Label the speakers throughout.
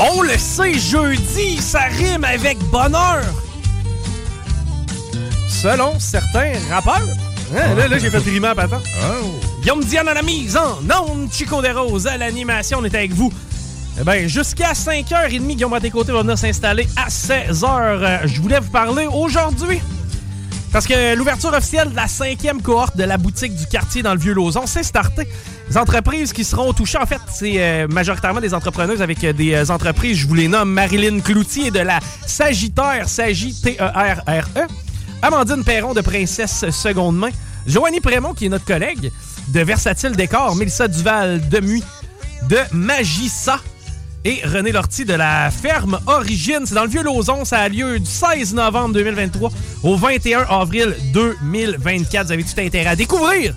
Speaker 1: On le sait, jeudi, ça rime avec bonheur. Selon certains rappeurs. Hein, Là, là j'ai fait rimer à patin. Guillaume Diane à la mise en non, Chico des Roses à l'animation, on est avec vous. Eh bien, jusqu'à 5h30, Guillaume à tes côtés va venir s'installer à 16h. Euh, Je voulais vous parler aujourd'hui. Parce que l'ouverture officielle de la cinquième cohorte de la boutique du quartier dans le Vieux-Lauson, c'est starté. Entreprises qui seront touchées, en fait, c'est euh, majoritairement des entrepreneuses avec euh, des euh, entreprises, je vous les nomme, Marilyn Cloutier de la Sagittaire, Sagit-T-E-R-R-E, Amandine Perron de Princesse Seconde Main, Joanie Prémont, qui est notre collègue, de Versatile Décor, Mélissa Duval de Mui, de Magissa, et René Lortie de la ferme Origine. C'est dans le Vieux-Lauson. Ça a lieu du 16 novembre 2023 au 21 avril 2024. Vous avez tout intérêt à découvrir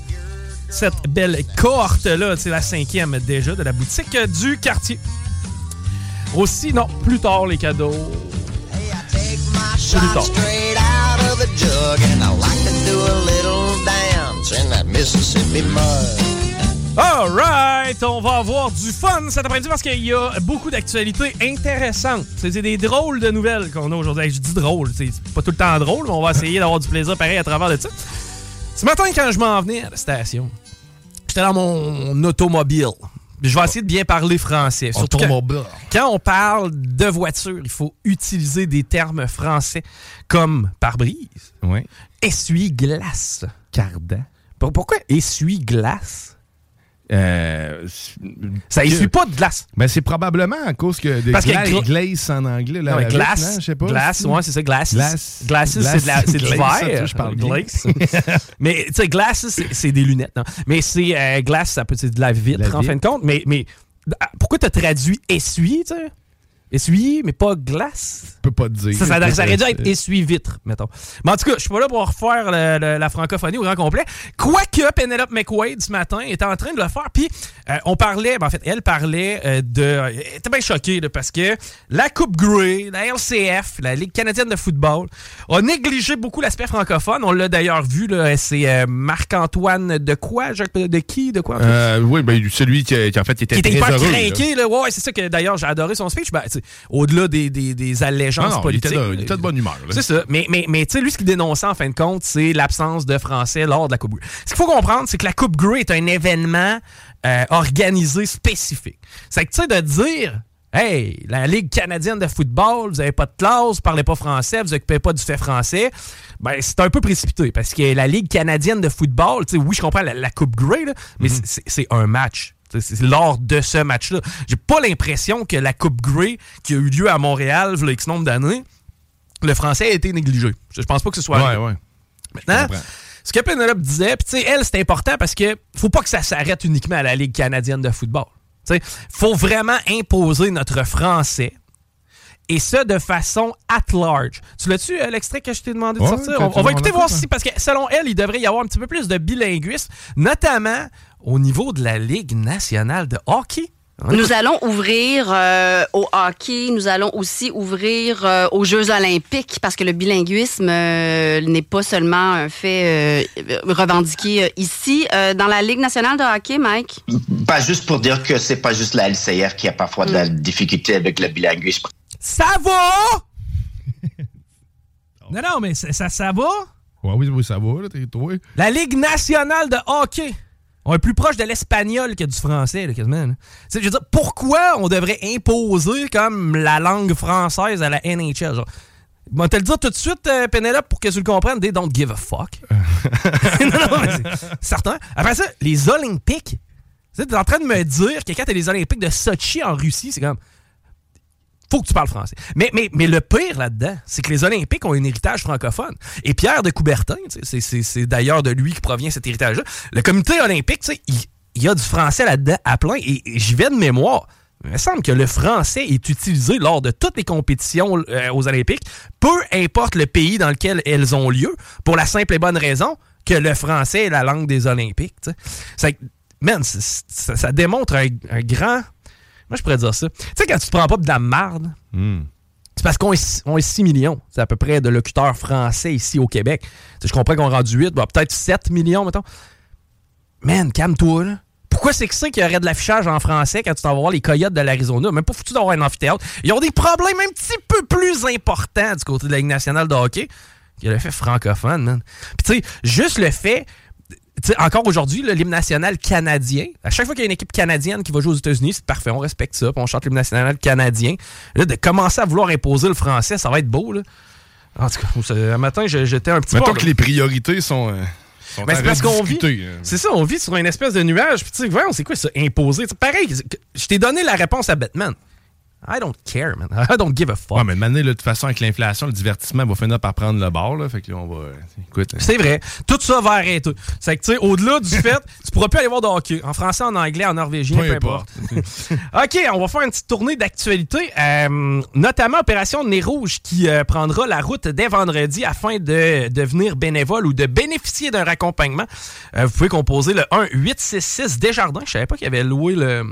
Speaker 1: cette belle cohorte-là. C'est la cinquième déjà de la boutique du quartier. Aussi, non, plus tard les cadeaux. Plus tard. Alright, on va avoir du fun cet après-midi parce qu'il y a beaucoup d'actualités intéressantes. C'est c'est des drôles de nouvelles qu'on a aujourd'hui. Je dis drôle, c'est pas tout le temps drôle, mais on va essayer d'avoir du plaisir pareil à travers de ça. Ce matin, quand je m'en venais à la station, j'étais dans mon automobile. Je vais essayer de bien parler français. Surtout quand-
Speaker 2: Automobile.
Speaker 1: quand on parle de voiture, il faut utiliser des termes français comme pare-brise,
Speaker 2: Oui.
Speaker 1: essuie-glace.
Speaker 2: Cardan.
Speaker 1: Pour- Pourquoi essuie-glace?
Speaker 2: Euh,
Speaker 1: Ça essuie pas de glace.
Speaker 2: Ben, c'est probablement à cause que de
Speaker 1: Parce que
Speaker 2: gla-
Speaker 1: gla-
Speaker 2: glace en anglais. Là,
Speaker 1: Non, mais glace,
Speaker 2: je sais pas.
Speaker 1: glace, ouais, c'est ça, glace.
Speaker 2: Glace.
Speaker 1: Glaces, c'est de la- c'est du verre.
Speaker 2: je parle.
Speaker 1: Glace. mais, tu sais, glace, c'est des lunettes, non? Mais c'est, euh, glace, ça peut être de la vitre,
Speaker 2: La
Speaker 1: en
Speaker 2: vitre.
Speaker 1: fin de compte. Mais, mais ah, pourquoi t'as traduit essuie, tu sais? Essuie, mais pas glace?
Speaker 2: Je peux pas te dire.
Speaker 1: Ça, ça, ça aurait dû
Speaker 2: Euh,
Speaker 1: être essuie-vitre, mettons. Mais en tout cas, je suis pas là pour refaire le- le- la francophonie au grand complet. Quoique Penelope McWade, ce matin, était en train de le faire. Puis, euh, on parlait, ben, en fait, elle parlait euh, de... Elle était bien choquée, là, parce que la Coupe Grey, la LCF, la Ligue canadienne de football, a négligé beaucoup l'aspect francophone. On l'a d'ailleurs vu, là, c'est euh, Marc-Antoine de quoi? Jacques- De qui? De quoi? en fait?
Speaker 2: Oui, ben, celui qui, qui, en fait était
Speaker 1: qui était
Speaker 2: très
Speaker 1: hyper
Speaker 2: heureux.
Speaker 1: craqué, là. Ouais, c'est ça que d'ailleurs j'ai adoré son speech. Ben, au-delà des, des, des allégeances
Speaker 2: Non, non, il
Speaker 1: politiques.
Speaker 2: était de- il était de bonne humeur.
Speaker 1: C'est ça. Mais, mais, mais tu sais, lui, ce qu'il dénonçait en fin de compte, c'est l'absence de français lors de la Coupe Grey. Ce qu'il faut comprendre, c'est que la Coupe Grey est un événement euh, organisé spécifique. C'est que, tu sais, de dire. Hey, la Ligue canadienne de football, vous avez pas de classe, vous parlez pas français, vous occupez pas du fait français. Ben, c'est un peu précipité parce que la Ligue canadienne de football, tu sais, oui, je comprends la, la Coupe Grey, là, mais
Speaker 2: Mhm.
Speaker 1: c'est- c'est un match. C'est lors de ce match-là. J'ai pas l'impression que la Coupe Grey qui a eu lieu à Montréal, il y a X nombre d'années, le français a été négligé. Je pense pas que ce soit.
Speaker 2: Ouais, ouais.
Speaker 1: Maintenant, ce que Penelope disait, puis tu sais, elle, c'est important parce que faut pas que ça s'arrête uniquement à la Ligue canadienne de football. Tu sais, faut vraiment imposer notre français. Et ça de façon at large. Tu l'as-tu, euh, l'extrait que je t'ai demandé de
Speaker 2: Ouais,
Speaker 1: sortir? On, va écouter voir si, parce que selon elle, il devrait y avoir un petit peu plus de bilinguisme, notamment au niveau de la Ligue nationale de hockey.
Speaker 3: Nous allons ouvrir euh, au hockey, nous allons aussi ouvrir euh, aux Jeux olympiques parce que le bilinguisme euh, n'est pas seulement un fait euh, revendiqué euh, ici. Euh, dans la Ligue nationale de hockey, Mike,
Speaker 4: Pas juste pour dire que c'est pas juste la LCR qui a parfois de la difficulté avec le bilinguisme.
Speaker 1: Ça va? non, non, mais ça, ça, va?
Speaker 2: Ouais, oui, oui, ça va, là, t'es toi.
Speaker 1: La Ligue nationale de hockey. On est plus proche de l'espagnol que du français, là, quasiment. là. Je veux dire, pourquoi on devrait imposer comme la langue française à la NHL? Genre, Bon, te le dire tout de suite, euh, Penelope, pour que tu le comprennes, they don't give a fuck. non, non, mais c'est certain. Après ça, les Olympiques. Tu t'es en train de me dire que quand t'as les Olympiques de Sochi en Russie, c'est comme. Faut que tu parles français. Mais, mais, mais le pire là-dedans, c'est que les Olympiques ont un héritage francophone. Et Pierre de Coubertin, c'est- d'ailleurs de lui que provient cet héritage-là. Le comité olympique, il, il y a du français là-dedans à plein. Et, j'y vais de mémoire. Il me semble que le français est utilisé lors de toutes les compétitions euh, aux Olympiques, peu importe le pays dans lequel elles ont lieu, pour la simple et bonne raison que le français est la langue des Olympiques. que, man, ça, ça démontre un grand. Moi, je pourrais dire ça. Tu sais, quand tu te prends pas de la marde, c'est parce qu'on est, on est 6 millions. C'est à peu près de locuteurs français ici au Québec. Je comprends qu'on est rendu 8, bah, peut-être 7 millions, mettons. Man, calme-toi, là. Pourquoi c'est que c'est qu'il y aurait de l'affichage en français quand tu t'en vas voir les Coyotes de l'Arizona? Même pas foutu d'avoir un amphithéâtre. Ils ont des problèmes un petit peu plus importants du côté de la Ligue nationale de hockey que le fait francophone, man. Puis tu sais, juste le fait... encore aujourd'hui, le l'hymne national canadien, à chaque fois qu'il y a une équipe canadienne qui va jouer aux États-Unis, c'est parfait, on respecte ça, puis on chante l'hymne national canadien. Là, de commencer à vouloir imposer le français, ça va être beau, là. En tout cas, un matin, j'étais un petit peu...
Speaker 2: Mettons que les priorités sont. euh,
Speaker 1: Ben,
Speaker 2: à
Speaker 1: c'est parce qu'on vit.
Speaker 2: euh.
Speaker 1: C'est ça, on vit sur une espèce de nuage. Puis tu sais, c'est quoi ça, imposer? Pareil, je t'ai donné la réponse à Batman. I don't care, man. I don't give a fuck.
Speaker 2: Ouais, mais là, de toute façon, avec l'inflation, le divertissement va finir par prendre le bord. Là, fait que là, on va. Écoute.
Speaker 1: C'est vrai. Tout ça va arrêter. C'est que, tu sais, au-delà du fait, tu pourras plus aller voir de hockey. En français, en anglais, en norvégien,
Speaker 2: Peu
Speaker 1: peu importe. OK, on va faire une petite tournée d'actualité. euh, notamment Opération Nez Rouge qui euh, prendra la route dès vendredi afin de devenir bénévole ou de bénéficier d'un raccompagnement. Euh, vous pouvez composer le 1-866 Desjardins. Je savais pas qu'il avait loué le.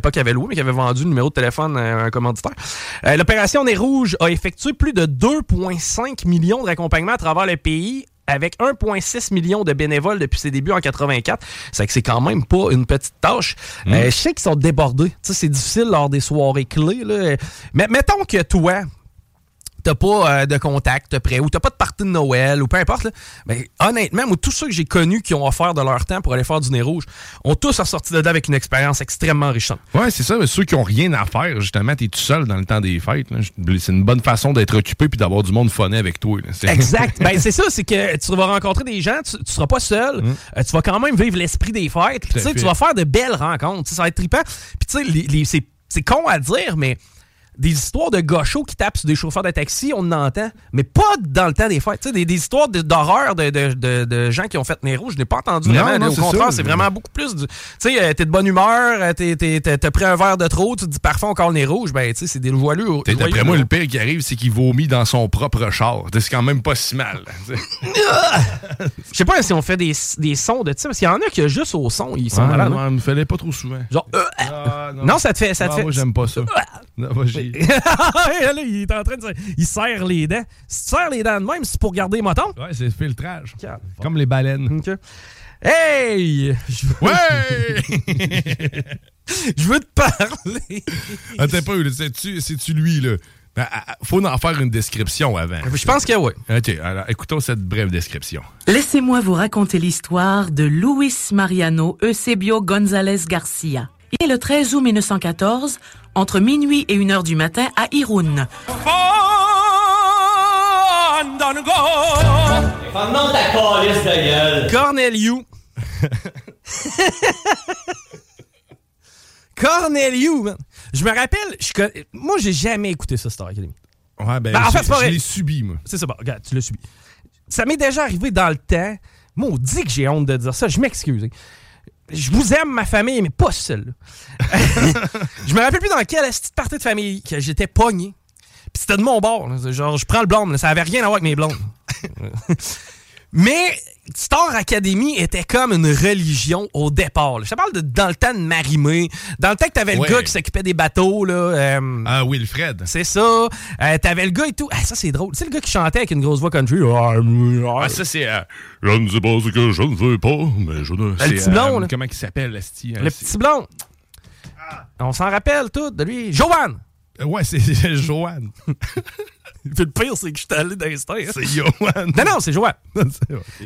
Speaker 1: pas qu'il avait loué, mais qu'il avait vendu le numéro de téléphone à un commanditaire. Euh, L'opération Nez Rouge a effectué plus de 2,5 millions de raccompagnements à travers le pays avec 1,6 million de bénévoles depuis ses débuts en 84. C'est que c'est quand même pas une petite tâche. Euh, je sais qu'ils sont débordés. C'est difficile lors des soirées clés. Là. Mais mettons que toi, t'as pas euh, de contact prêt ou t'as pas de partie de Noël ou peu importe. Là, ben, honnêtement, moi, tous ceux que j'ai connus qui ont offert de leur temps pour aller faire du nez rouge ont tous ressorti de là avec une expérience extrêmement enrichissante.
Speaker 2: Ouais, c'est ça. mais Ceux qui ont rien à faire, justement, t'es tout seul dans le temps des fêtes. C'est une bonne façon d'être occupé puis d'avoir du monde phoné avec toi. là.
Speaker 1: Exact. ben, c'est ça, c'est que tu vas rencontrer des gens, tu, tu seras pas seul, euh, tu vas quand même vivre l'esprit des fêtes, tu vas faire de belles rencontres, ça va être trippant. Puis tu sais, les- les- c'est c'est con à dire, mais des histoires de gauchos qui tapent sur des chauffeurs de taxi, on en entend, mais pas dans le temps des fêtes. Tu sais, des, des histoires d'horreur de, de, de- de gens qui ont fait nez rouge, je n'ai pas entendu
Speaker 2: Non,
Speaker 1: vraiment.
Speaker 2: non,
Speaker 1: Au
Speaker 2: c'est
Speaker 1: contraire,
Speaker 2: ça.
Speaker 1: c'est vraiment beaucoup plus du. Tu sais, euh, t'es de bonne humeur, euh, t'as pris un verre de trop, tu te dis parfois encore le nez rouge, ben tu sais, c'est des.
Speaker 2: T'sais, D'après moi, le pire qui arrive, c'est qu'il vomit dans son propre char. C'est quand même pas si mal. t'sais.
Speaker 1: Je sais pas si on fait des, des sons de ça, parce qu'il y en a qui juste au son, ils sont malades.
Speaker 2: non,
Speaker 1: hein.
Speaker 2: il me fallait pas trop souvent.
Speaker 1: Genre, euh,
Speaker 2: Ah,
Speaker 1: non. ça te fait. Ça te
Speaker 2: Ah,
Speaker 1: fait...
Speaker 2: Moi, j'aime pas ça. Non, moi,
Speaker 1: là, il est en train de. se- Il serre les dents. Si tu serres les dents de même, c'est pour garder les motons.
Speaker 2: Ouais, c'est le filtrage. Comme les baleines.
Speaker 1: Hey! Je veux,
Speaker 2: Ouais!
Speaker 1: je veux te parler.
Speaker 2: Attends pas, là, c'est-tu c'est-tu lui, là? Ben, ah, ah, faut en faire une description avant.
Speaker 1: Je pense que oui.
Speaker 2: OK, alors écoutons cette brève description.
Speaker 5: Laissez-moi vous raconter l'histoire de Luis Mariano Eusebio González Garcia. Il est le 13 août 1914, entre minuit et 1 heure du matin à Irun.
Speaker 1: Corneliu. Corneliu, man. Je me rappelle, je con- moi, j'ai jamais écouté ça, Star Academy.
Speaker 2: Ouais, ben,
Speaker 1: Ben, en fait,
Speaker 2: je-
Speaker 1: c'est pas
Speaker 2: je l'ai subi, moi.
Speaker 1: C'est ça, bon, regarde, tu l'as subi. Ça m'est déjà arrivé dans le temps. Moi, on dit que j'ai honte de dire ça. Je m'excuse. Je vous aime, ma famille, mais pas celle-là. je me rappelle plus dans quelle petite partie de famille que j'étais pogné. Puis c'était de mon bord. là. Genre, je prends le blâme. là. Ça avait rien à voir avec mes blondes. Mais Star Academy était comme une religion au départ. là. Je te parle de dans le temps de Marimé, dans le temps que t'avais
Speaker 2: Ouais.
Speaker 1: le gars qui s'occupait des bateaux. Là, euh,
Speaker 2: Ah, Wilfred.
Speaker 1: c'est ça. Euh, t'avais le gars et tout. Ah, ça, c'est drôle. C'est le gars qui chantait avec une grosse voix country. Ah,
Speaker 2: Ah, ça, c'est. euh, je ne sais pas ce que je ne veux pas, mais je ne.
Speaker 1: Le
Speaker 2: c'est,
Speaker 1: petit blond, là.
Speaker 2: Comment il s'appelle?
Speaker 1: Le petit blond. On s'en rappelle tout de lui. Joanne!
Speaker 2: Ouais, c'est Joanne.
Speaker 1: Puis le pire, c'est que je suis allé d'instinct. hein.
Speaker 2: C'est Joanne.
Speaker 1: Non, non, c'est Joanne.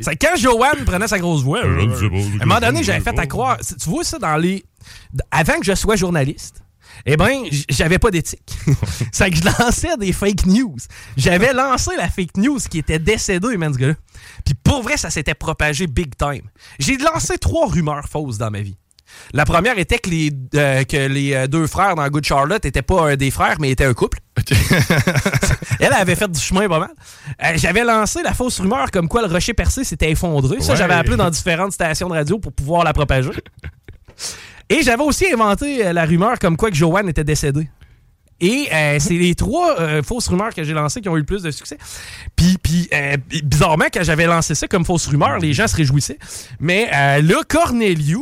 Speaker 1: C'est quand Joanne prenait sa grosse voix.
Speaker 2: Que
Speaker 1: À un moment donné, j'avais fait à croire. Tu vois ça dans les. Avant que je sois journaliste, eh bien, j'avais pas d'éthique. c'est que je lançais des fake news. J'avais lancé la fake news qui était décédée, man, ce gars-là. Puis pour vrai, ça s'était propagé big time. J'ai lancé trois rumeurs fausses dans ma vie. La première était que les, euh, que les euh, deux frères dans Good Charlotte n'étaient pas un des frères, mais étaient un couple. Elle avait fait du chemin pas mal. Euh, j'avais lancé la fausse rumeur comme quoi le rocher percé s'était effondré. Ça,
Speaker 2: Ouais.
Speaker 1: j'avais appelé dans différentes stations de radio pour pouvoir la propager. Et j'avais aussi inventé euh, la rumeur comme quoi que Joanne était décédée. Et euh, c'est les trois euh, fausses rumeurs que j'ai lancées qui ont eu le plus de succès. Puis, puis euh, bizarrement, quand j'avais lancé ça comme fausse rumeur, les gens se réjouissaient. Mais euh, là, Corneliu,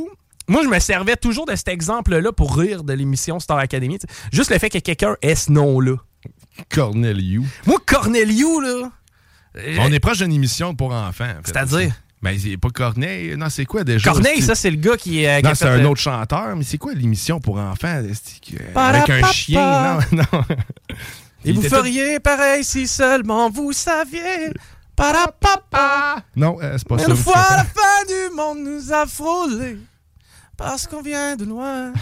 Speaker 1: moi, je me servais toujours de cet exemple-là pour rire de l'émission Star Academy. Juste le fait que quelqu'un ait ce nom-là.
Speaker 2: Corneliu.
Speaker 1: Moi, Corneliu, là. euh,
Speaker 2: On est proche d'une émission pour enfants. en fait.
Speaker 1: C'est-à-dire?
Speaker 2: Ben, c'est pas Corneille. Non, c'est quoi déjà?
Speaker 1: Corneille, ça, c'est le gars qui, euh,
Speaker 2: Non, c'est un
Speaker 1: euh,
Speaker 2: autre chanteur, mais c'est quoi l'émission pour enfants?
Speaker 1: Para
Speaker 2: Avec un chien? Non, non.
Speaker 1: Et
Speaker 2: Il
Speaker 1: vous
Speaker 2: tout-
Speaker 1: feriez pareil si seulement vous saviez. Para papa.
Speaker 2: Non, euh, c'est pas ça.
Speaker 1: Une fois la fin du monde nous a frôlé. Parce qu'on vient de loin.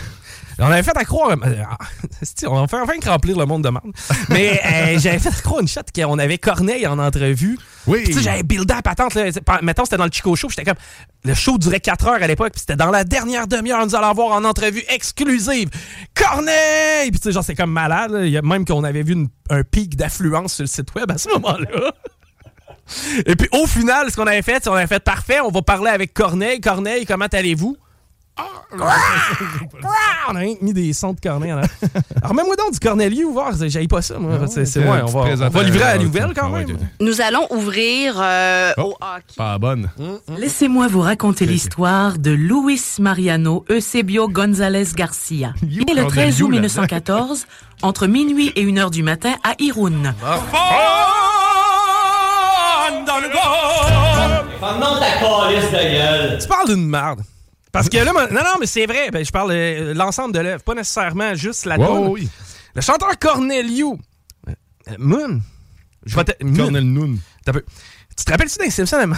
Speaker 1: On avait fait à croire. euh, c'est-tu, on a fait enfin que remplir le monde de monde. Mais euh, j'avais fait à croire une shot qu'on avait Corneille en entrevue.
Speaker 2: Oui.
Speaker 1: Puis, Tu sais, j'avais buildé à patente. Là, mettons, c'était dans le Chico Show. puis J'étais comme. Le show durait 4 heures à l'époque. Puis c'était dans la dernière demi-heure. Nous allons avoir en entrevue exclusive Corneille. Puis tu sais, genre, c'est comme malade. là. Même qu'on avait vu une- un pic d'affluence sur le site web à ce moment-là. Et puis au final, ce qu'on avait fait, c'est qu'on avait fait parfait. On va parler avec Corneille. Corneille, comment allez-vous? On a rien que mis des sons de Corneille en arrière. Alors, mets-moi donc du Corneliu, voir. J'aille pas ça, moi. C'est moi. On va,
Speaker 2: petite
Speaker 1: on va livrer à la nouvelle quand même.
Speaker 3: Nous allons ouvrir euh,
Speaker 2: Oh.
Speaker 3: au hockey.
Speaker 2: Pas bonne.
Speaker 5: Laissez-moi vous raconter l'histoire de Luis Mariano Eusebio González Garcia.
Speaker 2: You
Speaker 5: Né le
Speaker 2: are
Speaker 5: 13
Speaker 2: the
Speaker 5: août
Speaker 2: you, là.
Speaker 5: 1914, entre minuit et 1h du matin à Irun.
Speaker 6: Ta de gueule.
Speaker 1: Tu parles d'une merde. Parce que là, non, non, mais c'est vrai. Ben, je parle de l'ensemble de l'œuvre, pas nécessairement juste la
Speaker 2: ouais, oui.
Speaker 1: Le chanteur Corneliu. euh, Moon. Je vais.
Speaker 2: Cornel Noon.
Speaker 1: T'as peu. Tu te rappelles-tu d'un Simpson?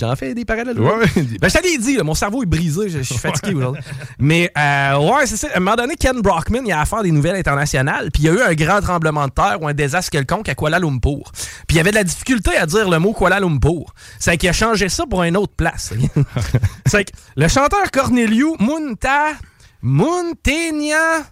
Speaker 1: J'en fais des parallèles.
Speaker 2: Ouais, ouais.
Speaker 1: Ben, je t'avais dit, là, mon cerveau est brisé, je, je suis fatigué aujourd'hui. Mais, euh, ouais, c'est ça. À un moment donné, Ken Brockman, il a affaire des nouvelles internationales, puis il y a eu un grand tremblement de terre ou un désastre quelconque à Kuala Lumpur. Puis il y avait de la difficulté à dire le mot Kuala Lumpur. C'est qu'il a changé ça pour une autre place. c'est que le chanteur Corneliu Munta, Muntenia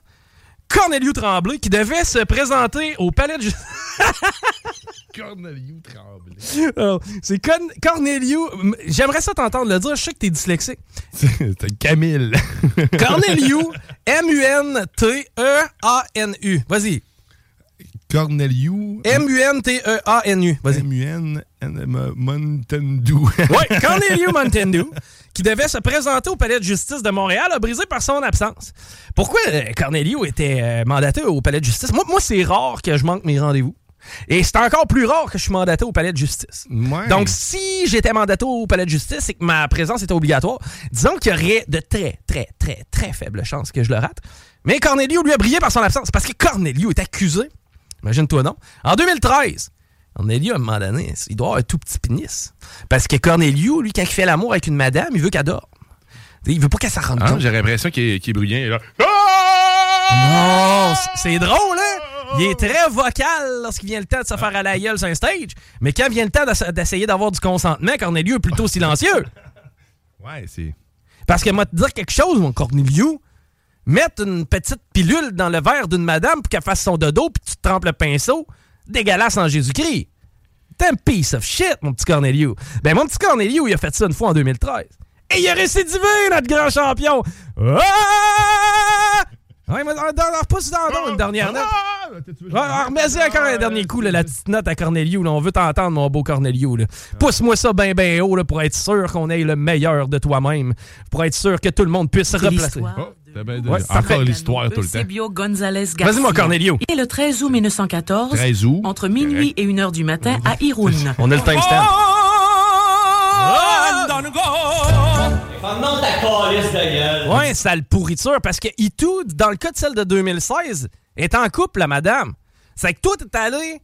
Speaker 1: Corneliu Tremblay, qui devait se présenter au palais de justice.
Speaker 2: Corneliu Tremblay.
Speaker 1: C'est Con- Corneliu. J'aimerais ça t'entendre le dire. Je sais que t'es dyslexique.
Speaker 2: C'était Camille.
Speaker 1: Corneliu, M-U-N-T-E-A-N-U. Vas-y.
Speaker 2: Corneliu.
Speaker 1: M-U-N-T-E-A-N-U. Vas-y.
Speaker 2: M-U-N. Montendu.
Speaker 1: Oui, Corneliu Montendu, qui devait se présenter au palais de justice de Montréal, a brisé par son absence. Pourquoi euh, Corneliu était euh, mandaté au palais de justice? Moi, moi c'est rare que je manque mes rendez-vous. Et c'est encore plus rare que je suis mandaté au palais de justice.
Speaker 2: Ouais.
Speaker 1: Donc, si j'étais mandaté au palais de justice et que ma présence était obligatoire, disons qu'il y aurait de très, très, très, très faibles chances que je le rate. Mais Corneliu, lui, a brillé par son absence parce que Corneliu est accusé, imagine-toi non, en 2013. Corneliu, à un moment donné, il doit avoir un tout petit pénis. Parce que Corneliu, lui, quand il fait l'amour avec une madame, il veut qu'elle dorme. Il veut pas qu'elle s'en rende
Speaker 2: Ah. J'ai l'impression qu'il est, Là.
Speaker 1: Non, c'est drôle, hein? Il est très vocal lorsqu'il vient le temps de se faire à la gueule sur un stage. Mais quand vient le temps d'essa- d'essayer d'avoir du consentement, Corneliu est plutôt silencieux.
Speaker 2: Ouais, c'est.
Speaker 1: Parce que moi, te dire quelque chose, mon Corneliu, mettre une petite pilule dans le verre d'une madame pour qu'elle fasse son dodo puis tu te trempes le pinceau, dégueulasse en Jésus-Christ. T'es un piece of shit, mon petit Corneliu. Ben, mon petit Corneliu, il a fait ça une fois en 2013. Et il a récidivé, notre grand champion. Ah! Ouais, mais repousse dans une dernière note. Ouais, ah, remets-y encore un dernier coup, là, la petite note à Cornelio. là. On veut t'entendre, mon beau Cornelio. là. Pousse-moi ça bien, bien haut là, pour être sûr qu'on ait le meilleur de toi-même. Pour être sûr que tout le monde puisse replacer.
Speaker 2: Oh.
Speaker 1: Ouais.
Speaker 2: Encore l'histoire tout le temps.
Speaker 5: González Garcia.
Speaker 1: Vas-y, mon Cornelio.
Speaker 5: Et le 13 août 1914,
Speaker 2: 13 août.
Speaker 5: entre minuit et 1 heure du matin, à Irun.
Speaker 1: On a le timestamp.
Speaker 6: Ferme calice gueule.
Speaker 1: Ouais, sale pourriture, parce que Itou, dans le cas de celle de 2016, est en couple, la madame. C'est que toi, t'es allé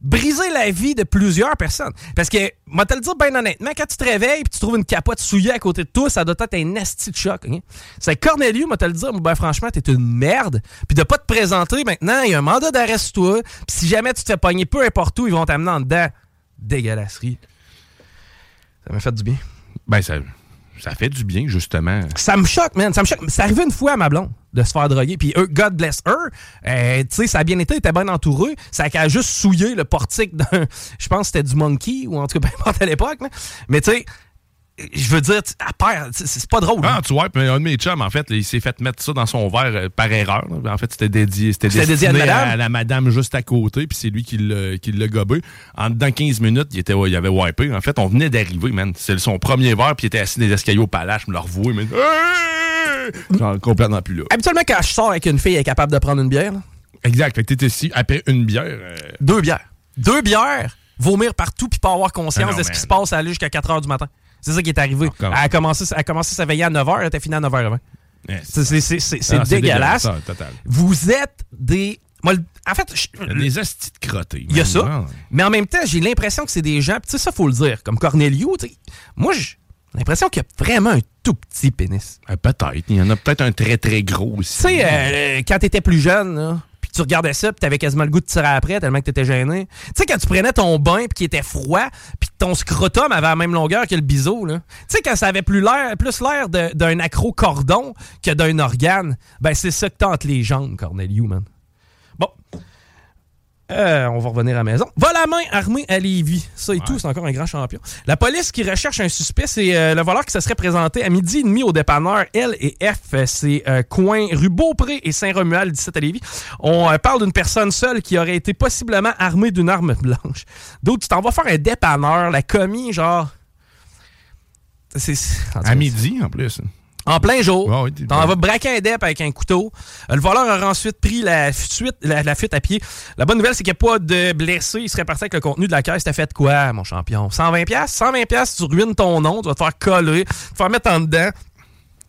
Speaker 1: briser la vie de plusieurs personnes. Parce que, moi, te le dire bien honnêtement, quand tu te réveilles et tu trouves une capote souillée à côté de toi, ça doit être un asti de choc. ok? C'est que Cornelius, moi, te le dire, ben franchement, t'es une merde. Puis de pas te présenter maintenant, il y a un mandat d'arrest sur toi. Puis si jamais tu te fais pogner peu importe où, ils vont t'amener en dedans. Dégueulasserie. Ça m'a fait du bien.
Speaker 2: Ben, ça, ça fait du bien, justement.
Speaker 1: Ça me choque, man. Ça me choque. C'est arrivé une fois à ma blonde de se faire droguer. Puis eux, God bless her. euh, tu sais, ça a bien été, elle était bien entourée. Ça a juste souillé le portique d'un. Je pense que c'était du monkey, ou en tout cas, peu importe à l'époque. Mais tu sais, je veux dire, à part, c'est pas drôle.
Speaker 2: Ah, tu vois, puis un de mes chums, en fait, il s'est fait mettre ça dans son verre euh, par erreur. En fait, c'était dédié, c'était
Speaker 1: dédié à
Speaker 2: la madame juste à côté, puis c'est lui qui l'a gobé. En dedans 15 minutes, il, était, il avait wipé. En fait, on venait d'arriver, man. C'est son premier verre, puis il était assis dans les escaliers au palace. Je me le revois, mais... Genre, complètement plus là.
Speaker 1: Habituellement, quand je sors avec une fille, elle est capable de prendre une bière. là.
Speaker 2: Exact. Fait que t'étais ici, après une bière... euh,
Speaker 1: Deux bières. Deux bières, vomir partout puis pas avoir conscience
Speaker 2: Ah non,
Speaker 1: de ce qui
Speaker 2: man.
Speaker 1: se passe à aller jusqu'à 4 h du matin. C'est ça qui est arrivé.
Speaker 2: Ah,
Speaker 1: elle, a commencé, elle a commencé sa veillée à 9 h, elle était finie à 9 h 20.
Speaker 2: eh,
Speaker 1: C'est c'est- c'est- c'est- c'est
Speaker 2: Ah, c'est
Speaker 1: dégueulasse.
Speaker 2: total.
Speaker 1: Vous êtes des. moi, en fait, je-
Speaker 2: Il y a des hosties de crottés.
Speaker 1: il y a ça.
Speaker 2: Ah,
Speaker 1: Mais en même temps, j'ai l'impression que c'est des gens. Tu sais, ça, faut le dire. Comme Cornelio, moi, j'ai l'impression qu'il y a vraiment un tout petit pénis.
Speaker 2: euh, Peut-être. Il y en a peut-être un très, très gros aussi.
Speaker 1: Tu sais, euh, quand t'étais plus jeune, là, puis tu regardais ça, puis t'avais quasiment le goût de tirer après, tellement que t'étais gêné. Tu sais, quand tu prenais ton bain, puis qu'il était froid, puis ton scrotum avait la même longueur que le biseau. Tu sais, quand ça avait plus l'air, plus l'air d'un acrocordon que d'un organe, ben c'est ça que entre les jambes, Corneliu, man. Euh, on va revenir à la maison. Va la main armée à Lévis. Ça et tout, c'est encore un grand champion. La police qui recherche un suspect, c'est euh, le voleur qui se serait présenté à midi et demi au dépanneur L et F. C'est euh, coin rue Beaupré et Saint-Romuald, 17 à Lévis. On parle d'une personne seule qui aurait été possiblement armée d'une arme blanche. D'autres, tu t'en vas faire un dépanneur, la commis, genre... C'est...
Speaker 2: À midi, en plus.
Speaker 1: En plein jour.
Speaker 2: T'es-
Speaker 1: T'en vas braquer un dep avec un couteau. Le voleur aura ensuite pris la fuite, la, la fuite à pied. La bonne nouvelle, c'est qu'il n'y a pas de blessés. Il serait parti avec le contenu de la caisse. T'as fait quoi, mon champion? 120 pièces 120 pièces tu ruines ton nom. Tu vas te faire coller. te faire mettre en dedans.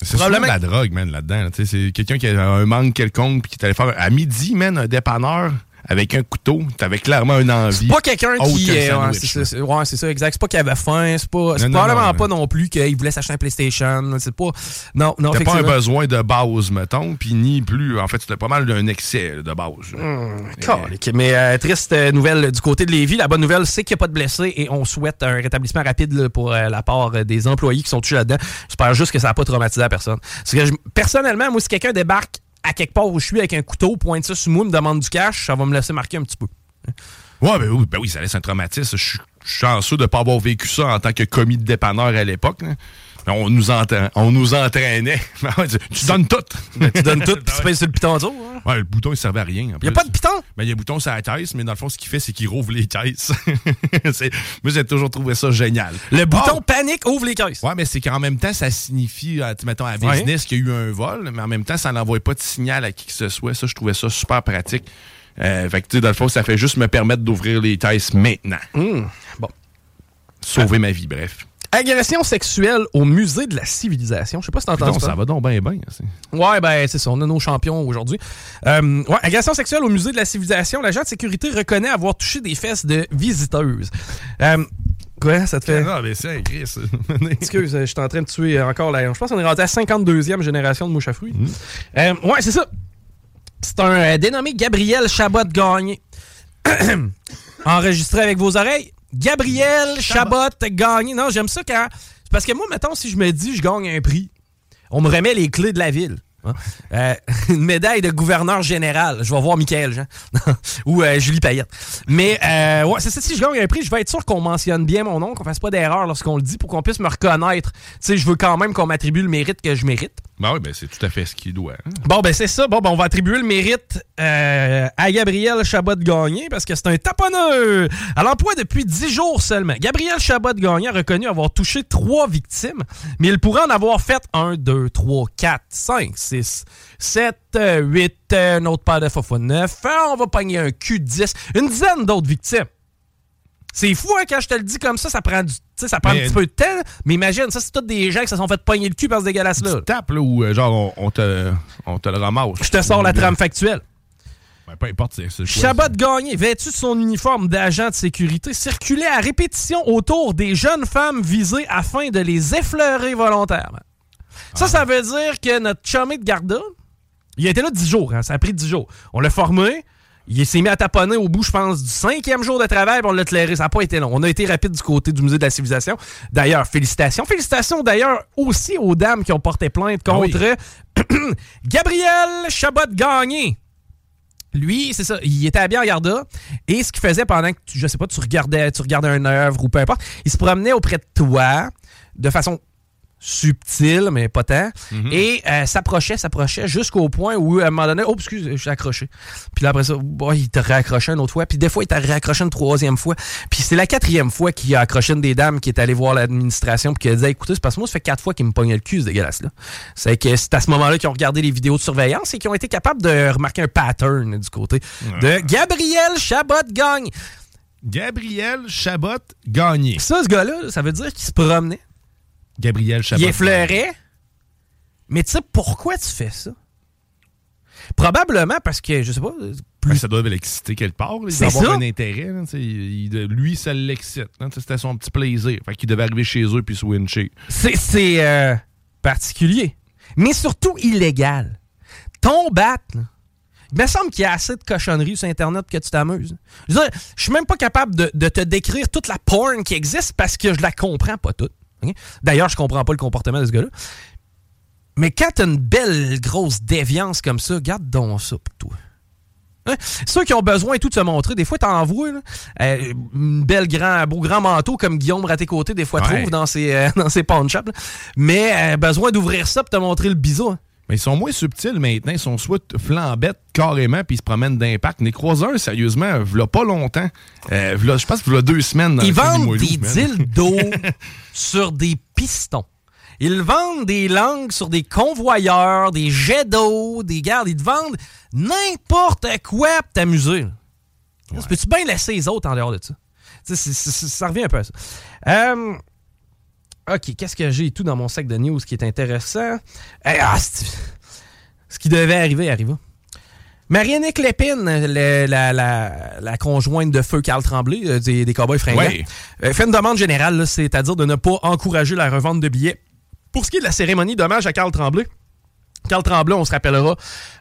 Speaker 2: C'est
Speaker 1: Probablement-
Speaker 2: de la drogue, man, là-dedans. là. Tu C'est quelqu'un qui a un manque quelconque puis qui est allé faire à midi, man, un dépanneur avec un couteau. T'avais clairement une envie.
Speaker 1: C'est pas quelqu'un qui. euh, ouais, c'est ouais, c'est ça, exact. C'est pas qu'il avait faim. C'est pas. C'est probablement pas non plus qu'il voulait s'acheter un PlayStation. C'est pas. Non, non,
Speaker 2: T'as pas un besoin de base, mettons, puis ni plus. En fait, c'était pas mal d'un excès de base.
Speaker 1: Calique. Mais euh, triste euh, nouvelle du côté de Lévis. La bonne nouvelle, c'est qu'il n'y a pas de blessés et on souhaite un rétablissement rapide là, pour euh, la part euh, des employés qui sont touchés là-dedans. J'espère juste que ça n'a pas traumatisé la personne. Parce que je- personnellement, moi, si quelqu'un débarque à quelque part où je suis avec un couteau, pointe ça sur moi, me demande du cash, ça va me laisser marquer un petit peu.
Speaker 2: Ouais, ben oui, ben oui, ça laisse un traumatisme. Je suis chanceux de ne pas avoir vécu ça en tant que commis de dépanneur à l'époque. là. On nous, entra- on nous entraînait. tu, tu donnes tout.
Speaker 1: Ben, tu donnes tout, puis tu pèses sur le piton du haut, hein?
Speaker 2: Ouais, le bouton, il servait à rien.
Speaker 1: Il n'y a pas de piton?
Speaker 2: Ben, il y a un bouton sur la caisse, mais dans le fond, ce qu'il fait, c'est qu'il rouvre les caisses. Moi, j'ai toujours trouvé ça génial.
Speaker 1: Le bouton panique ouvre les caisses.
Speaker 2: Ouais, mais c'est qu'en même temps, ça signifie, euh, tu- mettons, à
Speaker 1: Ouais.
Speaker 2: business qu'il y a eu un vol, mais en même temps, ça n'envoie pas de signal à qui que ce soit. Ça, je trouvais ça super pratique. Euh, fait que, tu sais, dans le fond, ça fait juste me permettre d'ouvrir les caisses maintenant.
Speaker 1: Hum, Bon.
Speaker 2: Sauver ma vie, bref.
Speaker 1: Agression sexuelle au musée de la civilisation. Je sais pas si
Speaker 2: Putain,
Speaker 1: ça.
Speaker 2: ça va donc bien, bien.
Speaker 1: Ouais, ben c'est ça, on a nos champions aujourd'hui. Euh, ouais, agression sexuelle au musée de la civilisation. L'agent de sécurité reconnaît avoir touché des fesses de visiteuses. Euh, quoi, ça te fait...
Speaker 2: Non, mais c'est Chris.
Speaker 1: Excuse, je suis en train de tuer encore la... Je pense qu'on est rendu à 52e génération de mouches à fruits. Euh, ouais, c'est ça. C'est un euh, dénommé Gabriel Chabot-Gagné. Enregistré avec vos oreilles. Gabriel Chabot-Gagné. Non, j'aime ça quand... C'est parce que moi, mettons, si je me dis je gagne un prix, on me remet les clés de la ville. hein. Euh, une médaille de gouverneur général. Je vais voir Michael Jean. ou euh, Julie Payette. Mais euh, ouais, c'est ça. Si je gagne un prix, je vais être sûr qu'on mentionne bien mon nom, qu'on fasse pas d'erreur lorsqu'on le dit pour qu'on puisse me reconnaître. Tu sais, je veux quand même qu'on m'attribue le mérite que je mérite.
Speaker 2: Ben oui, ben c'est tout à fait ce qu'il doit. hein.
Speaker 1: Bon, ben c'est ça. Bon, ben on va attribuer le mérite euh, à Gabriel Chabot-Gagné parce que c'est un taponneux. À l'emploi depuis 10 jours seulement. Gabriel Chabot-Gagné a reconnu avoir touché trois victimes, mais il pourrait en avoir fait 1, 2, 3, 4, 5, 6, 7, 8, euh, un autre paire de faux 9. On va pogner un cul de 10. Une dizaine d'autres victimes. C'est fou, hein, quand je te le dis comme ça, ça prend du. ça prend
Speaker 2: Mais-
Speaker 1: un petit peu de temps. Mais imagine, ça, c'est tous des gens qui se sont fait pogner le cul par ce dégueulasse-là.
Speaker 2: Tu tapes, là, ou euh, genre, on, on te, on te le ramasse.
Speaker 1: Je te sors la trame factuelle.
Speaker 2: Ben, peu importe, c'est.
Speaker 1: Chabot Gagné, vêtu de son uniforme d'agent de sécurité, circulait à répétition autour des jeunes femmes visées afin de les effleurer volontairement. Ça, ça veut dire que notre chumé de Garda, il a été là 10 jours, hein, ça a pris 10 jours. On l'a formé, il s'est mis à taponner au bout, je pense, du cinquième jour de travail, on l'a éclairé. Ça n'a pas été long. On a été rapide du côté du Musée de la Civilisation. D'ailleurs, félicitations. Félicitations d'ailleurs aussi aux dames qui ont porté plainte
Speaker 2: Ah oui.
Speaker 1: contre Gabriel Chabot-Gagné. Lui, c'est ça, il était habillé en garda et ce qu'il faisait pendant que, tu- je sais pas, tu regardais, tu regardais une œuvre ou peu importe, il se promenait auprès de toi de façon subtile, mais pas tant, et euh, s'approchait, s'approchait jusqu'au point où, à un moment donné, oh, excuse, je suis accroché. Puis là, après ça, il t'a réaccroché une autre fois, puis des fois, il t'a réaccroché une troisième fois. Puis c'est la quatrième fois qu'il a accroché une des dames qui est allée voir l'administration, puis qui a dit, écoutez, c'est parce que moi, ça fait quatre fois qu'il me pognait le cul, ce dégueulasse-là. C'est que c'est à ce moment-là qu'ils ont regardé les vidéos de surveillance et qu'ils ont été capables de remarquer un pattern du côté de Gabriel Chabot-Gagne.
Speaker 2: Gabriel Chabot gagné.
Speaker 1: Ça, ce gars-là, ça veut dire qu'il se promenait.
Speaker 2: Gabriel Chabot.
Speaker 1: Il effleurait. Mais tu sais, pourquoi tu fais ça? Probablement parce que, je sais pas,
Speaker 2: Ben, ça doit l'exciter quelque part. là. Avoir
Speaker 1: ça.
Speaker 2: un intérêt. là, tu sais, il- il- lui, ça l'excite. hein, C'était son petit plaisir. Fait qu'il devait arriver chez eux puis se wincher.
Speaker 1: c'est euh, particulier. Mais surtout illégal. Ton bat, là, il me semble qu'il y a assez de cochonneries sur Internet que tu t'amuses. Je suis même pas capable de, de te décrire toute la porn qui existe parce que je la comprends pas toute. D'ailleurs, je comprends pas le comportement de ce gars-là. Mais quand t'as une belle grosse déviance comme ça, garde donc ça pour toi. Hein? Ceux qui ont besoin et tout de se montrer, des fois, t'envoies euh, une belle grand, un beau grand manteau comme Guillaume à tes côtés, des fois
Speaker 2: Ouais.
Speaker 1: trouve dans ses, euh, dans ses pawn shops. là. Mais euh, besoin d'ouvrir ça pour te montrer le bisou. hein.
Speaker 2: Mais ils sont moins subtils maintenant. Ils sont soit flambettes carrément puis ils se promènent d'impact. Les croiseurs, sérieusement, v'là pas longtemps. Euh, v'là- je pense que v'là deux semaines. Dans
Speaker 1: Ils vendent des dildos sur des pistons. Ils vendent des langues sur des convoyeurs, des jets d'eau, des gardes. Ils te vendent n'importe quoi pour t'amuser. là. Peux-tu bien laisser les autres en dehors de ça? Tu sais, c'est- c'est- c'est- ça revient un peu à ça. Euh, OK, qu'est-ce que j'ai tout dans mon sac de news qui est intéressant? Eh, ah, ce qui devait arriver arriva. Marianne Lépine, le- la, la- la conjointe de feu Carl Tremblay, euh, des, des Cowboys fringants,
Speaker 2: Ouais.
Speaker 1: euh, fait une demande générale, c'est-à-dire de ne pas encourager la revente de billets. Pour ce qui est de la cérémonie d'hommage à Carl Tremblay, Carl Tremblay, on se rappellera,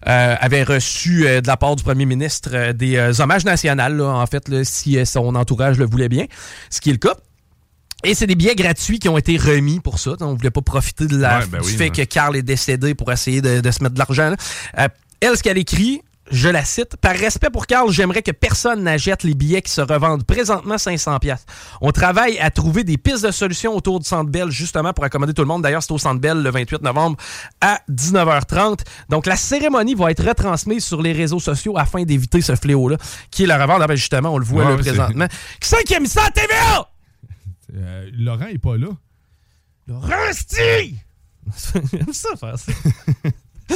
Speaker 1: euh, avait reçu euh, de la part du premier ministre euh, des hommages nationaux, en fait, là, si son entourage le voulait bien, ce qui est le cas. Et c'est des billets gratuits qui ont été remis pour ça. On voulait pas profiter de la,
Speaker 2: Ouais, ben
Speaker 1: du
Speaker 2: oui,
Speaker 1: fait
Speaker 2: ouais.
Speaker 1: que Carl est décédé pour essayer de, de se mettre de l'argent. là. Euh, elle, ce qu'elle écrit, je la cite, Par respect pour Carl, j'aimerais que personne n'achète les billets qui se revendent présentement 500 pièces. On travaille à trouver des pistes de solutions autour du Centre Bell, justement, pour accommoder tout le monde. D'ailleurs, c'est au Centre Bell le 28 novembre à 19h30. Donc, la cérémonie va être retransmise sur les réseaux sociaux afin d'éviter ce fléau-là, qui est la revente. Ah ben, justement, on le voit
Speaker 2: Ouais,
Speaker 1: là, présentement. Qui c'est qui a mis ça à TVA?
Speaker 2: Euh, Laurent est pas là.
Speaker 1: Rusty! J'aime ça faire ça.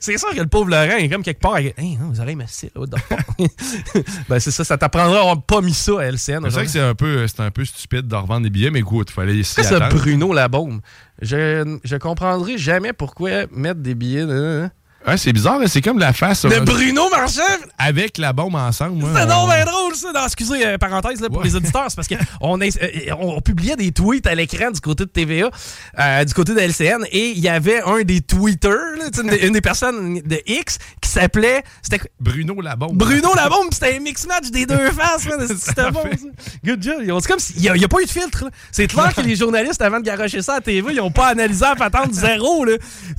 Speaker 1: c'est sûr que le pauvre Laurent est comme quelque part avec hey, hein, vous the fuck? ben c'est ça, ça t'apprendra à avoir pas mis ça à LCN.
Speaker 2: C'est vrai que c'est un peu, c'est un peu stupide de revendre des billets, mais écoute, il fallait
Speaker 1: ça
Speaker 2: attendre.
Speaker 1: Bruno la bombe? Je, je comprendrai jamais pourquoi mettre des billets de,
Speaker 2: Ouais, c'est bizarre, hein, c'est comme la face.
Speaker 1: de
Speaker 2: euh,
Speaker 1: Bruno Marchand!
Speaker 2: Avec la bombe ensemble.
Speaker 1: C'est
Speaker 2: on-
Speaker 1: donc bien drôle, ça. Non, excusez, euh, parenthèse là, pour
Speaker 2: Ouais.
Speaker 1: les auditeurs, c'est parce qu'on on, on publiait des tweets à l'écran du côté de TVA, euh, du côté de LCN, et il y avait un des tweeters, là, une, une des personnes de X, qui s'appelait. C'était quoi?
Speaker 2: Bruno la bombe.
Speaker 1: Bruno la bombe, c'était un mix match des deux faces. C'était bon, ça. Good job. C'est comme s'il n'y a, pas eu de filtre. C'est clair que les journalistes, avant de garocher ça à TV, ils n'ont pas analysé à patente zéro.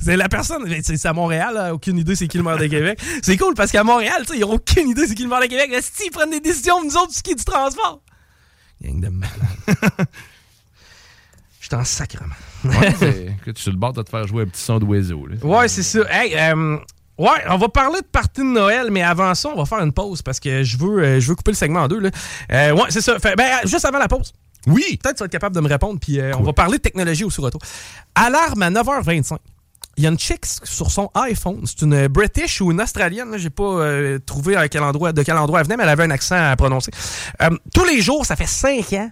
Speaker 1: C'est la personne. C'est c'est à Montréal, là, aucune idée c'est qui le maire de Québec. C'est cool parce qu'à Montréal, tu sais, ils n'ont aucune idée c'est qui le maire de Québec. Là, si ils prennent des décisions, nous autres, ce qui est du transport? Gang de malades. Je suis en sacrement.
Speaker 2: Ouais, que tu es sur le bord de te faire jouer un petit son d'oiseau.
Speaker 1: Ouais, c'est ça. Hey, euh, ouais, on va parler de partie de Noël, mais avant ça, on va faire une pause parce que je veux, euh, je veux couper le segment en deux. Là. Euh, ouais, c'est ça. Fait- ben, juste avant la pause.
Speaker 2: Oui.
Speaker 1: Peut-être que tu vas être capable de me répondre, puis on va parler de technologie aussi retour. Alarme à 9h25. Il y a une chick sur son iPhone. C'est une British ou une Australienne. J'ai pas euh, trouvé à quel endroit, de quel endroit elle venait, mais elle avait un accent à prononcer. Euh, tous les jours, ça fait 5 ans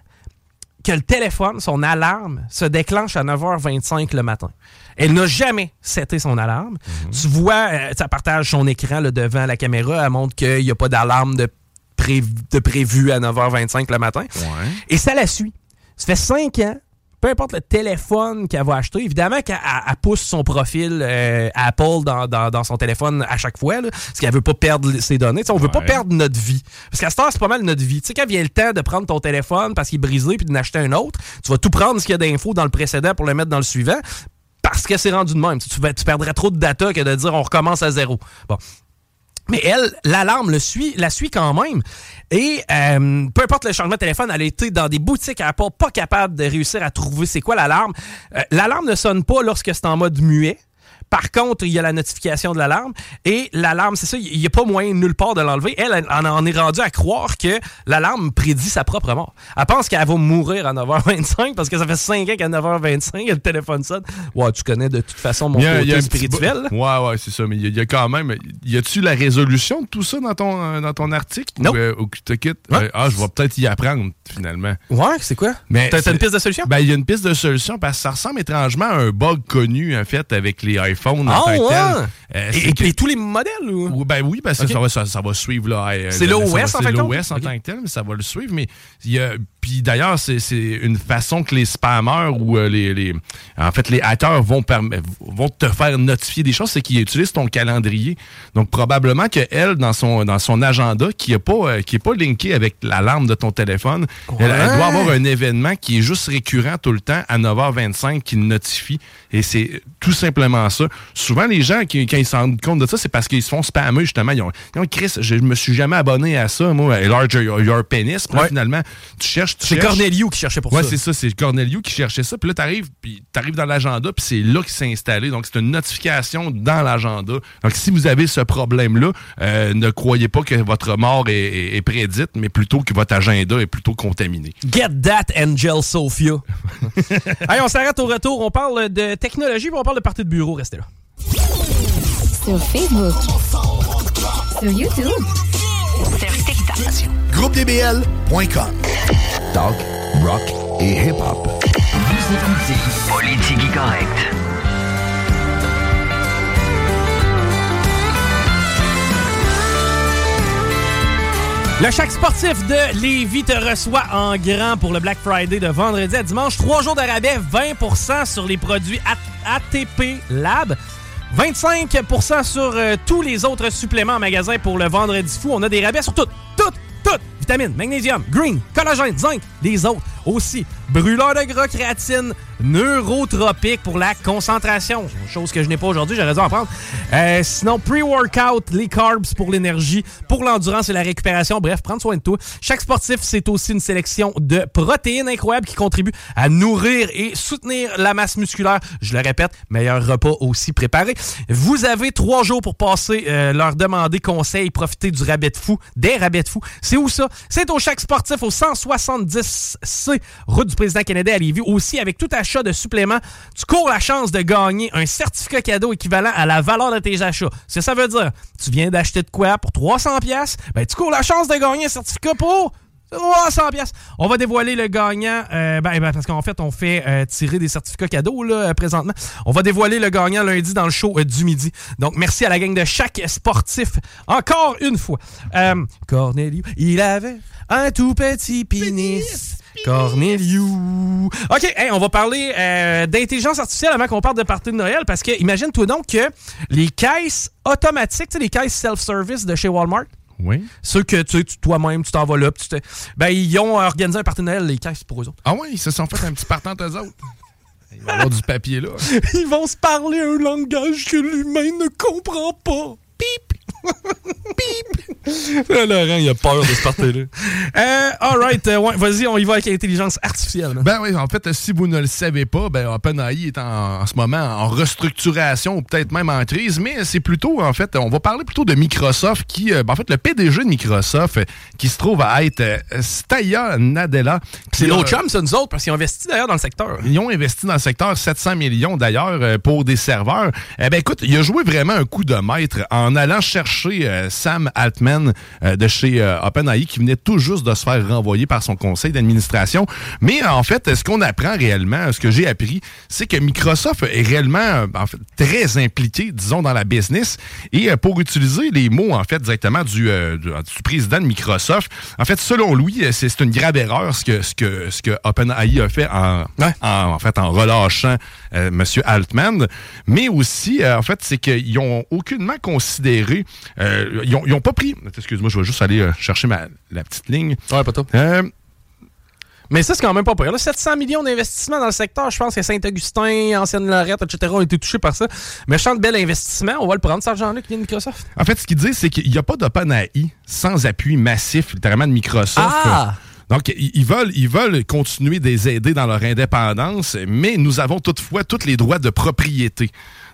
Speaker 1: que le téléphone, son alarme, se déclenche à 9h25 le matin. Elle n'a jamais seté son alarme. Tu vois, euh, ça partage son écran là, devant la caméra. Elle montre qu'il n'y a pas d'alarme de, pré- de prévu à 9h25 le matin. Et ça la suit. Ça fait 5 ans. Peu importe le téléphone qu'elle va acheter, évidemment qu'elle elle- elle pousse son profil euh, Apple dans, dans- dans son téléphone à chaque fois, là, parce qu'elle veut pas perdre ses données. Tu sais, on veut pas perdre notre vie. Parce qu'à ce temps, c'est pas mal notre vie. Tu sais, quand vient le temps de prendre ton téléphone parce qu'il est brisé puis d'en acheter un autre, tu vas tout prendre ce qu'il y a d'infos dans le précédent pour le mettre dans le suivant parce que c'est rendu de même. Tu, tu perdrais trop de data que de dire on recommence à zéro. Bon. Mais elle, l'alarme la suit quand même. Et euh, peu importe le changement de téléphone, elle a été dans des boutiques Apple pas capable de réussir à trouver c'est quoi l'alarme. Euh, l'alarme ne sonne pas lorsque c'est en mode muet. Par contre, il y a la notification de l'alarme. Et l'alarme, c'est ça, il n'y a pas moyen nulle part de l'enlever. Elle, elle en en est rendue à croire que l'alarme prédit sa propre mort. Elle pense qu'elle va mourir à 9h25 parce que ça fait 5 ans qu'à 9h25, le téléphone sonne. Ouais, tu connais de toute façon mon
Speaker 2: a-
Speaker 1: côté spirituel.
Speaker 2: bout- Ouais, ouais, c'est ça. Mais il y, a- il y a quand même. Y a-tu la résolution de tout ça dans ton, euh, dans ton article?
Speaker 1: Non.
Speaker 2: Ou, euh, ou tu te quittes? Euh, ah, je vais peut-être y apprendre, finalement.
Speaker 1: Ouais, c'est quoi?
Speaker 2: Mais
Speaker 1: T'as- une piste de solution?
Speaker 2: Ben, il y a une piste de solution parce que ça ressemble étrangement à un bug connu, en fait, avec les iPhones. En
Speaker 1: Ah,
Speaker 2: tant que
Speaker 1: ouais?
Speaker 2: tel. Euh,
Speaker 1: Et-
Speaker 2: c'est
Speaker 1: et-
Speaker 2: que-
Speaker 1: et tous les modèles? Ou?
Speaker 2: Ou- Ben oui, parce que
Speaker 1: Ok.
Speaker 2: ça, va, ça, ça va suivre euh,
Speaker 1: C'est l'OS, en
Speaker 2: C'est
Speaker 1: fait,
Speaker 2: l'OS en tant que tel, mais ça va le suivre. Mais il y a- puis d'ailleurs, c'est c'est une façon que les spammers ou euh, les, les- en fait les hackers vont vont te faire notifier des choses, c'est qu'ils utilisent ton calendrier. Donc probablement que elle dans son dans son agenda qui est pas euh, qui est pas linké avec l'alarme de ton téléphone, elle, doit avoir un événement qui est juste récurrent tout le temps à 9h25 qui le notifie et c'est tout simplement ça. Souvent les gens qui quand ils se rendent compte de ça, c'est parce qu'ils se font spammer justement, ils ont, ils ont Chris, je me suis jamais abonné à ça moi, large your, your penis. Là,
Speaker 1: Ouais.
Speaker 2: finalement, tu cherches tu
Speaker 1: C'est
Speaker 2: cherches.
Speaker 1: Corneliu qui cherchait pour
Speaker 2: Ouais,
Speaker 1: ça.
Speaker 2: c'est ça, c'est Corneliu qui cherchait ça. Puis là, t'arrives, puis t'arrives dans l'agenda, puis c'est là qu'il s'est installé. Donc, c'est une notification dans l'agenda. Donc, si vous avez ce problème-là, euh, ne croyez pas que votre mort est, est- est prédite, mais plutôt que votre agenda est plutôt contaminé.
Speaker 1: Get that, Angel Sophia. Allez, on s'arrête au retour. On parle de technologie, puis on parle de partie de bureau. Restez là.
Speaker 7: Sur Facebook. Sur YouTube. Sur TikTok.
Speaker 8: GroupeDBL.com. Talk, rock et hip-hop.
Speaker 9: Vous écoutez Politique Correct.
Speaker 1: Le Chac sportif de Lévis te reçoit en grand pour le Black Friday de vendredi à dimanche. Trois jours de rabais, 20% sur les produits ATP Lab. 25% sur euh, tous les autres suppléments en magasin pour le vendredi fou. On a des rabais sur tout, tout, tout. Vitamines, magnésium, green, collagène, zinc, les autres aussi. Brûleur de gras, créatine, neurotropique pour la concentration. Chose que je n'ai pas aujourd'hui, j'aurais dû en prendre. Euh, sinon, pre-workout, les carbs pour l'énergie, pour l'endurance et la récupération. Bref, prendre soin de tout. Chaque sportif, c'est aussi une sélection de protéines incroyables qui contribuent à nourrir et soutenir la masse musculaire. Je le répète, meilleur repas aussi préparé. Vous avez trois jours pour passer, euh, leur demander conseil, profiter du rabais de fou, des rabais de fou. C'est où ça? C'est au Chaque Sportif au 170C, route du président Kennedy à Lévis. Aussi, avec tout achat de suppléments, tu cours la chance de gagner un certificat cadeau équivalent à la valeur de tes achats. Ce que ça veut dire, tu viens d'acheter de quoi pour 300 pièces, ben tu cours la chance de gagner un certificat pour 300 pièces. On va dévoiler le gagnant, euh, ben, ben, parce qu'en fait, on fait euh, tirer des certificats cadeaux là, euh, présentement. On va dévoiler le gagnant lundi dans le show euh, du midi. Donc, merci à la gang de chaque sportif. Encore une fois. Euh, Corneliu, il avait un tout petit pénis. Corneliu. OK, hey, on va parler euh, d'intelligence artificielle avant qu'on parle de partie de Noël, parce que imagine-toi donc que les caisses automatiques, tu sais, les caisses self-service de chez Walmart,
Speaker 2: Oui.
Speaker 1: ceux que tu sais, tu- toi-même, tu t'en vas là, tu te- ben, ils ont organisé un partenariat, les caisses pour eux autres.
Speaker 2: Ah oui, ils se sont fait un petit partant eux autres. Il va y avoir du papier là.
Speaker 1: Ils vont se parler un langage que l'humain ne comprend pas. Pip! Pip! Laurent, il a peur de ce party-là. euh, all right, euh, ouais, vas-y, on y va avec l'intelligence artificielle.
Speaker 2: Ben oui, en fait, si vous ne le savez pas, ben OpenAI est en, en ce moment en restructuration ou peut-être même en crise, mais c'est plutôt, en fait, on va parler plutôt de Microsoft qui, euh, ben, en fait, le PDG de Microsoft euh, qui se trouve à être Staya Nadella.
Speaker 1: C'est nos chums, ça, nous autres, parce qu'ils ont investi d'ailleurs dans le secteur.
Speaker 2: Ils ont investi dans le secteur 700 millions d'ailleurs pour des serveurs. Eh ben écoute, il a joué vraiment un coup de maître en allant chercher euh, Sam Altman euh, de chez euh, OpenAI qui venait tout juste de se faire renvoyer par son conseil d'administration. Mais en fait, ce qu'on apprend réellement, ce que j'ai appris, c'est que Microsoft est réellement en fait, très impliqué, disons, dans la business. Et pour utiliser les mots en fait directement du, du, président de Microsoft, en fait, selon lui, c'est une grave erreur ce que ce que ce que OpenAI a fait en, en, en fait en relâchant euh, Monsieur Altman, mais aussi euh, en fait c'est qu'ils ont aucunement considéré, euh, ils, ont, ils ont pas pris. Excuse-moi, je vais juste aller euh, chercher ma la petite ligne.
Speaker 1: Ouais, pas toi.
Speaker 2: Euh,
Speaker 1: Mais ça, c'est quand même pas pire. Là, 700 millions d'investissements dans le secteur. Je pense que Saint-Augustin, Ancienne-Lorette, etc. ont été touchés par ça. Méchant de bel investissement. On va le prendre, cet argent-là qui vient de Microsoft.
Speaker 2: En fait, ce qu'ils disent, c'est qu'il n'y a pas d'OpenAI sans appui massif, littéralement, de Microsoft.
Speaker 1: Ah!
Speaker 2: Donc, ils ils veulent, ils veulent continuer de les aider dans leur indépendance, mais nous avons toutefois tous les droits de propriété.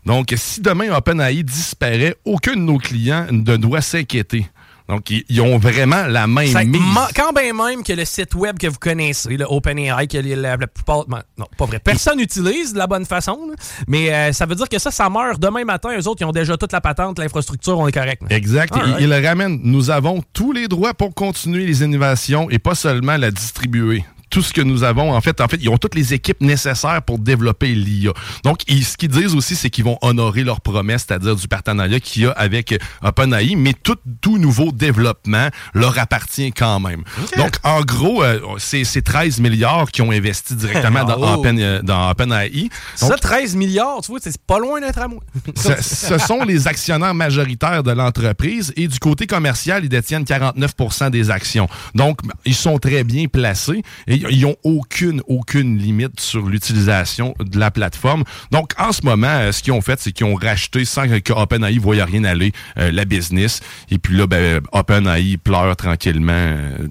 Speaker 2: Donc, si demain OpenAI disparaît, aucun de nos clients ne doit s'inquiéter. Donc, ils, ils ont vraiment la
Speaker 1: Ça-
Speaker 2: mise.
Speaker 1: quand bien même que le site web que vous connaissez, le OpenAI, que la, la plupart. ben, Non, pas vrai. Personne n'utilise de la bonne façon. là. mais euh, ça veut dire que ça, ça meurt demain matin. Eux autres, ils ont déjà toute la patente, l'infrastructure, on est correct. là.
Speaker 2: Exact.
Speaker 1: All
Speaker 2: Il-
Speaker 1: right.
Speaker 2: Il le ramène. Nous avons tous les droits pour continuer les innovations et pas seulement la distribuer. Tout ce que nous avons, en fait, en fait, ils ont toutes les équipes nécessaires pour développer l'IA. Donc, ils- ce qu'ils disent aussi, c'est qu'ils vont honorer leur promesse, c'est-à-dire du partenariat qu'il y a avec euh, OpenAI, mais tout, tout nouveau développement leur appartient quand même. Donc, en gros, euh, c'est c'est 13 milliards qui ont investi directement dans,
Speaker 1: Oh.
Speaker 2: Open, euh, dans OpenAI. Donc,
Speaker 1: Ça, 13 milliards, tu vois, c'est pas loin d'être à moi.
Speaker 2: ce, ce sont les actionnaires majoritaires de l'entreprise et du côté commercial, ils détiennent 49% des actions. Donc, ils sont très bien placés et ils n'ont aucune, aucune limite sur l'utilisation de la plateforme. Donc, en ce moment, euh, ce qu'ils ont fait, c'est qu'ils ont racheté sans que OpenAI ne voie rien aller euh, la business. Et puis là, ben, OpenAI pleure tranquillement. euh,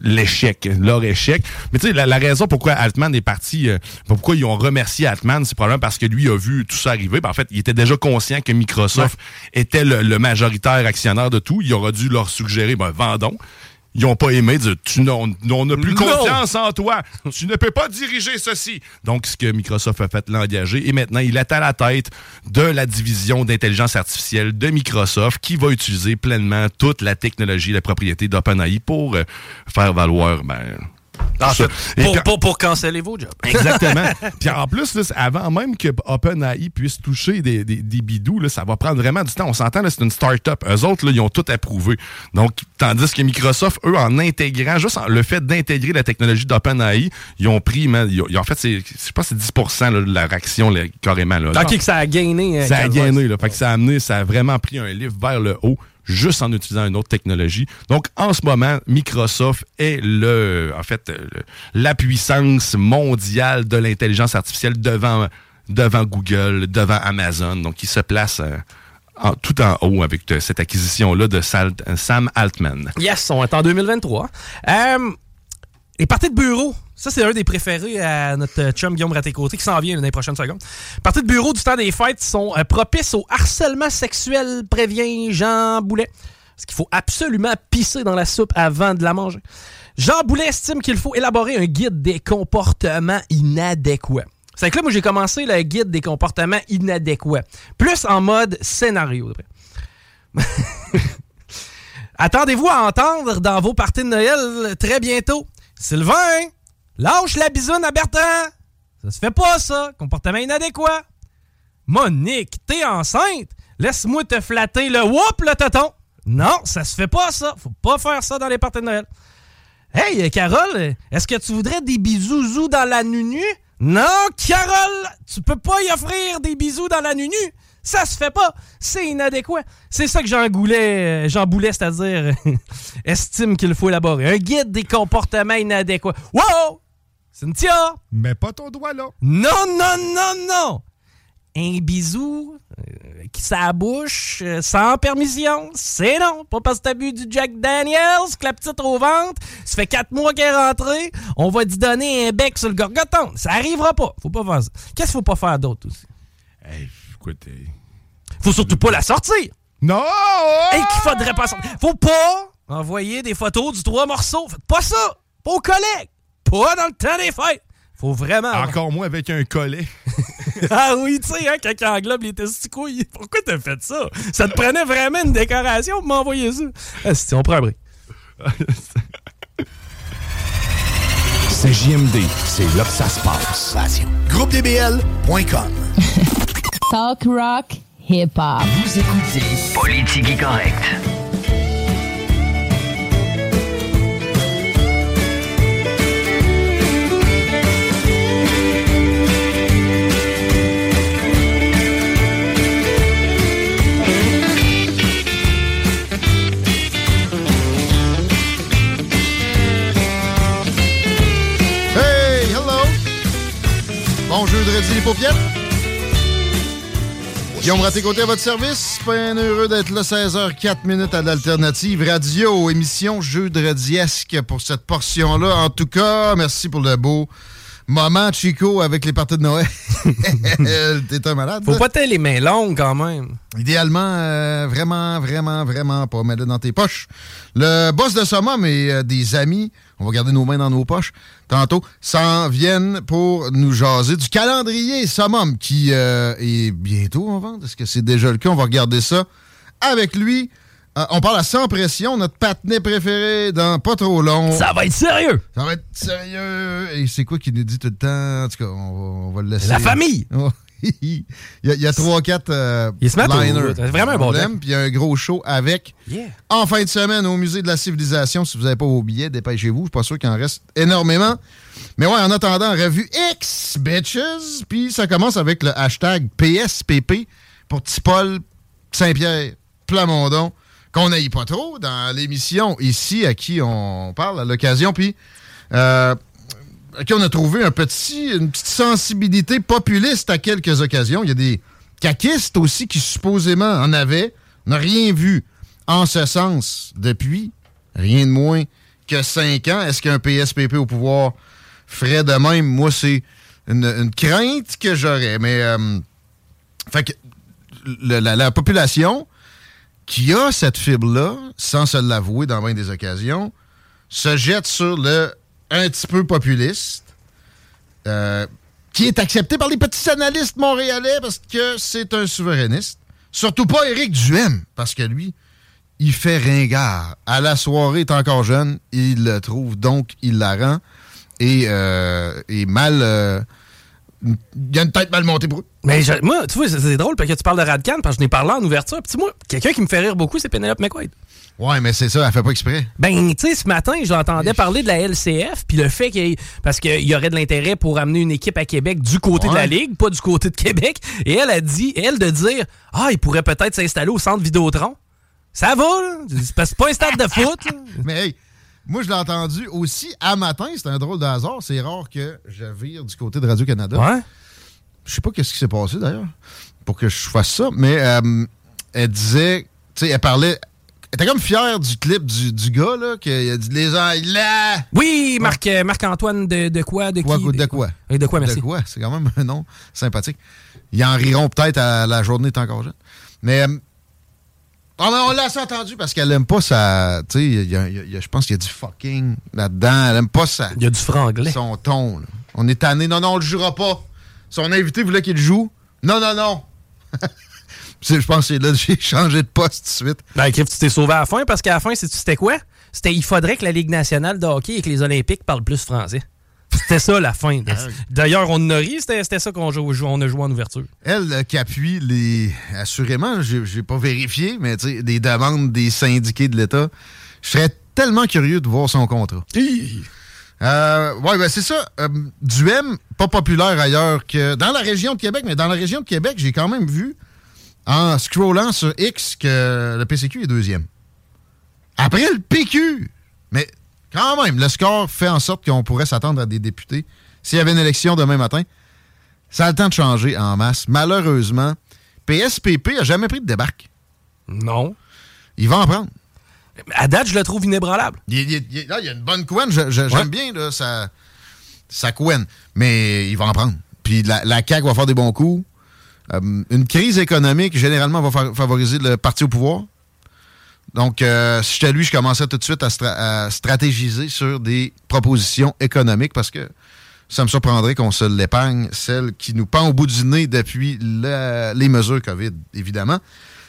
Speaker 2: l'échec, leur échec. Mais tu sais, la, la raison pourquoi Altman est parti, euh, pourquoi ils ont remercié Altman, c'est probablement parce que lui a vu tout ça arriver. Ben, en fait, il était déjà conscient que Microsoft était le, le majoritaire actionnaire de tout. Il aurait dû leur suggérer, ben, vendons. Ils n'ont pas aimé dire tu n'as- on n'a plus
Speaker 1: Non.
Speaker 2: confiance en toi. Tu ne peux pas diriger ceci. Donc, ce que Microsoft a fait, l'engager. Et maintenant, il est à la tête de la division d'intelligence artificielle de Microsoft qui va utiliser pleinement toute la technologie, la propriété d'OpenAI pour euh, faire valoir ben, Ça. Et
Speaker 1: pour, pour, pour canceller vos jobs.
Speaker 2: Exactement. Puis en plus, là, avant même que OpenAI puisse toucher des, des, des bidous, là, ça va prendre vraiment du temps. On s'entend, c'est une start-up. Eux autres, là, ils ont tout approuvé. Donc, tandis que Microsoft, eux, en intégrant, juste en- le fait d'intégrer la technologie d'OpenAI, ils ont pris, man, ils ont, ils ont- en fait, je sais pas, c'est 10 là, de leur action, là, carrément. Là.
Speaker 1: Ok, que ça a gainé. euh,
Speaker 2: Ça a gagné, là. Fait que ça a amené, ça a vraiment pris un livre vers le haut juste en utilisant une autre technologie. Donc, en ce moment, Microsoft est le, en fait, le- la puissance mondiale de l'intelligence artificielle devant, devant Google, devant Amazon. Donc, il se place euh, tout en haut avec euh, cette acquisition-là de Sam Altman.
Speaker 1: Yes, on est en 2023. Euh, les parties de bureau, ça c'est un des préférés à notre euh, chum Guillaume Raté-Côté qui s'en vient dans les prochaines secondes. Parties de bureau du temps des fêtes sont euh, propices au harcèlement sexuel, prévient Jean Boulet. Parce qu'il faut absolument pisser dans la soupe avant de la manger. Jean Boulet estime qu'il faut élaborer un guide des comportements inadéquats. C'est que là, moi, j'ai commencé le guide des comportements inadéquats. Plus en mode scénario. Attendez-vous à entendre dans vos parties de Noël très bientôt. Sylvain, lâche la bisoune à Bertrand. Ça se fait pas, ça. Comportement inadéquat. Monique, t'es enceinte. Laisse-moi te flatter le whoop, le tonton. Non, ça se fait pas, ça. Faut pas faire ça dans les parties de Noël. Hey, Carole, est-ce que tu voudrais des bisous dans la nunu? Non, Carole, tu peux pas y offrir des bisous dans la nunu. Ça se fait pas. C'est inadéquat. C'est ça que Jean Goulet, euh, Jean Boulet, c'est-à-dire, euh, estime qu'il faut élaborer. Un guide des comportements inadéquats. Wow! Cynthia!
Speaker 2: Mets pas ton doigt là.
Speaker 1: Non, non, non, non! un bisou euh, qui sa bouche euh, sans permission, c'est non. Pas parce que t'as bu du Jack Daniels, que la petite au ventre, ça fait quatre mois qu'elle est rentrée, on va te donner un bec sur le gorgoton. Ça arrivera pas. Faut pas faire ça. Qu'est-ce qu'il faut pas faire d'autre aussi?
Speaker 2: Hey,
Speaker 1: Faut surtout pas la sortir.
Speaker 2: Non!
Speaker 1: Et qu'il faudrait pas sortir. Faut pas envoyer des photos du trois morceaux. Faites pas ça. Pas aux collègues. Pas dans le temps des fêtes. Faut vraiment.
Speaker 2: Encore moins avec un collet.
Speaker 1: ah oui, tu sais, hein, quand il englobe les testicules. Pourquoi t'as fait ça? Ça te prenait vraiment une décoration pour m'envoyer ça? Ah, si, on prend un.
Speaker 8: C'est JMD, c'est là que ça se passe. GroupeDBL.com
Speaker 7: Talk rock hip hop.
Speaker 9: Vous écoutez Politique Correct.
Speaker 10: Hey, hello! Bon jeudi les paupières. Guillaume Raté-Côté à votre service. Bien heureux d'être là, 16h04 minutes à l'Alternative Radio, émission jeudi-esque pour cette portion-là. En tout cas, merci pour le beau moment, Chico, avec les parties de Noël. T'es un malade.
Speaker 1: Faut pas t'aider les mains longues quand même.
Speaker 10: Idéalement, euh, vraiment, vraiment, vraiment pas. Mets-le dans tes poches. Le boss de Summum et euh, des amis, on va garder nos mains dans nos poches, tantôt, s'en viennent pour nous jaser du calendrier Summum qui euh, est bientôt en vente. Est-ce que c'est déjà le cas? On va regarder ça avec lui. Euh, on parle à sans pression, notre patinet préféré dans pas trop long.
Speaker 1: Ça va être sérieux!
Speaker 10: Ça va être sérieux. Et c'est quoi qu'il nous dit tout le temps? En tout cas, on va, on va le laisser.
Speaker 1: La famille!
Speaker 10: il y a, il y a trois, quatre euh,
Speaker 1: Il se met au-
Speaker 10: liners.
Speaker 1: c'est vraiment un bon.
Speaker 10: Puis il y a un gros show avec.
Speaker 1: Yeah.
Speaker 10: En fin de semaine, au Musée de la Civilisation, si vous n'avez pas vos billets, dépêchez-vous. Je suis pas sûr qu'il en reste énormément. Mais ouais, en attendant, revue X, bitches. Puis ça commence avec le hashtag PSPP pour Paul Saint-Pierre Plamondon, qu'on n'aille pas trop dans l'émission ici à qui on parle à l'occasion. Puis euh, à qui on a trouvé un petit, une petite sensibilité populiste à quelques occasions. Il y a des caquistes aussi qui supposément en avaient. On n'a rien vu en ce sens depuis. Rien de moins que cinq ans. Est-ce qu'un PSPP au pouvoir ferait de même? Moi, c'est une, une crainte que j'aurais. Mais, euh, fait que le- la, la population qui a cette fibre-là, sans se l'avouer dans bien des occasions, se jette sur le un petit peu populiste, euh, qui est accepté par les petits analystes montréalais parce que c'est un souverainiste. Surtout pas Éric Duhem, parce que lui, il fait ringard. À la soirée, il est encore jeune, il le trouve, donc il la rend. Et, euh, mal... euh, il a une tête mal montée pour eux.
Speaker 1: Mais je- moi, tu vois, c'est- drôle parce que tu parles de Radcan, parce que je n'ai parlé en ouverture. Puis moi, quelqu'un qui me fait rire beaucoup, c'est Penelope McQuaid.
Speaker 10: Ouais, mais c'est ça, elle fait pas exprès.
Speaker 1: Ben, tu sais, ce matin, j'entendais parler de la LCF, puis le fait qu'il y parce qu'il y aurait de l'intérêt pour amener une équipe à Québec du côté de la. Ligue, pas du côté de Québec. Et elle a dit, elle, de dire, ah, il pourrait peut-être s'installer au centre Vidéotron. Ça va, là. C'est pas- c'est pas un stade de foot, là.
Speaker 10: Mais hey, moi, je l'ai entendu aussi à matin. C'est un drôle de hasard. C'est rare que je vire du côté de Radio-Canada.
Speaker 1: Ouais.
Speaker 10: Je sais pas qu'est-ce qui s'est passé, d'ailleurs, pour que je fasse ça. Mais euh, elle disait... Tu sais, elle parlait... Elle était comme fière du clip du, du gars, là, qu'il a dit « Les gens, là!
Speaker 1: Oui, Marc, euh, Marc-Antoine de, de quoi? De
Speaker 10: Quoi,
Speaker 1: qui?
Speaker 10: de quoi?
Speaker 1: Oui, de quoi, merci.
Speaker 10: De quoi? C'est quand même un nom sympathique. Ils en riront peut-être à la journée est encore jeune. Mais... euh, ah, mais on l'a assez entendu parce qu'elle aime pas sa. Tu sais, je pense qu'il y a du fucking là-dedans. Elle aime pas ça.
Speaker 1: Il y a du franglais.
Speaker 10: Son ton. là. On est tanné. Non, non, on le jouera pas. Son invité voulait qu'il joue. Non, non, non. Je pense que c'est là que j'ai changé de poste tout de suite.
Speaker 1: Ben, Criff, tu t'es sauvé à la fin parce qu'à la fin, c'était quoi? C'était il faudrait que la Ligue nationale de hockey et que les Olympiques parlent plus français. C'était ça la fin. D'ailleurs, on a ri, c'était ça qu'on on a joué en ouverture.
Speaker 10: Elle euh, qui appuie les. Assurément, j'ai pas vérifié, mais des demandes des syndiqués de l'État. Je serais tellement curieux de voir son contrat. Euh, ouais, ben c'est ça. Euh, Duhem, pas populaire ailleurs que dans la région de Québec, mais dans la région de Québec, j'ai quand même vu, en scrollant sur X, que le PCQ est deuxième. Après le PQ. Mais quand même, le score fait en sorte qu'on pourrait s'attendre à des députés. S'il y avait une élection demain matin, Ça a le temps de changer en masse. Malheureusement, PSPP a jamais pris de débarque.
Speaker 1: Non.
Speaker 10: Il va en prendre.
Speaker 1: À date, je le trouve inébranlable.
Speaker 10: Il, il- il- là, il y a une bonne couenne. J'aime
Speaker 1: Ouais.
Speaker 10: bien là, sa, sa couenne. Mais il va en prendre. Puis la, la CAQ va faire des bons coups. Euh, une crise économique, généralement, va fa- favoriser le parti au pouvoir. Donc, euh, si j'étais lui, je commençais tout de suite à, stra- à stratégiser sur des propositions économiques parce que ça me surprendrait qu'on se l'épargne, celle qui nous pend au bout du nez depuis la- les mesures COVID, évidemment.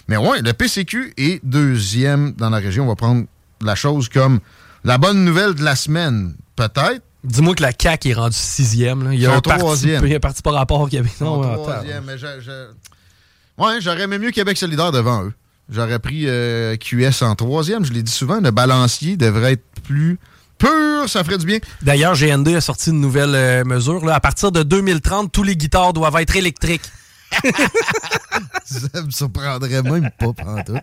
Speaker 10: Mais ouais, le PCQ est deuxième dans la région. On va prendre la chose comme la bonne nouvelle de la semaine, peut-être.
Speaker 1: Dis-moi que la CAQ est rendue sixième. là. Il y a un parti,
Speaker 10: troisième.
Speaker 1: il y a un parti par rapport qui avait.
Speaker 10: Son
Speaker 1: Non,
Speaker 10: troisième, mais je- je- Ouais, j'aurais aimé mieux Québec solidaire devant eux. J'aurais pris euh, QS en troisième. Je l'ai dit souvent, le balancier devrait être plus pur, ça ferait du bien.
Speaker 1: D'ailleurs, GND a sorti une nouvelle euh, mesure. Là. À partir de 2030, tous les guitares doivent être électriques.
Speaker 10: ça me surprendrait même pas pantoute.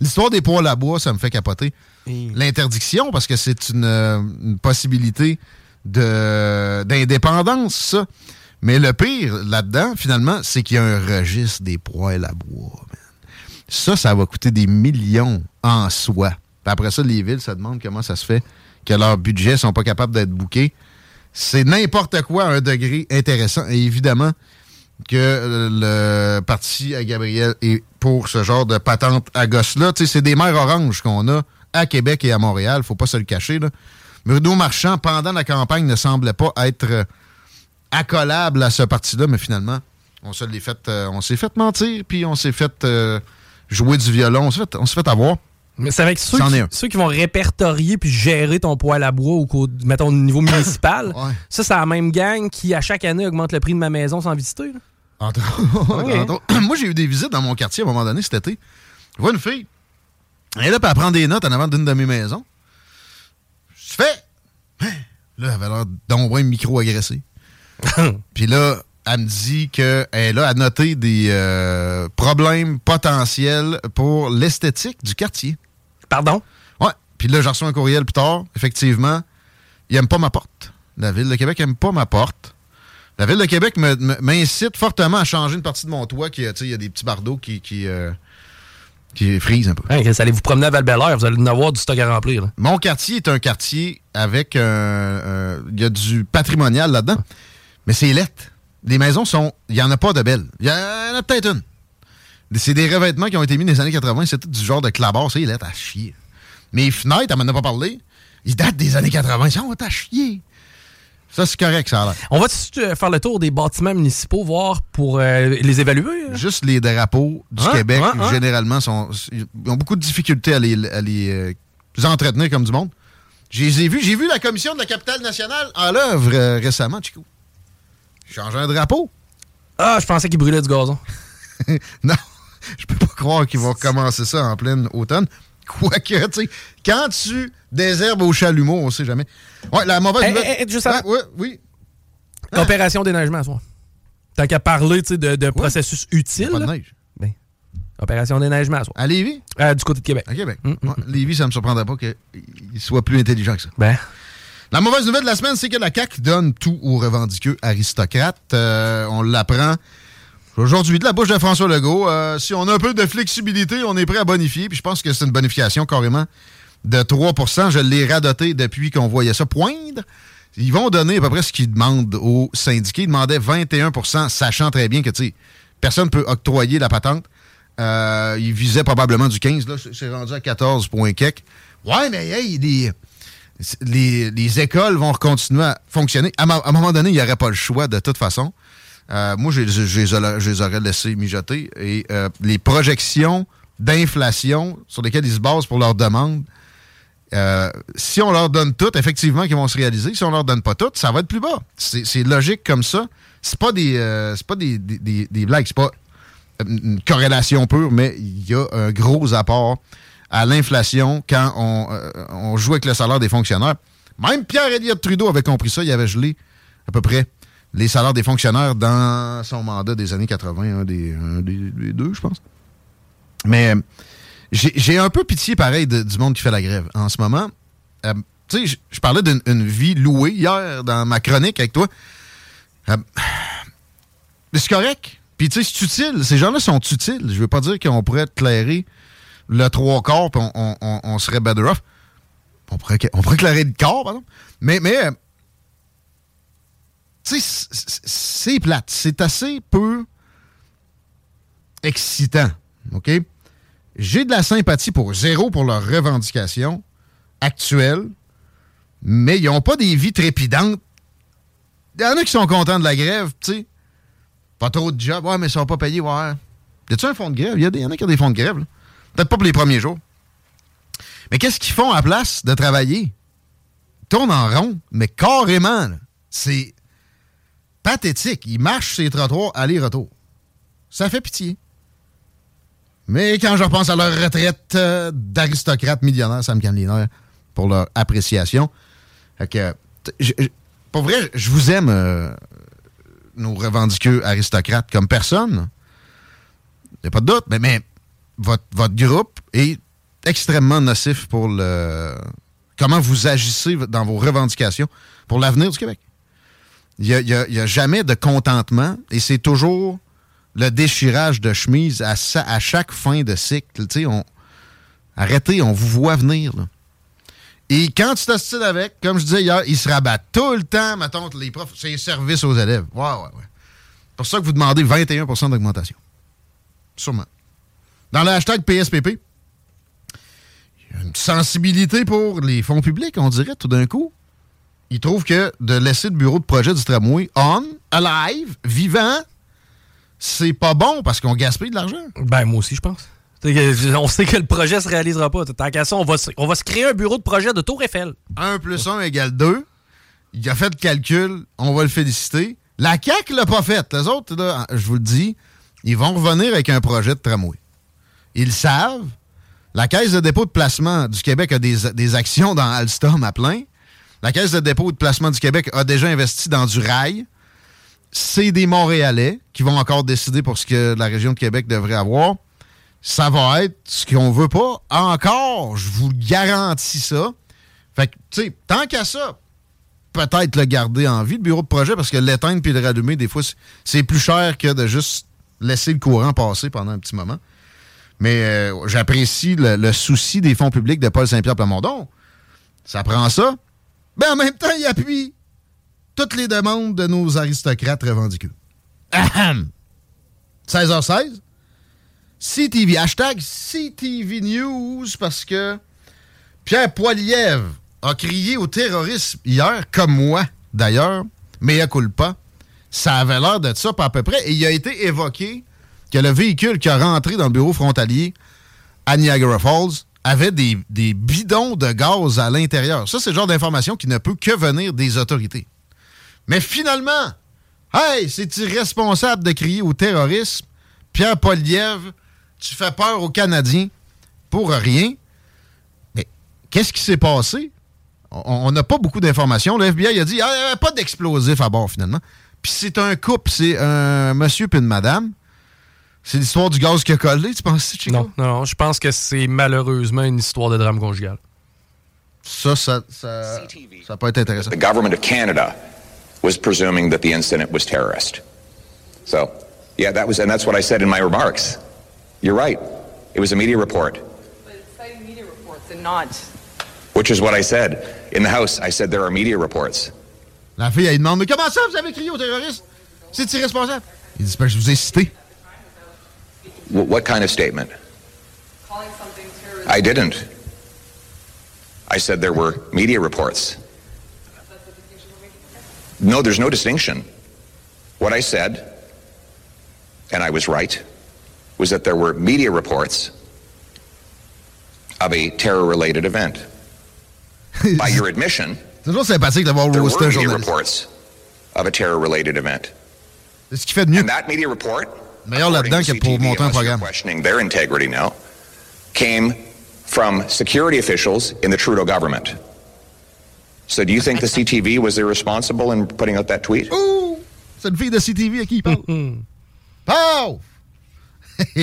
Speaker 10: L'histoire des poils à bois, ça me fait capoter. L'interdiction, parce que c'est une, euh, une possibilité de- d'indépendance, ça. Mais le pire là-dedans, finalement, c'est qu'il y a un registre des poils à bois. man. Ça, ça va coûter des millions en soi. Après ça, les villes se demandent comment ça se fait que leurs budgets sont pas capables d'être bouqués. C'est n'importe quoi à un degré intéressant. Et évidemment, que euh, le parti à Gabriel est pour ce genre de patente à gosse-là. C'est des mers oranges qu'on a à Québec et à Montréal, faut pas se le cacher. Là. Bruno Marchand, pendant la campagne, ne semblait pas être euh, accolable à ce parti-là, mais finalement, on se l'est fait, euh, on s'est fait mentir, puis on s'est fait jouer du violon, on s'est fait, on fait avoir.
Speaker 1: Mais c'est avec ceux qui, ceux qui vont répertorier puis gérer ton poêle à bois au, mettons, au niveau municipal. Ça, c'est la même gang qui, à chaque année, augmente le prix de ma maison sans visiter.
Speaker 10: Entre Entre autres. Moi, j'ai eu des visites dans mon quartier à un moment donné cet été. Je vois une fille. Elle est là, puis elle prend des notes en avant d'une de mes maisons. Je fais. Hein? Là, elle avait l'air d'envoyer un micro agressé. puis là, elle me dit qu'elle est là à noter des euh, problèmes potentiels pour l'esthétique du quartier.
Speaker 1: Pardon?
Speaker 10: Ouais. Puis là, j'ai reçu un courriel plus tard. Effectivement, il aime pas ma porte. La Ville de Québec aime pas ma porte. La Ville de Québec m'incite fortement à changer une partie de mon toit qui, tu sais, il y a des petits bardeaux qui, qui, euh, qui frisent un peu.
Speaker 1: Ça allez vous promener à val vous allez en avoir du stock à remplir. là.
Speaker 10: Mon quartier est un quartier avec Il y a du patrimonial là-dedans, mais c'est lettre. Les maisons sont. Il n'y en a pas de belles. Il y en a peut-être une. C'est des revêtements qui ont été mis dans les années 80. C'est tout du genre de clabard. C'est lettre à chier. Mes fenêtres, elle m'en a pas parlé. Ils datent des années 80. Ils sont à chier. Ça, c'est correct, ça a l'air.
Speaker 1: On va euh, faire le tour des bâtiments municipaux, voir pour euh, les évaluer? hein?
Speaker 10: Juste les drapeaux du
Speaker 1: Hein?
Speaker 10: Québec,
Speaker 1: Hein?
Speaker 10: Généralement, sont, ils ont beaucoup de difficultés à les, à les, euh, les entretenir comme du monde. Je les ai vus. J'ai vu la commission de la capitale nationale en l'œuvre euh, récemment, Chico. Changer un drapeau.
Speaker 1: Ah, je pensais qu'il brûlait du gazon.
Speaker 10: non, je peux pas croire qu'ils vont commencer ça en plein automne. Quoique, tu sais, quand tu désherbes au chalumeau, on sait jamais. Ouais, la mauvaise
Speaker 1: Hey,
Speaker 10: nouvelle-
Speaker 1: hey, hey, juste
Speaker 10: ouais, oui.
Speaker 1: Opération déneigement, à soir. Tant qu'à parler tu sais, de, de processus utile.
Speaker 10: Pas de neige.
Speaker 1: Ben, opération déneigement, à soir.
Speaker 10: À Lévis?
Speaker 1: Euh, du côté de Québec.
Speaker 10: À Québec. Ouais, Lévis, ça me surprendrait pas qu'il soit plus intelligent que ça.
Speaker 1: Ben.
Speaker 10: La mauvaise nouvelle de la semaine, c'est que la CAQ donne tout aux revendiqueux aristocrates. Euh, on l'apprend aujourd'hui de la bouche de François Legault. Euh, si on a un peu de flexibilité, on est prêt à bonifier. Puis je pense que c'est une bonification carrément de 3% Je l'ai radoté depuis qu'on voyait ça poindre. Ils vont donner à peu près ce qu'ils demandent aux syndiqués. Ils demandaient 21% sachant très bien que personne ne peut octroyer la patente. Euh, ils visaient probablement du 15. Là, c'est- rendu à 14 points. Ouais, mais hey, les, les, les écoles vont continuer à fonctionner. À, un moment donné, il n'y aurait pas le choix de toute façon. Euh, moi, je, les aurais- laissés mijoter. Et euh, les projections d'inflation sur lesquelles ils se basent pour leurs demandes, euh, si on leur donne toutes, effectivement, qu'ils vont se réaliser. Si on leur donne pas toutes, ça va être plus bas. C'est logique comme ça. C'est pas des, pas des, des, des- blagues. C'est pas une corrélation pure, mais il y a un gros apport à l'inflation quand on, euh, on joue avec le salaire des fonctionnaires. Même Pierre Elliott Trudeau avait compris ça. Il avait gelé à peu près les salaires des fonctionnaires dans son mandat des années 80, un des, deux, je pense. Mais euh, j'ai un peu pitié, pareil, du monde qui fait la grève en ce moment. Euh, tu sais, je- parlais d'une une vie louée hier dans ma chronique avec toi. C'est correct. Puis, tu sais, c'est utile. Ces gens-là sont utiles. Je veux pas dire qu'on pourrait éclairer le trois quarts puis on, serait better off. On pourrait, on pourrait le corps, pardon. Mais, mais euh, c'est plate. C'est assez peu excitant. OK? J'ai de la sympathie pour zéro pour leurs revendications actuelles, mais ils n'ont pas des vies trépidantes. Il y en a qui sont contents de la grève, tu sais. Pas trop de job. Ouais, mais ils sont pas payés. Ouais. Y a-tu un fonds de grève? Il y, y en a qui ont des fonds de grève. Peut-être pas pour les premiers jours. Mais qu'est-ce qu'ils font à la place de travailler? Ils tournent en rond, mais carrément. C'est pathétique. Ils marchent ces trottoirs aller-retour. Ça fait pitié. Mais quand je repense à leur retraite euh, d'aristocrates millionnaires, ça me calme les pour leur appréciation. Fait que, pour vrai, je vous aime, euh, nos revendiqueux aristocrates, comme personne. Il n'y a pas de doute, mais, mais votre, groupe est extrêmement nocif pour le comment vous agissez dans vos revendications pour l'avenir du Québec. Il n'y a, jamais de contentement et c'est toujours le déchirage de chemise à, à chaque fin de cycle. Arrêtez, on vous voit venir. Et quand tu t'ostines avec, comme je disais hier, ils se rabattent tout le temps, mettons, les profs, c'est service aux élèves. Ouais, ouais, ouais. C'est pour ça que vous demandez 21% d'augmentation. Sûrement. Dans le hashtag PSPP, une sensibilité pour les fonds publics, on dirait, tout d'un coup. Ils trouvent que de laisser le bureau de projet du tramway on, alive, vivant, c'est pas bon parce qu'on gaspille de l'argent.
Speaker 1: Ben, moi aussi, je pense. On sait que le projet se réalisera pas. Tant qu'à ça, on va, se, on va se créer un bureau de projet de Tour Eiffel.
Speaker 10: 1 plus 1 égale 2. Il a fait le calcul, on va le féliciter. La CAQ l'a pas fait. Les autres, là, je vous le dis, ils vont revenir avec un projet de tramway. Ils savent. La Caisse de dépôt de placement du Québec a des, actions dans Alstom à plein. La Caisse de dépôt de placement du Québec a déjà investi dans du rail. C'est des Montréalais qui vont encore décider pour ce que la région de Québec devrait avoir. Ça va être ce qu'on veut pas. Encore, je vous garantis ça. Fait que, tu sais, tant qu'à ça, peut-être le garder en vie, le bureau de projet, parce que l'éteindre puis le rallumer, des fois, c'est plus cher que de juste laisser le courant passer pendant un petit moment. Mais euh, j'apprécie le, souci des fonds publics de Paul Saint-Pierre Plamondon. Ça prend ça. Mais en même temps, il appuie toutes les demandes de nos aristocrates revendiqueux. Ahem. 16h16. CTV. Hashtag CTV News parce que Pierre Poilievre a crié au terrorisme hier, comme moi d'ailleurs, mais il coule pas. Ça avait l'air de ça, pas à peu près. Et il a été évoqué que le véhicule qui a rentré dans le bureau frontalier à Niagara Falls avait des, bidons de gaz à l'intérieur. Ça, c'est le genre d'information qui ne peut que venir des autorités. Mais finalement, hey, c'est irresponsable de crier au terrorisme. Pierre Poilievre, tu fais peur aux Canadiens pour rien. Mais qu'est-ce qui s'est passé? On- n'a pas beaucoup d'informations. Le FBI a dit ah, il n'y avait pas d'explosif à bord finalement. Puis c'est un couple, c'est un monsieur puis une madame. C'est l'histoire du gaz qui a collé, tu penses, Chico?
Speaker 1: Non, non, non, je pense que c'est malheureusement une histoire de drame conjugal.
Speaker 10: Ça, ça, ça, ça peut être intéressant.
Speaker 11: The government of Canada was presuming that the incident was terrorist. So, yeah, that was, and that's what I said in my remarks. You're right. It was a media report,
Speaker 12: citing media reports and not.
Speaker 11: which is what I said. In the House, I said there are media reports.
Speaker 10: La fille, elle demande Mais comment ça, vous avez crié aux terroristes C'est irresponsable. Il dit ben, Je vous ai cité.
Speaker 11: W- what kind of statement? I didn't. I said there were media reports. No, there's no distinction. What I said, and I was right, was that there were media reports of a terror related event. By your admission,
Speaker 10: C'est toujours sympathique d'avoir
Speaker 11: there
Speaker 10: roasté
Speaker 11: were
Speaker 10: un
Speaker 11: media
Speaker 10: journaliste.
Speaker 11: reports of a terror related event.
Speaker 10: C'est ce qu'il fait de mieux.
Speaker 11: And that media report,
Speaker 10: Meilleur là-dedans que pour monter un programme.
Speaker 11: questioning their integrity now, came from security officials in the Trudeau government. So do you think the CTV was irresponsible in putting out that tweet?
Speaker 10: Ouh! C'est une fille de CTV à qui il parle. Pau!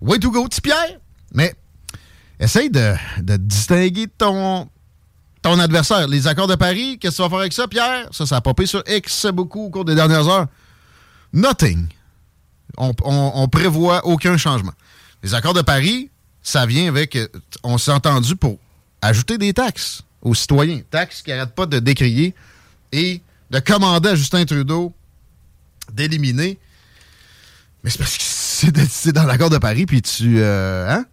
Speaker 10: Way to go, petit Pierre! Mais essaye de, de distinguer ton, ton adversaire. Les accords de Paris, qu'est-ce que tu vas faire avec ça, Pierre? Ça, ça a popé sur X beaucoup au cours des dernières heures. Nothing. On, prévoit aucun changement. Les accords de Paris, ça vient avec. euh, On s'est entendu pour ajouter des taxes aux citoyens. Taxes qui n'arrêtent pas de décrier et de commander à Justin Trudeau d'éliminer. Mais c'est parce que c'est dans l'accord de Paris, puis tu. euh, hein?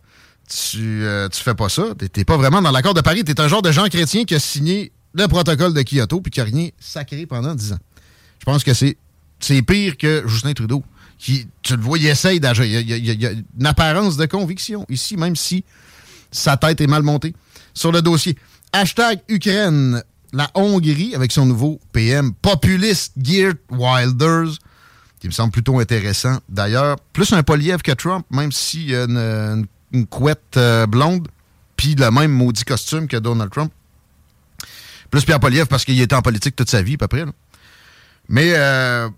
Speaker 10: Tu, euh, tu fais pas ça. T'es- pas vraiment dans l'accord de Paris. T'es un genre de Jean chrétien qui a signé le protocole de Kyoto, puis qui a rien sacré pendant 10 ans. Je pense que c'est pire que Justin Trudeau. Tu le vois, il essaye d'agir. Il y, a- il il il a une apparence de conviction ici, même si sa tête est mal montée. Sur le dossier, hashtag Ukraine, la Hongrie, avec son nouveau PM populiste Geert Wilders, qui me semble plutôt intéressant. D'ailleurs, plus un Poliev que Trump, même s'il y a une, une- couette euh, blonde, puis le même maudit costume que Donald Trump. Plus Pierre Poliev parce qu'il était en politique toute sa vie, à peu près. Mais euh,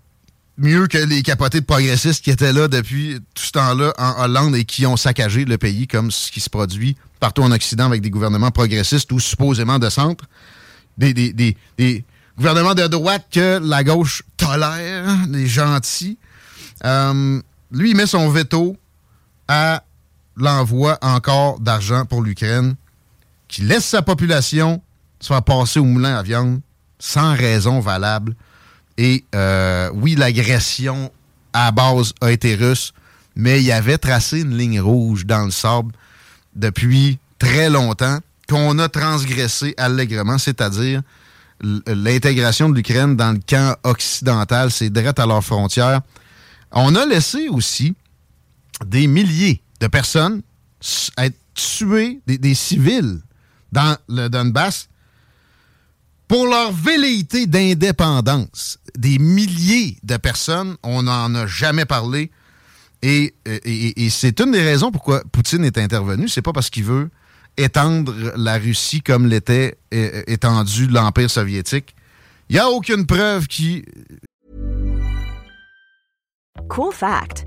Speaker 10: mieux que les capotés de progressistes qui étaient là depuis tout ce temps-là en Hollande et qui ont saccagé le pays comme ce qui se produit partout en Occident avec des gouvernements progressistes ou supposément de centre. Des, gouvernements de droite que la gauche tolère, des gentils. Euh, lui, il met son veto à l'envoi encore d'argent pour l'Ukraine, qui laisse sa population se faire passer au moulin à viande sans raison valable. Et euh, oui, l'agression à base a été russe, mais il avait tracé une ligne rouge dans le sable depuis très longtemps qu'on a transgressé allègrement, c'est-à-dire l'intégration de l'Ukraine dans le camp occidental, c'est direct à leurs frontières. On a laissé aussi des milliers de personnes être tuées, des civils, dans le Donbass pour leur velléité d'indépendance. Des milliers de personnes, on n'en a jamais parlé. Et, c'est une des raisons pourquoi Poutine est intervenu. C'est pas parce qu'il veut étendre la Russie comme l'était étendu l'Empire soviétique. Il n'y a aucune preuve qui
Speaker 13: Cool fact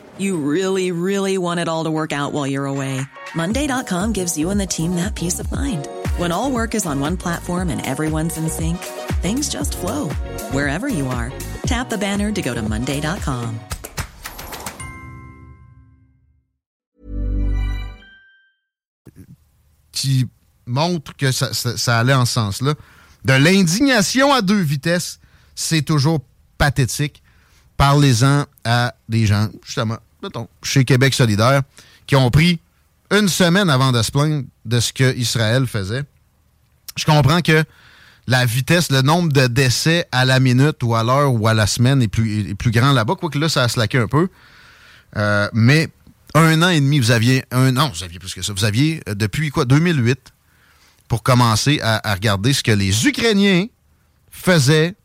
Speaker 14: You really, really want it all to work out while you're away. Monday.com gives you and the team that peace of mind. When all work is on one platform and everyone's in sync, things just flow wherever you are. Tap the banner to go to Monday.com.
Speaker 10: qui montre que ça, ça- ça allait en sens-là. De l'indignation à deux vitesses, c'est toujours pathétique. Parlez-en à des gens, justement, mettons, chez Québec solidaire, qui ont pris une semaine avant de se plaindre de ce que Israël faisait. Je comprends que la vitesse, le nombre de décès à la minute ou à l'heure ou à la semaine est plus, est plus grand là-bas, quoique là, ça a slacké un peu. Euh, mais un an et demi, vous aviez un an, vous aviez plus que ça. Vous aviez euh, depuis quoi? 2008 pour commencer à regarder ce que les Ukrainiens faisaient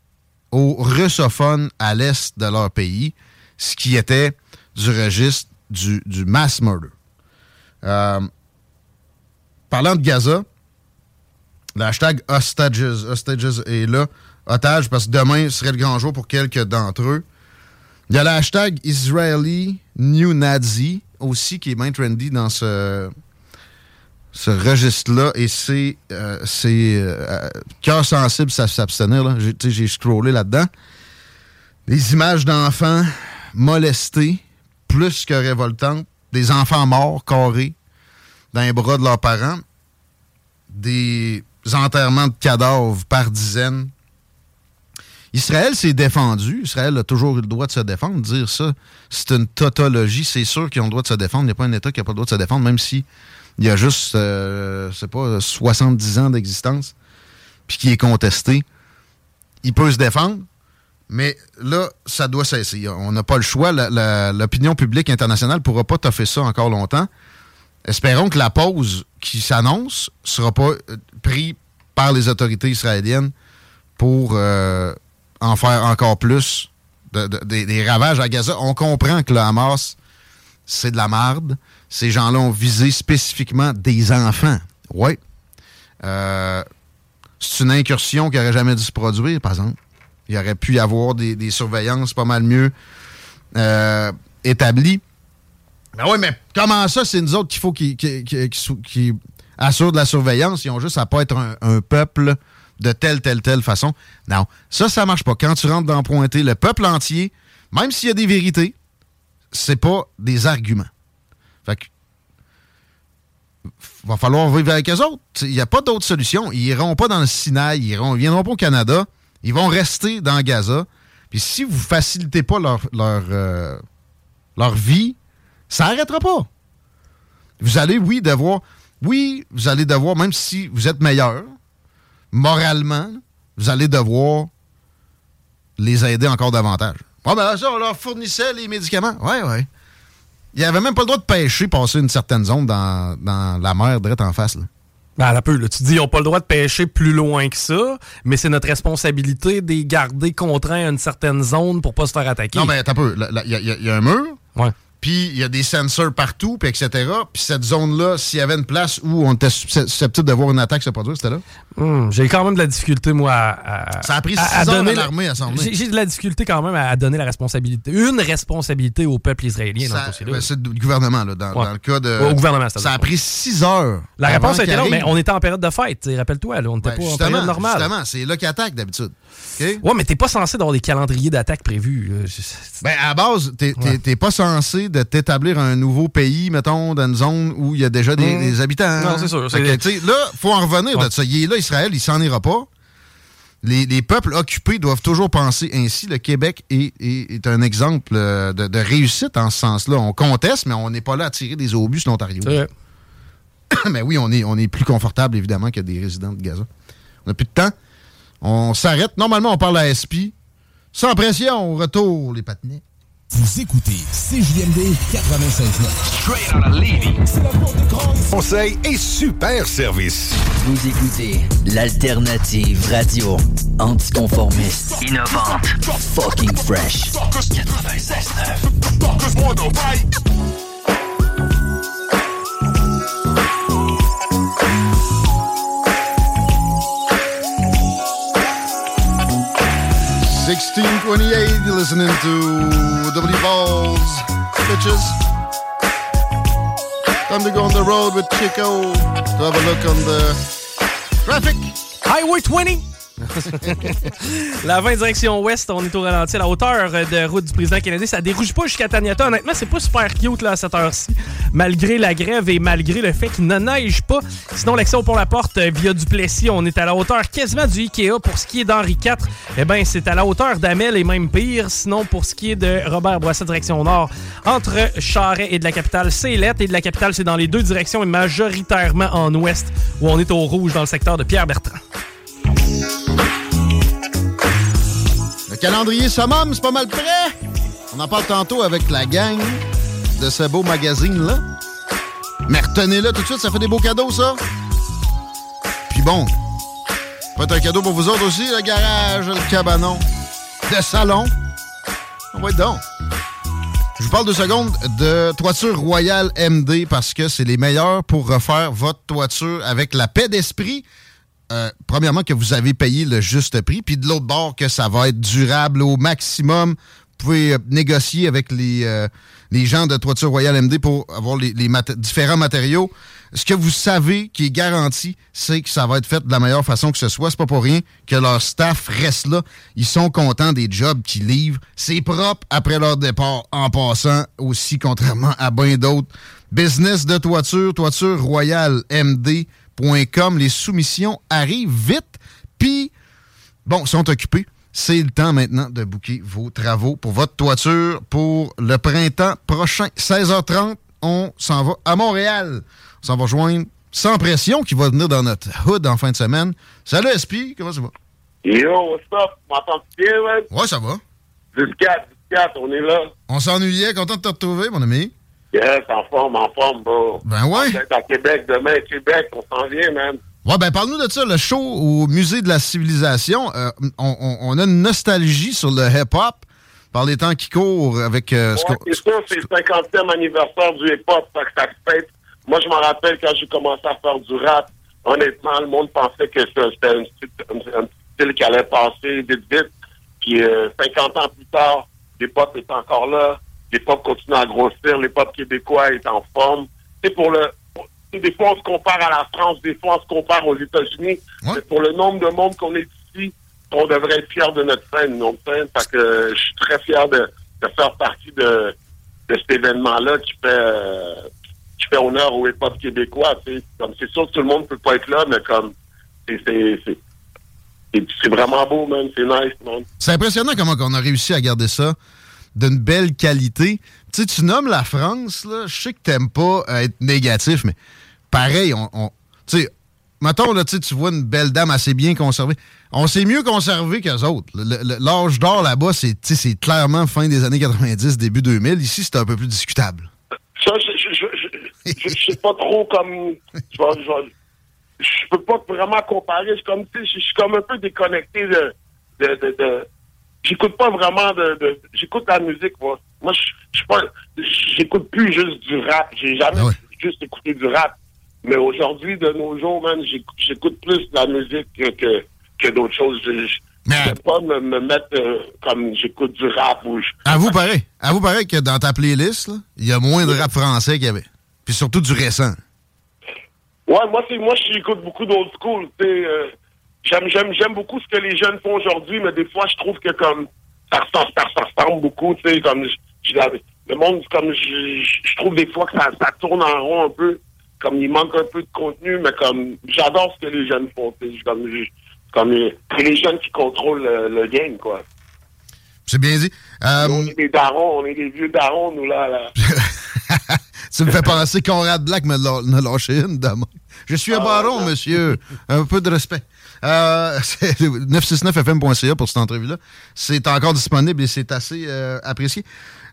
Speaker 10: aux russophones à l'est de leur pays, ce qui était du registre du, du mass murder. Euh, parlant de Gaza, le hashtag hostages, hostages est là, otage, parce que demain serait le grand jour pour quelques d'entre eux. Il y a le hashtag Israeli New Nazi aussi qui est bien trendy dans ce, ce registre-là et c'est euh, euh, cœur sensible ça s'abstenir. J'ai scrollé là-dedans. Des images d'enfants molestés, plus que révoltantes. Des enfants morts, carrés, dans les bras de leurs parents. Des enterrements de cadavres par dizaines. Israël s'est défendu. Israël a toujours eu le droit de se défendre. Dire ça, c'est une tautologie. C'est sûr qu'ils ont le droit de se défendre. Il n'y a pas un État qui n'a pas le droit de se défendre, même si y a juste, euh, c'est pas, 70 ans d'existence, puis qui est contesté. Il peut se défendre, mais là, ça doit cesser. On n'a pas le choix. L'opinion publique internationale ne pourra pas toffer ça encore longtemps. Espérons que la pause qui s'annonce ne sera pas euh, prise par les autorités israéliennes pour euh, en faire encore plus de- de- des, des ravages à Gaza. On comprend que le Hamas c'est de la marde. Ces gens-là ont visé spécifiquement des enfants. Oui. Euh, c'est une incursion qui n'aurait jamais dû se produire, par exemple. Il aurait pu y avoir des, surveillances pas mal mieux euh, établies. Ben oui, mais comment ça, c'est nous autres qu'il faut qui, assurent de la surveillance? Ils ont juste à pas être un, un peuple de telle, telle, telle façon. Non, ça, ça marche pas. Quand tu rentres dans pointer le peuple entier, même s'il y a des vérités, c'est pas des arguments. Fait que va falloir vivre avec eux autres. Il n'y a pas d'autre solution. Ils iront pas dans le Sinaï, ils iront, ils viendront pas au Canada, ils vont rester dans Gaza. Puis si vous facilitez pas leur, leur, euh, leur vie, ça n'arrêtera pas. Vous allez, oui, devoir, oui, vous allez devoir, même si vous êtes meilleur, moralement, vous allez devoir les aider encore davantage. Bon, ben ça, on leur fournissait les médicaments. Ouais, ouais. Il n'y avait même pas le droit de pêcher, passer une certaine zone dans, dans la mer, direct en face. Là.
Speaker 1: Ben, là, peu, là. Tu dis, ils n'ont pas le droit de pêcher plus loin que ça, mais c'est notre responsabilité de les garder contraints à une certaine zone pour pas se faire attaquer.
Speaker 10: Non, mais un peu. Il y, y a un mur.
Speaker 1: Ouais.
Speaker 10: Puis il y a des sensors partout, puis etc. Puis cette zone-là, s'il y avait une place où on était susceptible de voir une attaque se produire, c'était là.
Speaker 1: Hum, j'ai quand même de la difficulté, moi, à. à-
Speaker 10: Ça a pris
Speaker 1: à-
Speaker 10: six
Speaker 1: à donner
Speaker 10: l'armée à s'en.
Speaker 1: J'ai de la difficulté quand même à, donner la responsabilité. Une responsabilité au peuple israélien
Speaker 10: ben, c'est du gouvernement, là, dans,
Speaker 1: Ouais.
Speaker 10: dans le cas de.
Speaker 1: Au gouvernement.
Speaker 10: Ça a pris six heures.
Speaker 1: La réponse a été
Speaker 10: qu'il
Speaker 1: longue, mais on était en période de fête. Rappelle-toi, là, on n'était
Speaker 10: Ben,
Speaker 1: pas en période normale.
Speaker 10: Justement, c'est là qu'ils attaquent d'habitude. OK?
Speaker 1: Ouais, mais t'es pas censé avoir des calendriers d'attaque prévus. Je-
Speaker 10: Ben, à base, t'es
Speaker 1: Ouais.
Speaker 10: t'es pas censé de t'établir un nouveau pays, mettons, dans une zone où il y a déjà des,
Speaker 1: Mmh.
Speaker 10: des habitants.
Speaker 1: Non, c'est sûr,
Speaker 10: que, sais, là, faut en revenir
Speaker 1: Ouais.
Speaker 10: de ça. Il est là, Israël, il s'en ira pas. Les, les peuples occupés doivent toujours penser ainsi. Le Québec est, est- est un exemple euh, de, de réussite en ce sens-là. On conteste, mais on n'est pas là à tirer des obus sur l'Ontario. Mais oui, on est, on est plus confortable, évidemment, que des résidents de Gaza. On n'a plus de temps. On s'arrête. Normalement, on parle à SP. Sans pression, au retour, les patinets.
Speaker 8: Vous écoutez CJMD 96.9. Straight out of Levy. C'est la porte de grande conseil et super service.
Speaker 9: Vous écoutez l'alternative radio anticonformiste, innovante, fucking fresh. 96.9.
Speaker 10: 1628, you're listening to W Balls, bitches. Time to go on the road with Chico to have a look on the traffic.
Speaker 1: Highway 20! la 20 direction ouest, on est au ralenti à la hauteur de route du président canadien. Ça dérouge pas jusqu'à Taniata. Honnêtement, c'est pas super cute là, cette heure-ci, malgré la grève et malgré le fait qu'il ne neige pas. Sinon, l'accès au pont-la-porte euh, via Duplessis, on est à la hauteur quasiment du Ikea. Pour ce qui est d'Henri IV, eh ben, c'est à la hauteur d'Amel et même pire. Sinon, pour ce qui est de Robert Bourassa, direction nord, entre Charret et de la capitale, c'est lettre. Et de la capitale, c'est dans les deux directions et majoritairement en ouest, où on est au rouge dans le secteur de Pierre-Bertrand.
Speaker 10: Le calendrier summum, c'est pas mal prêt. On en parle tantôt avec la gang de ce beau magazine-là. Mais retenez-le tout de suite, ça fait des beaux cadeaux, ça. Puis bon, peut-être un cadeau pour vous autres aussi, le garage, le cabanon, le salon. On va être donc. Je vous parle deux secondes de Toiture Royale MD parce que c'est les meilleurs pour refaire votre toiture avec la paix d'esprit. Euh, premièrement, que vous avez payé le juste prix, puis de l'autre bord, que ça va être durable au maximum. Vous pouvez euh, négocier avec les, euh, les gens de Toiture Royale MD pour avoir les, les différents matériaux. Ce que vous savez qui est garanti, c'est que ça va être fait de la meilleure façon que ce soit. C'est pas pour rien que leur staff reste là. Ils sont contents des jobs qu'ils livrent. C'est propre après leur départ en passant aussi, contrairement à bien d'autres. Business de toiture, toiture royale Les soumissions arrivent vite. Puis, bon, sont occupés. C'est le temps maintenant de booker vos travaux pour votre toiture pour le printemps prochain. 16h30, on s'en va à Montréal. On s'en va rejoindre sans pression qui va venir dans notre hood en fin de semaine. Salut SP, comment ça va?
Speaker 15: Yo, what's up? M'entends-tu bien, man?
Speaker 10: Ouais, ça va.
Speaker 15: 10-4, 10-4, on est là.
Speaker 10: On s'ennuyait, content de te retrouver, mon ami.
Speaker 15: Yes, en forme, en forme, bro.
Speaker 10: Ben ouais.
Speaker 15: On être à Québec demain, Québec, on s'en vient, man.
Speaker 10: Ouais, ben parle-nous de ça, le show au Musée de la Civilisation. Euh, on, on- on a une nostalgie sur le hip-hop par les temps qui courent avec euh, ce
Speaker 15: Ouais,
Speaker 10: qu'on-
Speaker 15: c'est sûr, c'est le 50e anniversaire du hip-hop, ça se fête. Moi, je me rappelle quand j'ai commencé à faire du rap, honnêtement, le monde pensait que ça, c'était un, style- un- un style qui allait passer vite, vite. Puis euh, 50 ans plus tard, l'hip-hop est encore là. L'hip-hop continue à grossir. L'hip-hop québécois est en forme. C'est pour le... Des fois, on se compare à la France, des fois, on se compare aux États-Unis. Mais pour le nombre de monde qu'on est ici, on devrait être fier de notre scène, notre scène. Fait que je suis très fier de, de faire partie de, de cet événement-là qui fait euh, qui fait honneur au hip-hop québécois. Comme c'est sûr que tout le monde peut pas être là, mais comme c'est vraiment beau, man. C'est nice, man.
Speaker 10: C'est impressionnant comment on a réussi à garder ça d'une belle qualité. Tu sais, tu nommes la France, là, je sais que t'aimes pas euh, être négatif, mais pareil, on... on- tu sais, mettons, là, tu vois une belle dame assez bien conservée. On s'est mieux conservé qu'eux autres. L'âge d'or là-bas, c'est c'est clairement fin des années 90, début 2000. Ici, c'est un peu plus discutable.
Speaker 15: Ça, je je sais pas trop comme. Je, peux pas vraiment comparer. Suis comme, je suis comme un peu déconnecté de- J'écoute pas vraiment de. de- J'écoute la musique, moi. Moi, je pas. J'écoute plus juste du rap. J'ai jamais juste écouté du rap. Mais aujourd'hui, de nos jours, man, j'écoute- plus de la musique que, que, que d'autres choses. Je ne vais pas me, me mettre euh, comme j'écoute du rap ou je-
Speaker 10: Avoue pareil. Avoue pareil que dans ta playlist, il y a moins de rap français qu'il y avait. Puis surtout du récent.
Speaker 15: Ouais, moi, c'est moi, j'écoute beaucoup d'old school. tu sais, euh, j'aime, j'aime, j'aime beaucoup ce que les jeunes font aujourd'hui, mais des fois, je trouve que comme ça ressemble, ça, ça ressemble beaucoup, tu sais, comme je- le monde, comme je, trouve des fois que ça, ça tourne en rond un peu, comme il manque un peu de contenu, mais comme j'adore ce que les jeunes font, tu sais, comme, comme c'est les jeunes qui contrôlent le, le game, quoi.
Speaker 10: C'est bien dit. Euh,
Speaker 15: On est des darons, on est des vieux darons, nous là. là.
Speaker 10: Tu me fais penser Conrad Black me l'a me lâché une demain. Je suis un baron, monsieur. Un peu de respect. Euh, c'est 969fm.ca pour cette entrevue-là. C'est encore disponible et c'est assez euh, apprécié.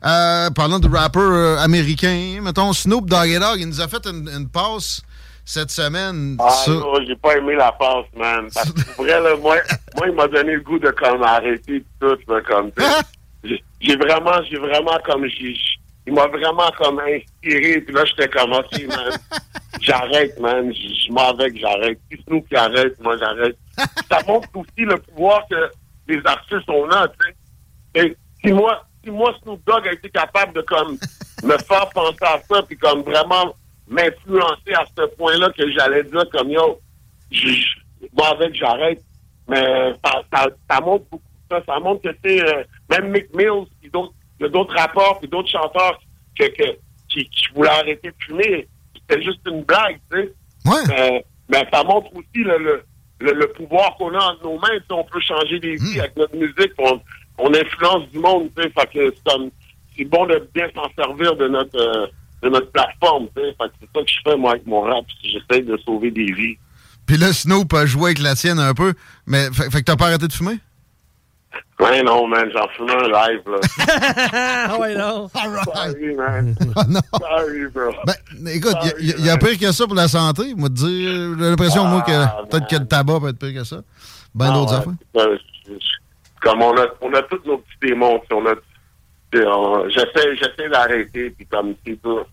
Speaker 10: Euh, parlant de rappeurs euh, américains, mettons Snoop Doggy Dogg, il nous a fait une, une passe cette semaine.
Speaker 15: Ah
Speaker 10: sur-
Speaker 15: non, j'ai pas aimé la passe, man. Parce que pour vrai, là, moi, moi, il m'a donné le goût de comme arrêter tout, là, comme. J'ai- J'ai vraiment, j'ai vraiment comme j'ai. Il m'a vraiment comme inspiré, puis là j'étais comme ok man. J'arrête, man. Je m'en vais que j'arrête. Si Snoop qui arrête, moi j'arrête. Ça montre aussi le pouvoir que les artistes ont là, tu sais. Et si moi, si moi Snoop Dogg a été capable de comme me faire penser à ça, puis comme vraiment m'influencer à ce point-là que j'allais dire comme yo, je m'en vais que j'arrête. Mais ça, ça, ça montre beaucoup ça. Ça montre que tu sais, euh, même Mick Mills, puis d'autres, il y a d'autres rappeurs, puis d'autres chanteurs que, que, qui, qui voulaient arrêter de fumer. C'était juste une blague, tu sais. Mais, mais ça montre aussi le, le, le, le pouvoir qu'on a entre nos mains. On peut changer des vies avec notre musique. On, on influence du monde, tu sais. Fait que c'est bon de bien s'en servir de notre, euh, de notre plateforme, tu sais. Fait que c'est ça que je fais, moi, avec mon rap. J'essaie de sauver des vies.
Speaker 10: Puis là, Snoop a joué avec la tienne un peu. Mais fait, fait que t'as pas arrêté de fumer?
Speaker 15: Ouais, non, man, j'en fume un live, là.
Speaker 1: Ah ouais, non.
Speaker 15: Sorry, man. Sorry, bro.
Speaker 10: Ben, écoute, il y, a pire que ça pour la santé. Moi, te dire, j'ai l'impression, moi, que peut-être que le tabac peut être pire que ça. Ben
Speaker 15: Ah,
Speaker 10: d'autres
Speaker 15: ouais.
Speaker 10: affaires.
Speaker 15: Je- Comme on a, on a tous nos petits démons, on a, j'essaie d'arrêter, puis comme c'est dur.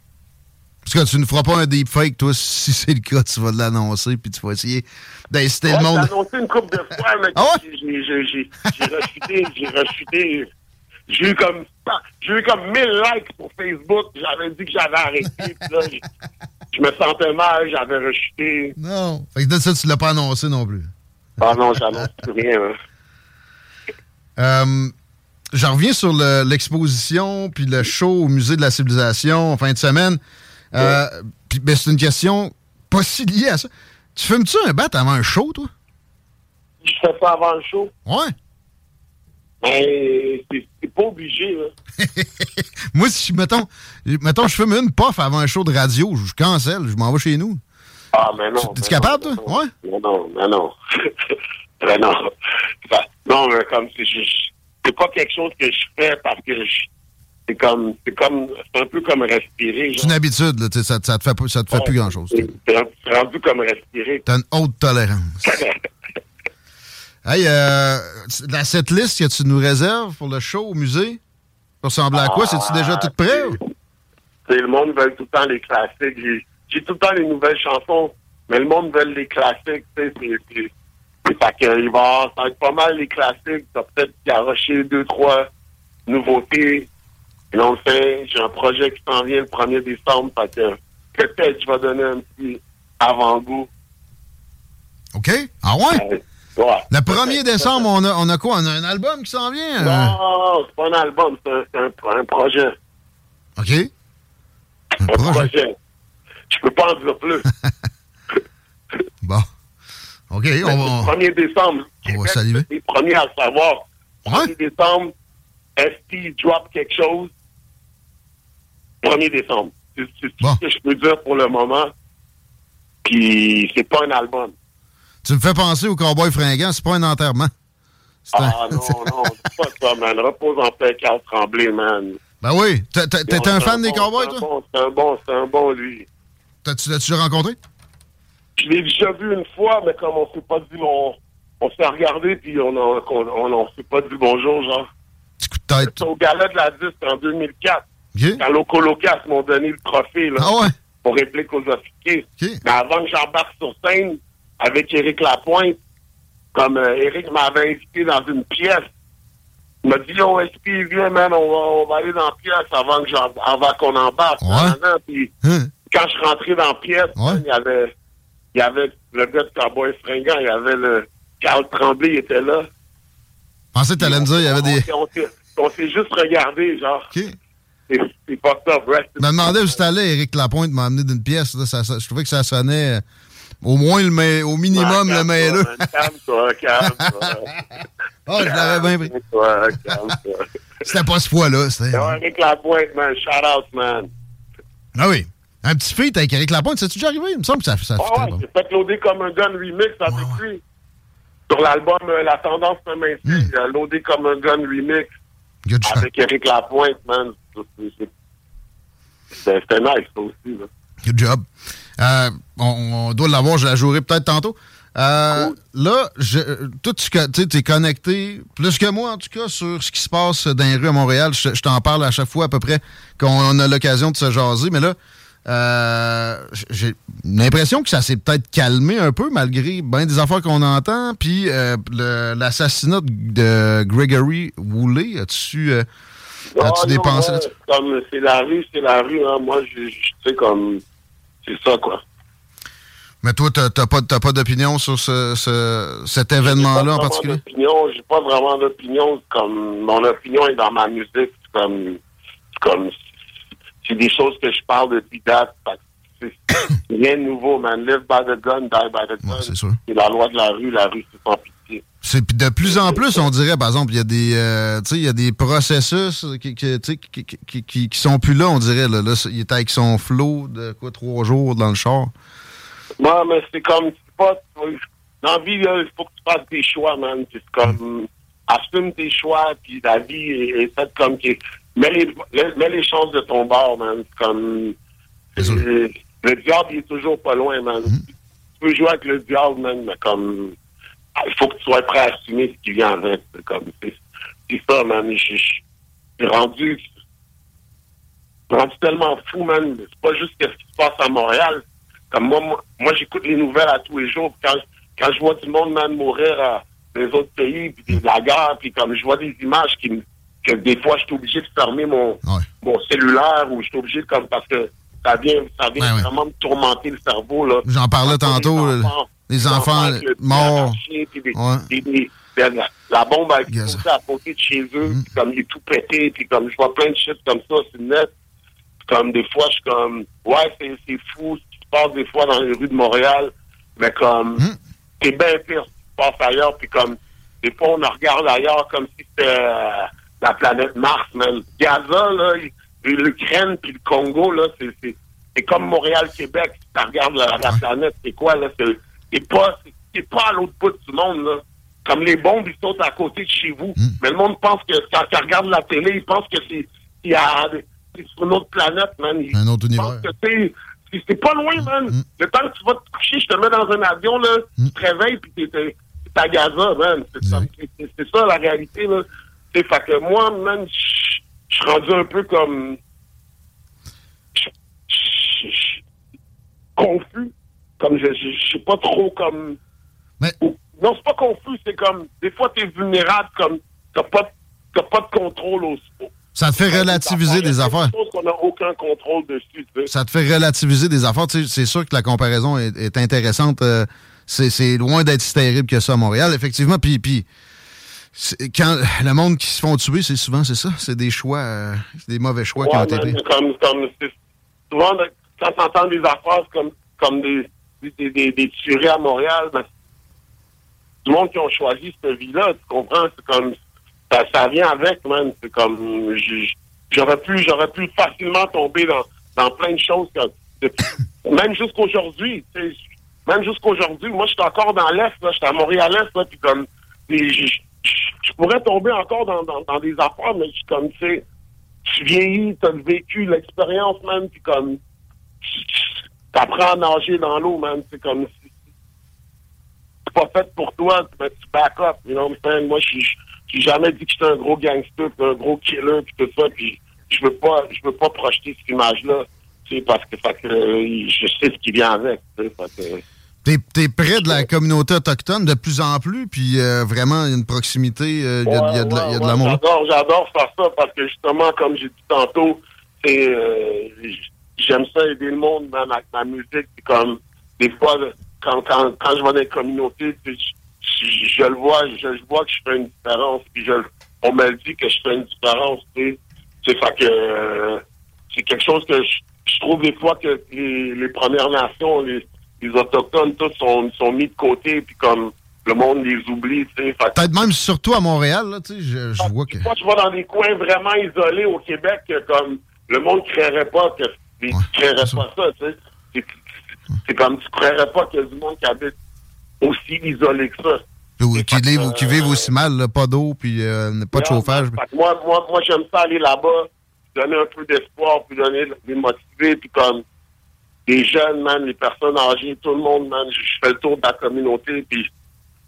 Speaker 10: Parce que tu ne feras pas un deepfake, toi, si c'est le cas, tu vas l'annoncer, puis tu vas essayer d'inciter
Speaker 15: Ouais,
Speaker 10: le monde.
Speaker 15: J'ai annoncé une couple de fois, mais
Speaker 10: Ah
Speaker 15: j'ai, rechuté, j'ai rechuté. J'ai eu comme, j'ai eu comme 1000 likes sur Facebook, j'avais dit que j'avais arrêté, puis là, je, me sentais mal, j'avais rechuté.
Speaker 10: Non. Fait que de ça, tu l'as pas annoncé non plus.
Speaker 15: Ah non, j'annonce plus rien, hein.
Speaker 10: Euh, J'en reviens sur le- l'exposition puis le show au Musée de la Civilisation en fin de semaine. Euh, puis, ben, c'est une question pas si liée à ça. Tu fumes-tu un bat avant un show, toi?
Speaker 15: Je fais ça avant le show.
Speaker 10: Ouais.
Speaker 15: Mais c'est, c'est pas obligé, là.
Speaker 10: Moi, si, mettons, mettons, je fume une puff avant un show de radio, je cancelle, je m'en vais chez nous.
Speaker 15: Ah, mais non. Mais
Speaker 10: capable,
Speaker 15: non,
Speaker 10: toi? Ouais.
Speaker 15: Mais non, mais non. mais non. Enfin, non, mais comme c'est je- c'est pas quelque chose que je fais parce que je- c'est comme c'est comme c'est un peu comme respirer.
Speaker 10: C'est une habitude, là, sais, ça, ça te fait, pas- ça te fait plus grand-chose.
Speaker 15: C'est rendu comme respirer.
Speaker 10: T'as une haute tolérance. Hey, euh, la cette liste que tu nous réserves pour le show au musée, Ça ressemble à quoi? C'est-tu déjà tout prêt?
Speaker 15: sais, le monde veut tout le temps les classiques. J'ai- tout le temps les nouvelles chansons, mais le monde veut les classiques. Tu sais, c'est- c'est fait que il va ça va être pas mal les classiques. T'as peut-être garoché deux, trois nouveautés. Et on le fait. J'ai un projet qui s'en vient le 1er décembre. Fait que peut-être je vais donner un petit avant-goût.
Speaker 10: OK? Ah ouais?
Speaker 15: Ouais.
Speaker 10: Le 1er décembre, on a, on a quoi? On a un album qui s'en vient?
Speaker 15: Non,
Speaker 10: euh?
Speaker 15: non, non, c'est pas un album, c'est un, c'est un- un projet.
Speaker 10: OK?
Speaker 15: Un projet. Je peux pas en dire plus.
Speaker 10: Bon. OK, on va...
Speaker 15: 1er décembre.
Speaker 10: On va saliver.
Speaker 15: Les premiers à le savoir. 1er décembre, ST drop quelque chose? 1er décembre. C'est tout ce que je peux dire pour le moment. Puis c'est pas un album.
Speaker 10: Tu me fais penser au cowboy fringant, c'est pas un enterrement. Un-
Speaker 15: Ah non, non, c'est pas ça, man. Repose en paix, Carl Tremblay, man.
Speaker 10: Ben oui. T'es un fan des
Speaker 15: bon,
Speaker 10: cowboys, toi?
Speaker 15: bon, C'est un bon, c'est un bon, lui.
Speaker 10: T'as-tu l'as-tu déjà rencontré?
Speaker 15: Je l'ai déjà vu une fois, mais comme on s'est pas dit, on, on s'est regardé, puis on, on, on, on s'est pas dit bonjour, genre.
Speaker 10: Tête.
Speaker 15: Au gala de la disque en 2004. Quand Loco Locas m'ont donné le trophée, là.
Speaker 10: Ah ouais?
Speaker 15: Pour réplique aux officiers. Mais avant que j'embarque sur scène avec Éric Lapointe, comme euh, Éric m'avait invité dans une pièce, il m'a dit, oh, SP, viens, man, on va, on va aller dans la pièce avant que j'en- avant qu'on embarque. Nanana. Puis, quand je suis rentré dans la pièce, il y avait, il y avait le gars de Cowboy Fringant, il y avait le Carl Tremblay, il était là.
Speaker 10: Je pensais que me dire, il y avait des...
Speaker 15: On s'est- on s'est juste regardé, genre. C'est pas ça, bref.
Speaker 10: Je me demandais où c'était allé. Éric Lapointe m'a amené d'une pièce. là, ça- ça- je trouvais que ça sonnait euh, au moins, le mai- au minimum, le maillot.
Speaker 15: Calme-toi, calme-toi.
Speaker 10: Ah, je l'avais bien pris.
Speaker 15: Calme-toi, calme-toi.
Speaker 10: C'était pas ce fois-là. C'était...
Speaker 15: Ouais, Éric Lapointe, man, shout out, man.
Speaker 10: Ah oui. Un petit feat avec Éric Lapointe, c'est-tu déjà arrivé? Il me semble que ça, ça
Speaker 15: Ah
Speaker 10: fitait
Speaker 15: ouais, j'ai fait loader comme un gun remix avec lui. Sur l'album euh, La tendance se maintient, il a loadé comme un gun remix avec Éric Lapointe, man. C'est- nice, ça aussi. Là.
Speaker 10: Good job. Euh, on, on doit l'avoir, je la jouerai peut-être tantôt. Euh, Là, je, toi, tu es connecté, plus que moi en tout cas, sur ce qui se passe dans les rues à Montréal. Je, je t'en parle à chaque fois à peu près qu'on a l'occasion de se jaser. Mais là, euh, j'ai l'impression que ça s'est peut-être calmé un peu malgré bien des affaires qu'on entend. Puis euh, l'assassinat de Gregory Woolley, as-tu
Speaker 15: Ah, ouais,
Speaker 10: là-dessus?
Speaker 15: Comme c'est la rue, c'est la rue. Hein. Moi, je, je- tu sais, comme. C'est ça, quoi.
Speaker 10: Mais toi, t'as pas, t'as pas d'opinion sur ce, ce- cet événement-là en particulier?
Speaker 15: J'ai pas vraiment d'opinion. Comme mon opinion est dans ma musique. C'est comme, comme, c'est des choses que je parle depuis date. C'est rien de nouveau, man. Live by the gun, die by the gun.
Speaker 10: c'est sûr.
Speaker 15: C'est la loi de la rue. La rue, c'est sans pitié.
Speaker 10: C'est de plus en plus, on dirait, par exemple, il y a des, euh, il y a des processus qui, qui, qui, qui, sont plus là, on dirait. Là, Là, il est avec son flow de quoi, trois jours dans le char.
Speaker 15: Moi, mais c'est comme, pas, dans la vie, il faut que tu fasses des choix, man. C'est comme, assume tes choix, puis la vie est, est faite comme mets les, mets les chances de ton bord, man. C'est comme, euh, le diable, il est toujours pas loin, man. Tu peux jouer avec le diable, man, mais comme, il faut que tu sois prêt à assumer ce qui vient avec. C'est comme, c'est ça, man. Je suis rendu, rendu tellement fou, man. C'est pas juste ce qui se passe à Montréal. Comme moi, moi, moi, j'écoute les nouvelles à tous les jours. Quand, quand je vois du monde, man, mourir à les autres pays, puis de la guerre, puis comme je vois des images qui me- que des fois, je suis obligé de fermer mon, mon cellulaire ou je suis obligé de, comme, parce que ça vient, ça vient vraiment me tourmenter le cerveau, là.
Speaker 10: J'en parlais tantôt,
Speaker 15: les enfants,
Speaker 10: morts.
Speaker 15: la, bombe a explosé à côté de chez eux,
Speaker 10: Mm.
Speaker 15: puis comme il est tout pété, puis comme je vois plein de shit comme ça sur net. Comme des fois, je suis comme, ouais, c'est fou ce qui se passe des fois dans les rues de Montréal, mais comme,
Speaker 10: Mm.
Speaker 15: c'est bien pire ce qui se passe ailleurs, puis comme, des fois, on regarde ailleurs comme si c'était euh, la planète Mars, man. Gaza, là, l'Ukraine puis le Congo, là, c'est- comme Montréal-Québec. Si tu regardes la, la planète, c'est quoi, là? C'est c'est pas, c'est- pas à l'autre bout du monde, là. Comme les bombes, ils sautent à côté de chez vous. Mais le monde pense que, quand tu regardes la télé, ils pensent que c'est c'est sur une autre planète, man. Ils
Speaker 10: Un autre univers.
Speaker 15: pensent que c'est- pas loin, man. Le temps que tu vas te coucher, je te mets dans un avion, là, tu te réveilles, puis t'es- t'es t'es à Gaza, man. C'est ça, c'est- c'est ça, la réalité, là. C'est fait que moi, man, je suis rendu un peu comme... confus. Comme je, je, je sais pas trop comme... Ou- Non, c'est pas confus, c'est comme... Des fois, t'es vulnérable, comme... T'as pas, pas de contrôle au...
Speaker 10: Ça te fait relativiser des affaires.
Speaker 15: Je pense qu'on n'a aucun contrôle dessus, tu sais.
Speaker 10: Ça te fait relativiser des affaires. Tu sais, C'est sûr que la comparaison est, est intéressante. euh, c'est loin d'être si terrible que ça à Montréal, effectivement. Puis, puis quand le monde qui se font tuer, c'est souvent c'est ça. C'est des choix, euh, c'est des mauvais choix qui ont été
Speaker 15: comme, comme, c'est- souvent, quand t'entends des affaires comme, comme des, des, des, tueries à Montréal, ben, du monde qui ont choisi cette vie-là, tu comprends? C'est comme, ça, ça vient avec, man. C'est comme, j'aurais pu, j'aurais pu facilement tomber dans, plein de choses. Même jusqu'aujourd'hui, même jusqu'aujourd'hui, moi, je suis encore dans l'Est, là, je suis à Montréal-Est, là, puis comme, je pourrais tomber encore dans, des affaires, mais je comme, tu sais, tu vieillis, t'as vécu l'expérience, man, puis comme, t'apprends à nager dans l'eau, man, c'est comme, si c'est pas fait pour toi, ben, tu back up, you know? Moi, je j'ai jamais dit que j'étais un gros gangster, puis un gros killer, puis tout ça, puis je veux pas, je veux pas projeter cette image-là, tu sais, parce que, fait que, euh, je sais ce qui vient avec, tu sais,
Speaker 10: T'es es près de la communauté autochtone de plus en plus, puis euh, vraiment, il y a une proximité, euh, il y, a- il y a de l'amour.
Speaker 15: J'adore, j'adore faire ça parce que justement, comme j'ai dit tantôt, c'est euh, j'aime ça aider le monde même avec ma musique. Puis comme des fois, quand, quand, quand je vais dans les communautés, puis je, je- je le vois, je, je vois que je fais une différence. Puis je, on me dit que je fais une différence. Tu sais, c'est fait que euh, c'est quelque chose que je, je trouve des fois que les, les Premières Nations, les, les autochtones, tous sont, sont mis de côté. Puis comme le monde les oublie.
Speaker 10: Peut-être même surtout à Montréal, là, tu sais, je, je vois que.
Speaker 15: moi, je vais dans des coins vraiment isolés au Québec que comme le monde ne créerait pas que ne créerait pas ça, tu sais. C'est- comme tu créerais pas qu'il y a du monde qui habite aussi isolé que ça.
Speaker 10: Ou qui, vivent, qui vivent aussi mal, là, pas d'eau, puis euh, pas de
Speaker 15: Ouais,
Speaker 10: chauffage.
Speaker 15: moi, moi, moi j'aime ça aller là-bas, donner un peu d'espoir, puis donner, les motiver, puis comme les jeunes, man, les personnes âgées, tout le monde, man, je je fais le tour de la communauté, puis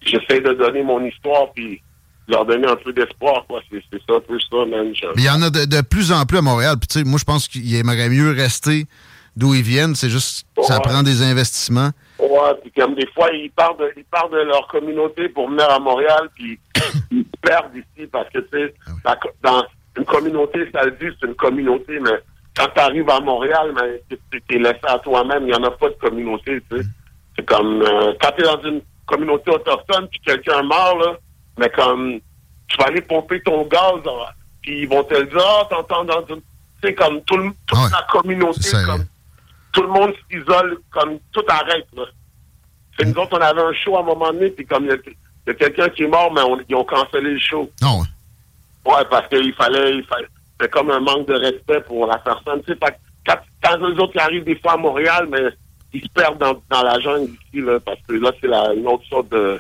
Speaker 15: j'essaie de donner mon histoire, puis leur donner un peu d'espoir, quoi. C'est c'est ça, un peu ça, man.
Speaker 10: Il y en a de, de plus en plus à Montréal. Puis, tu sais, moi, je pense qu'il aimerait mieux rester d'où ils viennent. C'est juste, ça prend des investissements.
Speaker 15: Ouais, puis comme des fois, ils partent de, ils partent de leur communauté pour venir à Montréal, puis ils se perdent ici parce que, tu sais, co- dans une communauté, ça le dit, c'est une communauté, mais quand tu arrives à Montréal, mais tu t'es laissé à toi-même, il n'y en a pas de communauté, tu sais. C'est comme, euh, quand tu es dans une communauté autochtone, puis quelqu'un meurt, là, mais comme, tu vas aller pomper ton gaz, là, puis ils vont te le dire, ah, t'entends dans une, tu sais, comme tout le- toute la communauté, comme, tout le monde s'isole, comme tout arrête. Là. C'est nous autres, on avait un show à un moment donné, puis comme il y a, quelqu'un qui est mort, mais on- ils ont cancellé le show.
Speaker 10: Non.
Speaker 15: Ouais, parce qu'il fallait, il fallait, c'est comme un manque de respect pour la personne. Tu sais, quand, quand eux autres arrivent des fois à Montréal, mais ils se perdent dans, dans la jungle ici, là, parce que là, c'est une autre sorte de,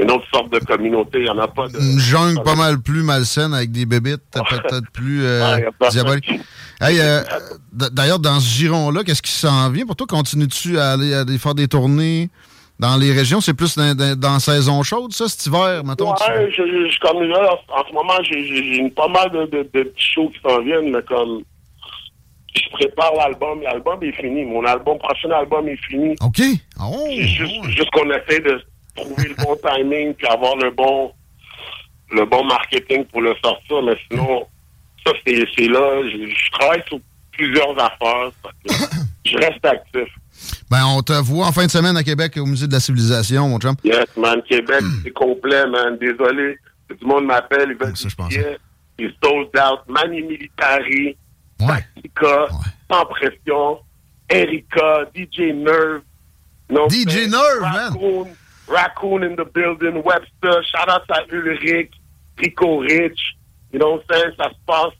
Speaker 15: une autre sorte de communauté. Il n'y en a pas de.
Speaker 10: Une jungle pas mal plus malsaine avec des bébites, peut-être plus euh. Hey, euh, D'ailleurs, dans ce giron-là, qu'est-ce qui s'en vient pour toi? Continues-tu à aller, à aller faire des tournées dans les régions? C'est plus dans, dans- saison chaude, ça, cet hiver, mettons?
Speaker 15: Ouais, je, je, je- comme là, en ce moment, j'ai pas mal de, de, de petits shows qui s'en viennent, mais comme je prépare l'album, l'album est fini. Mon album, prochain album est fini.
Speaker 10: OK. Oh,
Speaker 15: juste, juste qu'on essaie de trouver le bon timing puis avoir le bon le bon marketing pour le sortir, mais sinon, ça c'est là. Je, je travaille sur plusieurs affaires. Je reste actif.
Speaker 10: Ben, on te voit en fin de semaine à Québec au Musée de la Civilisation, mon chum.
Speaker 15: Yes, man. Québec, c'est complet, man. Désolé. Tout le monde m'appelle. Ils veulent des billets. Ils sold out. Mani Militari. Tactica. Sans pression. Erika. DJ Nerve. No
Speaker 10: DJ Nerve, man.
Speaker 15: Raccoon. In the building. Webster. Shout out à Ulrich. Rico Rich. You know what I'm saying? Ça se passe.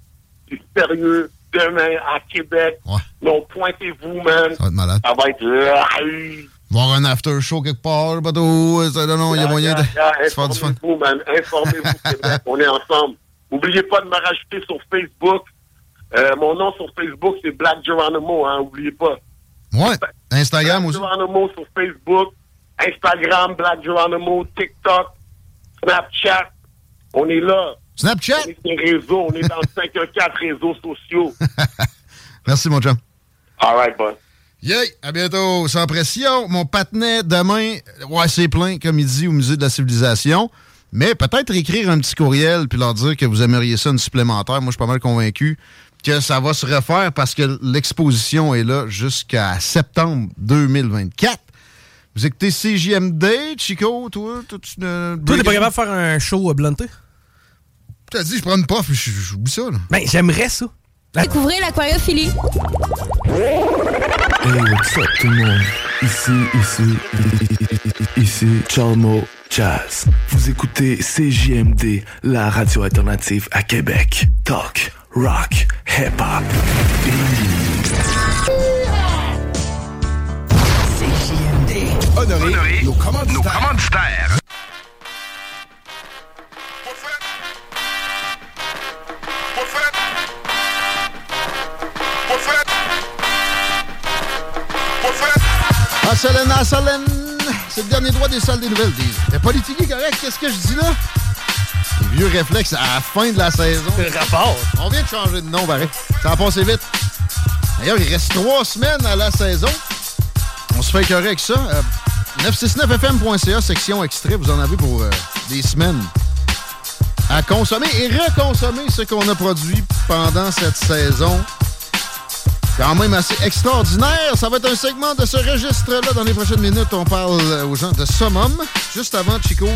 Speaker 15: C'est sérieux. Demain à Québec. Donc, pointez-vous, man.
Speaker 10: Ça va être malade.
Speaker 15: Ça va être live.
Speaker 10: Voir un after show quelque part, bateau, ça, non, non, il y a moyen de faire du fun.
Speaker 15: Informez-vous, man. Informez-vous, Québec. On est ensemble. N'oubliez pas de me rajouter sur Facebook. Euh, mon nom sur Facebook, c'est Black Geronimo, hein. N'oubliez pas.
Speaker 10: Ouais. Instagram
Speaker 15: Black
Speaker 10: aussi.
Speaker 15: Geronimo sur Facebook. Instagram, Black Geronimo. TikTok. Snapchat. On est là.
Speaker 10: Snapchat?
Speaker 15: On est sur les réseaux, on est dans le 514 réseaux sociaux.
Speaker 10: Merci, mon chum.
Speaker 15: All right, boss.
Speaker 10: Yay! À bientôt. Sans pression. Mon patinet, demain, ouais, c'est plein, comme il dit, au Musée de la Civilisation. Mais peut-être écrire un petit courriel puis leur dire que vous aimeriez ça une supplémentaire. Moi, je suis pas mal convaincu que ça va se refaire parce que l'exposition est là jusqu'à septembre 2024. Vous écoutez CJMD, Chico, toi? Toi, tu ne-
Speaker 1: Toi, t'es pas capable de faire un show euh, blunté?
Speaker 10: T'as dit, je prends une puff, je- j'oublie ça, là.
Speaker 1: Ben, j'aimerais ça.
Speaker 7: Découvrez l'aquariophilie.
Speaker 16: Hey, what's up tout le monde? Ici, ici, ici Chalmo Jazz. Vous écoutez CJMD, la radio alternative à Québec. Talk, rock, hip-hop.
Speaker 9: CJMD.
Speaker 8: Honoré, nos commanditaires.
Speaker 10: Asselin, Asselin, c'est le dernier droit des salles des nouvelles. Des, des politiques correct, qu'est-ce que je dis là? Les vieux réflexes à la fin de la saison.
Speaker 1: rapport?
Speaker 10: On vient de changer de nom, pareil. Ça va passer vite. D'ailleurs, il reste trois semaines à la saison. On se fait écœurer avec ça. Euh, 969fm.ca, section extrait, vous en avez pour euh, des semaines à consommer et reconsommer ce qu'on a produit pendant cette saison. Quand même assez extraordinaire. Ça va être un segment de ce registre-là dans les prochaines minutes. On parle aux gens de Summum. Juste avant, Chico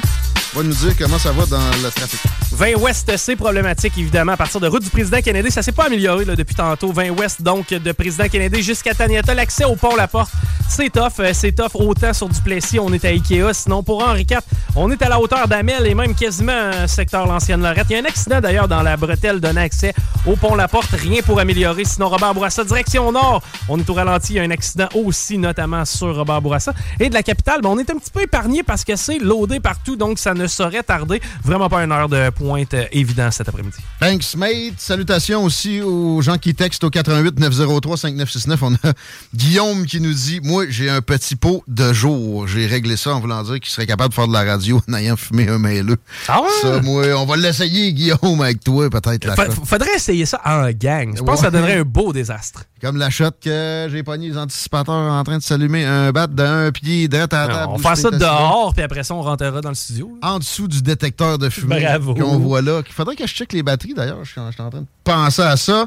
Speaker 10: va nous dire comment ça va dans le trafic.
Speaker 1: 20 Ouest, c'est problématique, évidemment, à partir de route du président Kennedy. Ça s'est pas amélioré depuis tantôt. 20 Ouest, donc, de président Kennedy jusqu'à Taniata. L'accès au pont La Porte, c'est tough. Euh, C'est tough autant sur Duplessis, on est à Ikea. Sinon, pour Henri IV, on est à la hauteur d'Amel et même quasiment euh, secteur l'ancienne Lorette. Il y a un accident d'ailleurs dans la bretelle donnant accès au pont La Porte. Rien pour améliorer. Sinon, Robert Bourassa, direction nord. On est au ralenti. Il y a un accident aussi, notamment sur Robert Bourassa. Et de la capitale, ben, on est un petit peu épargné parce que c'est loadé partout, donc ça ne saurait tarder. Vraiment pas une heure de pointe euh, évident cet après-midi.
Speaker 10: Thanks, mate. Salutations aussi aux gens qui textent au 88 903 5969. On a Guillaume qui nous dit Moi, j'ai un petit pot de jour. J'ai réglé ça en voulant dire qu'il serait capable de faire de la radio en ayant fumé un mailleux.
Speaker 1: Ah ouais?
Speaker 10: Ça, moi, on va l'essayer, Guillaume, avec toi, peut-être.
Speaker 1: faudrait essayer ça en gang. Je pense que ça donnerait un beau désastre.
Speaker 10: Comme la shot que j'ai pogné les anticipateurs en train de s'allumer un bat d'un pied direct à la table.
Speaker 1: on
Speaker 10: où
Speaker 1: va faire
Speaker 10: je
Speaker 1: ça dehors, puis après ça, on rentrera dans le studio.
Speaker 10: En dessous du détecteur de fumée qu'on voit là. Il faudrait que je check les batteries d'ailleurs. Je suis en je suis en train de penser à ça.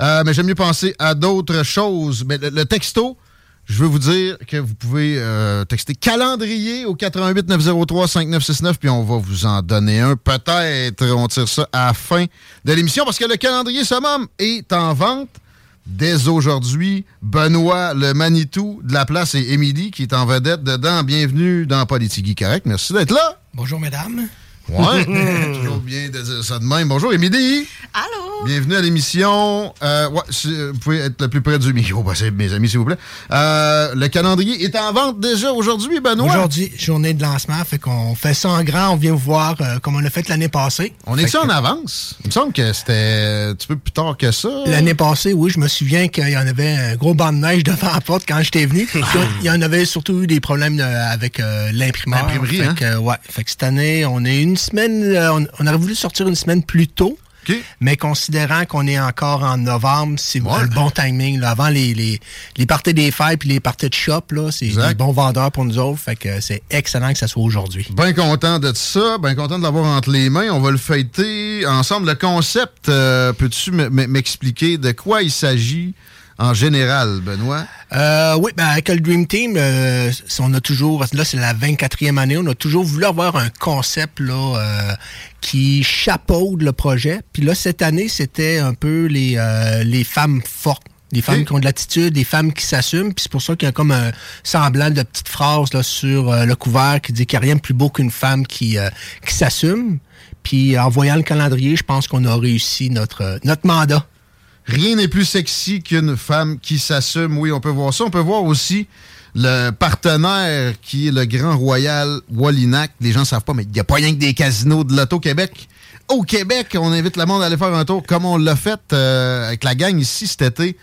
Speaker 10: Euh, mais j'aime mieux penser à d'autres choses. Mais le, le texto, je veux vous dire que vous pouvez euh, texter calendrier au 88 903 5969 puis on va vous en donner un. Peut-être on tire ça à la fin de l'émission parce que le calendrier summum est en vente. Dès aujourd'hui, Benoît, le Manitou de la place et Émilie qui est en vedette dedans. Bienvenue dans Politigui Correct. Merci d'être là.
Speaker 17: Bonjour, mesdames.
Speaker 10: Ouais, toujours bien de dire ça de même. Bonjour, Émilie.
Speaker 18: Allô?
Speaker 10: Bienvenue à l'émission. Euh, ouais, si, euh, vous pouvez être le plus près du micro, bah, c'est- mes amis, s'il vous plaît. Euh, le calendrier est en vente déjà aujourd'hui, Benoît.
Speaker 17: Aujourd'hui, journée de lancement, fait qu'on fait ça en grand, on vient vous voir euh, comme on l'a fait l'année passée.
Speaker 10: On
Speaker 17: Fait
Speaker 10: est-tu en avance? Il me semble que c'était un petit peu plus tard que ça.
Speaker 17: L'année passée, oui, je me souviens qu'il y en avait un gros banc de neige devant la porte quand j'étais venu. Puis Il y en avait surtout eu des problèmes avec euh, l'imprimeur.
Speaker 10: L'imprimerie,
Speaker 17: Fait
Speaker 10: hein?
Speaker 17: que, ouais. Fait que cette année, on est une semaine, euh, on, on aurait voulu sortir une semaine plus tôt. Mais considérant qu'on est encore en novembre, c'est le bon timing. là. avant les, les, les parties des fêtes puis les parties de shop, c'est des bons vendeurs pour nous autres. Fait que c'est excellent que ça soit aujourd'hui.
Speaker 10: Bien content de ça, bien content de l'avoir entre les mains. On va le fêter ensemble. Le concept, euh, peux-tu m'expliquer de quoi il s'agit? En général, Benoît?
Speaker 17: Euh, oui, ben avec le Dream Team, euh, on a toujours, là c'est la 24e année, on a toujours voulu avoir un concept là euh, qui chapeaude le projet. Puis là cette année, c'était un peu les euh, les femmes fortes. Les femmes qui ont de l'attitude, les femmes qui s'assument. Puis c'est pour ça qu'il y a comme un semblant de petite phrase là, sur le couvert qui dit qu'il n'y a rien de plus beau qu'une femme qui, euh, qui s'assume. Puis en voyant le calendrier, je pense qu'on a réussi notre, notre mandat.
Speaker 10: Rien n'est plus sexy qu'une femme qui s'assume. Oui, on peut voir ça. On peut voir aussi le partenaire qui est le Grand Royal Wallinac. Les gens ne savent pas, mais il n'y a pas rien que des casinos de l'Auto-Québec. Au Québec, on invite le monde à aller faire un tour comme on l'a fait euh, avec la gang ici cet été.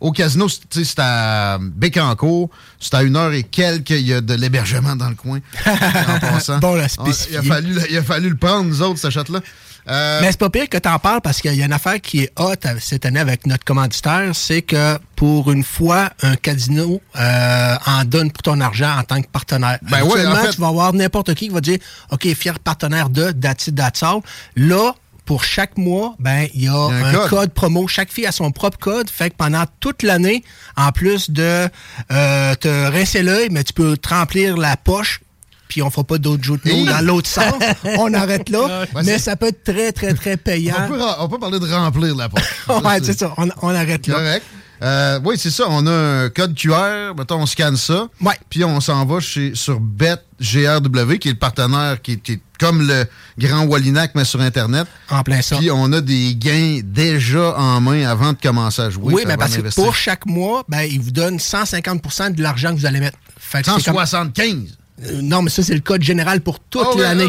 Speaker 10: Au casino, c'est à Bécancourt. C'est à une heure et quelques. Il y a de l'hébergement dans le coin. en passant.
Speaker 17: Bon, la
Speaker 10: il, a fallu, il a fallu le prendre, nous autres, ce shot-là. Euh,
Speaker 17: Mais c'est pas pire que t'en parles parce qu'il y a une affaire qui est hot cette année avec notre commanditaire, c'est que pour une fois, un casino euh, en donne pour ton argent en tant que partenaire.
Speaker 10: Ben ouais,
Speaker 17: Habituellement,
Speaker 10: en fait-
Speaker 17: tu vas avoir n'importe qui qui va dire OK, fier partenaire de That's all. Là, pour chaque mois, ben il y a,
Speaker 10: un
Speaker 17: un,
Speaker 10: code.
Speaker 17: code. promo. Chaque fille a son propre code. Fait que pendant toute l'année, en plus de euh, te rincer l'œil, mais tu peux te remplir la poche. Puis on fera pas d'autres jeux de mots dans l'autre sens. on arrête là.
Speaker 10: Ouais,
Speaker 17: mais ça peut être très, très, très payant.
Speaker 10: On peut, on peut parler de remplir la poche.
Speaker 17: ouais, c'est ça. On, on arrête là.
Speaker 10: Correct. Euh, oui, c'est ça. On a un code QR. Mettons, on scanne ça. Puis on s'en va chez, sur BetGRW, qui est le partenaire qui est, qui est comme le grand Wallinac, mais sur Internet.
Speaker 17: En plein ça.
Speaker 10: Puis on a des gains déjà en main avant de commencer à jouer.
Speaker 17: Oui, mais parce que pour chaque mois, ben, ils vous donnent 150% de l'argent que vous allez mettre. Fait que c'est comme-
Speaker 10: 175.
Speaker 17: Euh, non, mais ça, c'est le code général pour toute
Speaker 10: Ah,
Speaker 17: l'année.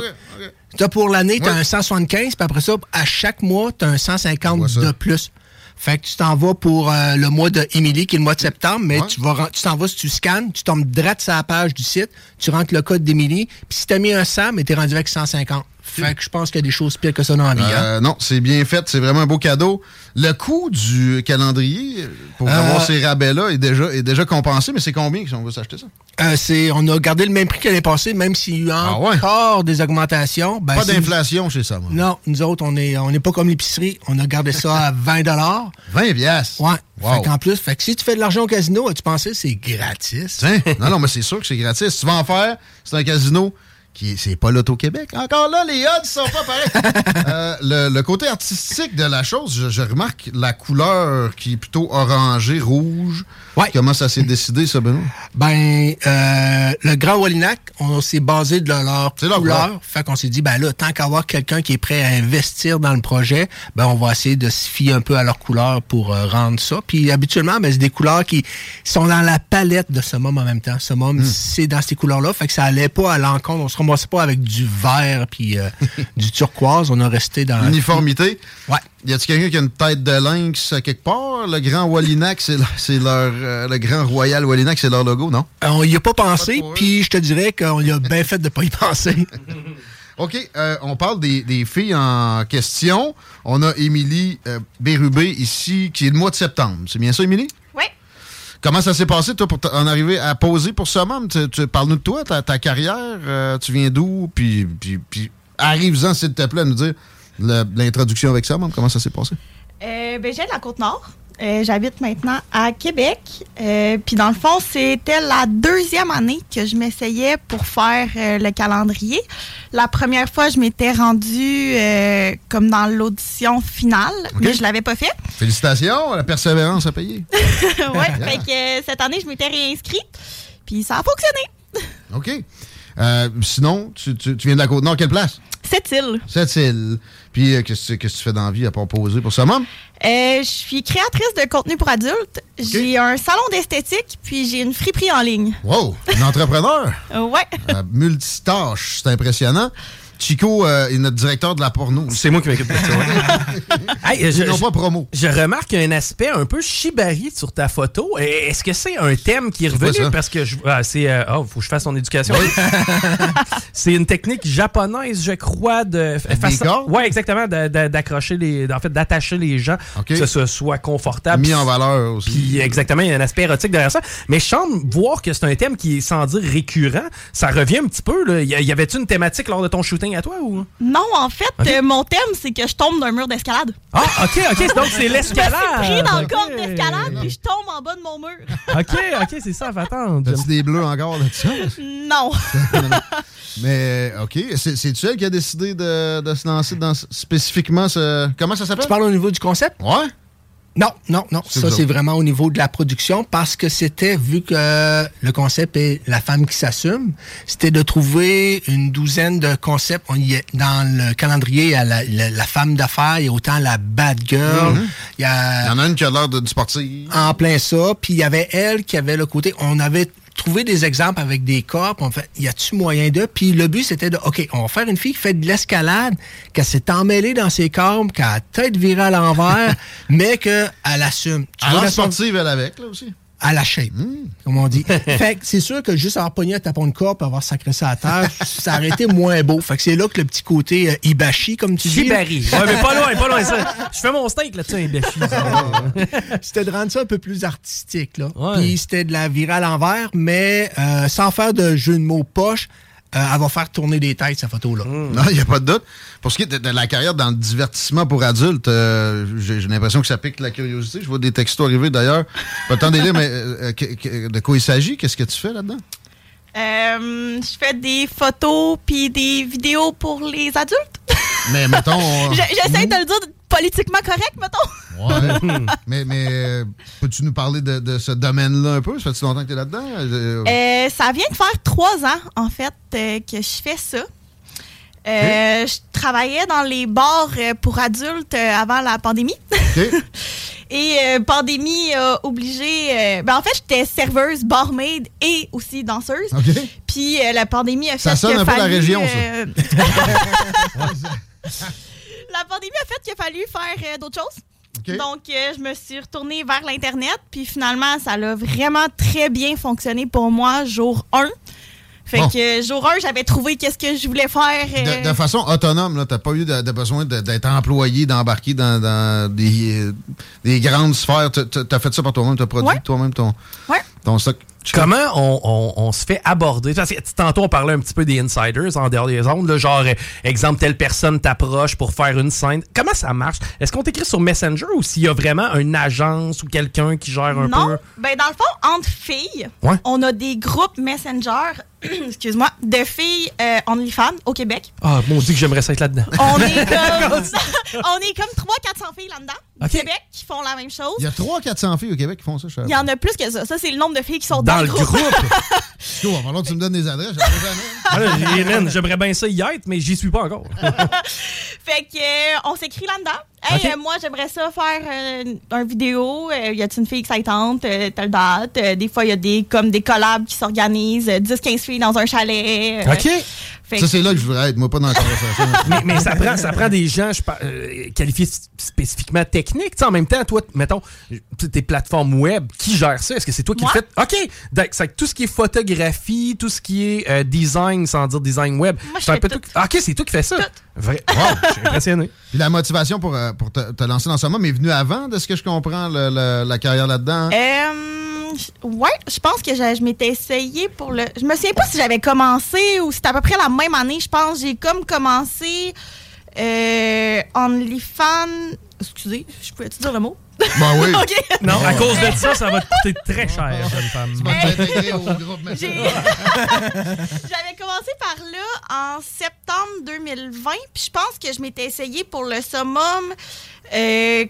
Speaker 17: T'as pour l'année, tu as
Speaker 10: Ouais.
Speaker 17: un 175, puis après ça, à chaque mois, tu as un 150 de plus. Fait que tu t'en vas pour euh, le mois de Émilie, qui est le mois de septembre, mais tu vas tu t'en vas, si tu scannes, tu tombes direct sur la page du site, tu rentres le code d'Émilie, puis si tu as mis un 100, mais tu es rendu avec 150. Fait que je pense qu'il y a des choses pires que ça dans la vie. hein.
Speaker 10: Euh, non, c'est bien fait. C'est vraiment un beau cadeau. Le coût du calendrier pour
Speaker 17: Euh,
Speaker 10: avoir ces rabais-là est déjà, est déjà compensé, mais c'est combien si on veut s'acheter ça?
Speaker 17: Euh, c'est, on a gardé le même prix que l'année passée, même s'il y a eu encore des augmentations. ben,
Speaker 10: Ah Pas d'inflation chez ça, moi.
Speaker 17: Non, nous autres, on est, on n'est pas comme l'épicerie. On a gardé ça à 20
Speaker 10: 20 piastres?
Speaker 17: Ouais.
Speaker 10: Wow.
Speaker 17: Fait qu'en plus, fait que si tu fais de l'argent au casino, tu pensais que c'est gratis?
Speaker 10: Non, non, mais c'est sûr que c'est gratis. Si tu vas en faire, c'est un casino qui c'est pas l'Auto-Québec. Encore là, les odds sont pas pareils. Euh, le, le côté artistique de la chose, je, je remarque la couleur qui est plutôt orangée, rouge. Comment ça s'est décidé, ça, Benoît?
Speaker 17: Ben, euh, le Grand Wallinac, on s'est basé de leur
Speaker 10: leur
Speaker 17: couleur. Fait qu'on s'est dit, ben là, tant qu'avoir quelqu'un qui est prêt à investir dans le projet, ben on va essayer de se fier un peu à leur couleur pour euh, rendre ça. Puis habituellement, ben, c'est des couleurs qui sont dans la palette de Summum en même temps. Summum, c'est dans ces couleurs-là. Fait que ça allait pas à l'encontre. On se ramassait pas avec du vert puis euh, du turquoise. On a resté dans...
Speaker 10: Uniformité?
Speaker 17: Ouais.
Speaker 10: Y a-t-il quelqu'un qui a une tête de lynx à quelque part? Le grand Wallinac, c'est le- c'est leur. euh, le grand Royal Wallinac, c'est leur logo, non?
Speaker 17: Euh, On y a pas pensé, puis je te dirais qu'on y a bien fait de pas y penser.
Speaker 10: OK, euh, on parle des, des filles en question. On a Émilie euh, Bérubé ici, qui est le mois de septembre. C'est bien ça, Émilie? Comment ça s'est passé, toi, pour en arriver à poser pour Summum? Tu, Parle-nous de toi, ta, carrière. euh, tu viens d'où? Puis, puis, puis arrive-en, s'il te plaît, à nous dire l'introduction avec Summum. Comment ça s'est passé?
Speaker 18: Euh, ben, j'ai de la Côte-Nord. Euh, J'habite maintenant à Québec. Euh, Puis dans le fond, c'était la deuxième année que je m'essayais pour faire euh, le calendrier. La première fois, je m'étais rendue comme dans l'audition finale, mais je l'avais pas fait.
Speaker 10: Félicitations, la persévérance à payer.
Speaker 18: ouais, fait que cette année, je m'étais réinscrite. Puis ça a fonctionné.
Speaker 10: OK. Euh, sinon, tu, tu- tu viens de la Côte-Nord, quelle place?
Speaker 18: Cette île.
Speaker 10: Cette île. Puis, euh, qu'est-ce que tu fais dans la vie à part poser pour Summum?
Speaker 18: Euh, je suis créatrice de contenu pour adultes. J'ai un salon d'esthétique, puis j'ai une friperie en ligne.
Speaker 10: Wow! Un entrepreneur!
Speaker 18: Ouais.
Speaker 10: Euh, multitâche, c'est impressionnant. Chico euh, est notre directeur de la porno.
Speaker 1: C'est moi qui m'occupe de ça. Hey, je,
Speaker 10: Ils n'ont
Speaker 1: je-
Speaker 10: pas promo.
Speaker 1: je remarque un aspect un peu shibari sur ta photo. Est-ce que c'est un thème qui est revenu? Parce que je. Ah, c'est. euh, oh, faut que je fasse son éducation. c'est une technique japonaise, je crois, de.
Speaker 10: cordes?
Speaker 1: Ouais, exactement. D'accrocher les. En fait, d'attacher les gens. Que ce soit- confortable.
Speaker 10: Mis en valeur aussi.
Speaker 1: Puis exactement, il y a un aspect érotique derrière ça. Mais je semble voir que c'est un thème qui est sans dire récurrent. Ça revient un petit peu. Là. Y avait-tu une thématique lors de ton shooting à toi ou?
Speaker 18: Non, en fait, euh, mon thème, c'est que je tombe d'un mur d'escalade.
Speaker 1: Ah, ok, ok. Donc c'est l'escalade.
Speaker 18: Je suis pris dans le corps d'escalade, puis je tombe en bas de mon mur.
Speaker 1: OK, OK, c'est ça. Faut attendre.
Speaker 10: T'as-tu des bleus encore là-dessus?
Speaker 18: Non.
Speaker 10: Mais, OK. C'est- C'est-tu elle qui a décidé de, de se lancer dans spécifiquement ce. Comment ça s'appelle?
Speaker 17: Tu parles au niveau du concept?
Speaker 10: Ouais.
Speaker 17: Non, non, non. Ça, c'est vraiment au niveau de la production parce que c'était, vu que le concept est la femme qui s'assume, c'était de trouver une douzaine de concepts. On y est, dans le calendrier, il y a la, la- la femme d'affaires, il y a autant la bad girl,
Speaker 10: Mhm.
Speaker 17: il y a...
Speaker 10: Il y en a une qui a l'air de- du sportif.
Speaker 17: En plein ça. Puis il y avait elle qui avait le côté. On avait trouvé des exemples avec des corps. On fait, y a-tu moyen de? Puis le but, c'était de, OK, on va faire une fille qui fait de l'escalade, qu'elle s'est emmêlée dans ses corps, qu'elle a la tête virée à l'envers, mais qu'elle assume. Tu
Speaker 10: Elle
Speaker 17: vois
Speaker 10: a
Speaker 17: la
Speaker 10: sportive, elle, avec, là aussi.
Speaker 17: À la shape, comme on dit. fait que c'est sûr que juste avoir pogné un tapon de corps et avoir sacré ça à terre, ça aurait été moins beau. Fait que c'est là que le petit côté euh, Ibashi, comme tu dis.
Speaker 1: Shibari. Ouais, mais pas loin, pas loin ça. Je fais mon steak là-dessus, Ibashi.
Speaker 17: c'était de rendre ça un peu plus artistique. Là. Puis c'était de la virer à l'envers, mais euh, sans faire de jeu de mots poche. Euh, elle va faire tourner des têtes, cette photo-là.
Speaker 10: Non, il n'y a pas de doute. Pour ce qui est de, de la carrière dans le divertissement pour adultes, euh, j'ai l'impression que ça pique la curiosité. Je vois des textos arriver d'ailleurs. Pas le temps de les lire, mais euh, que- que- de quoi il s'agit? Qu'est-ce que tu fais là-dedans?
Speaker 18: Euh, je fais des photos puis des vidéos pour les adultes.
Speaker 10: Mais mettons. on-
Speaker 18: Je- J'essaie de le dire politiquement correct, mettons.
Speaker 10: Ouais. mais mais euh, peux-tu nous parler de, de ce domaine-là un peu? Ça fait-tu longtemps que tu es là-dedans? Euh,
Speaker 18: Euh, ça vient de faire trois ans, en fait, euh, que je fais ça. Euh, Je travaillais dans les bars pour adultes avant la pandémie. Et euh, pandémie a obligé. ben en fait, j'étais serveuse, barmaid et aussi danseuse. Puis la pandémie a fait
Speaker 10: Ça sonne
Speaker 18: a
Speaker 10: un peu la région, ça.
Speaker 18: la pandémie a fait qu'il a fallu faire euh, d'autres choses. Donc, euh, je me suis retournée vers l'Internet. Puis finalement, ça a vraiment très bien fonctionné pour moi, jour 1. Fait
Speaker 10: Bon.
Speaker 18: que euh, jour 1, j'avais trouvé qu'est-ce que je voulais faire. euh,
Speaker 10: De, de façon autonome, tu n'as pas eu de, de besoin d'être employé, d'embarquer dans, dans des, des grandes sphères. Tu as fait ça par toi-même, tu as produit toi-même ton,
Speaker 1: Comment on, on- on se fait aborder? Parce que tantôt, on parlait un petit peu des insiders en dehors des ondes. là, genre, euh, exemple, telle personne t'approche pour faire une scène. Comment ça marche? Est-ce qu'on t'écrit sur Messenger ou s'il y a vraiment une agence ou quelqu'un qui gère un
Speaker 18: non,
Speaker 1: peu?
Speaker 18: ben dans le fond, entre filles,
Speaker 1: Ouais.
Speaker 18: on a des groupes Messenger, excuse-moi, de filles euh, OnlyFans au Québec.
Speaker 1: Ah, mon Dieu, que j'aimerais ça être là-dedans.
Speaker 18: On est comme, on est comme 300-400 filles là-dedans, au
Speaker 10: OK.
Speaker 18: Québec, qui font la même chose.
Speaker 10: Il y a 300-400 filles au Québec qui font ça. je
Speaker 18: Il y en a plus que ça. Ça, c'est le nombre de filles qui sont
Speaker 10: Dans
Speaker 18: dans,
Speaker 10: le
Speaker 18: groupe.
Speaker 10: Qu'il va falloir que tu me donnes des adresses? Je sais jamais.
Speaker 1: Ah, J'aimerais bien ça y être, mais j'y suis pas encore.
Speaker 18: fait que euh, on s'écrit là-dedans. Hey,
Speaker 1: Ok.
Speaker 18: euh, moi, j'aimerais ça faire euh, un vidéo. Euh, y a-t-il une fille excitante? Euh, telle date? Euh, des fois, il y a des, comme des collabs qui s'organisent. euh, 10-15 filles dans un chalet. Euh, fait
Speaker 10: Ça, c'est là que je voudrais être, moi, pas dans la conversation.
Speaker 1: mais, mais ça prend, ça prend des gens je euh, qualifiés spécifiquement techniques. Tu sais, en même temps, toi, mettons, tes plateformes web, qui gère ça? Est-ce que c'est toi qui le fais? OK! Donc, c'est que tout ce qui est photographie, tout ce qui est euh, design, sans dire design web.
Speaker 18: Moi, je
Speaker 1: c'est un
Speaker 18: fais
Speaker 1: peu
Speaker 18: tout.
Speaker 1: toi qui- OK, c'est toi qui fais ça. Vrai. Wow, je suis impressionné.
Speaker 10: Puis la motivation pour, euh, pour te, te lancer dans ce moment est venue avant, de ce que je comprends, le- le- la carrière là-dedans?
Speaker 18: Euh, ouais, je pense que je, je m'étais essayé pour le. Je me souviens pas si j'avais commencé ou c'était à peu près la même année. Je pense j'ai comme commencé euh, OnlyFans. Excusez, je peux dire le mot?
Speaker 10: Ben oui.
Speaker 1: Non, à cause de ça, ça va te coûter très cher, jeune femme.
Speaker 18: J'avais commencé par là en septembre 2020, puis je pense que je m'étais essayé pour le summum. euh,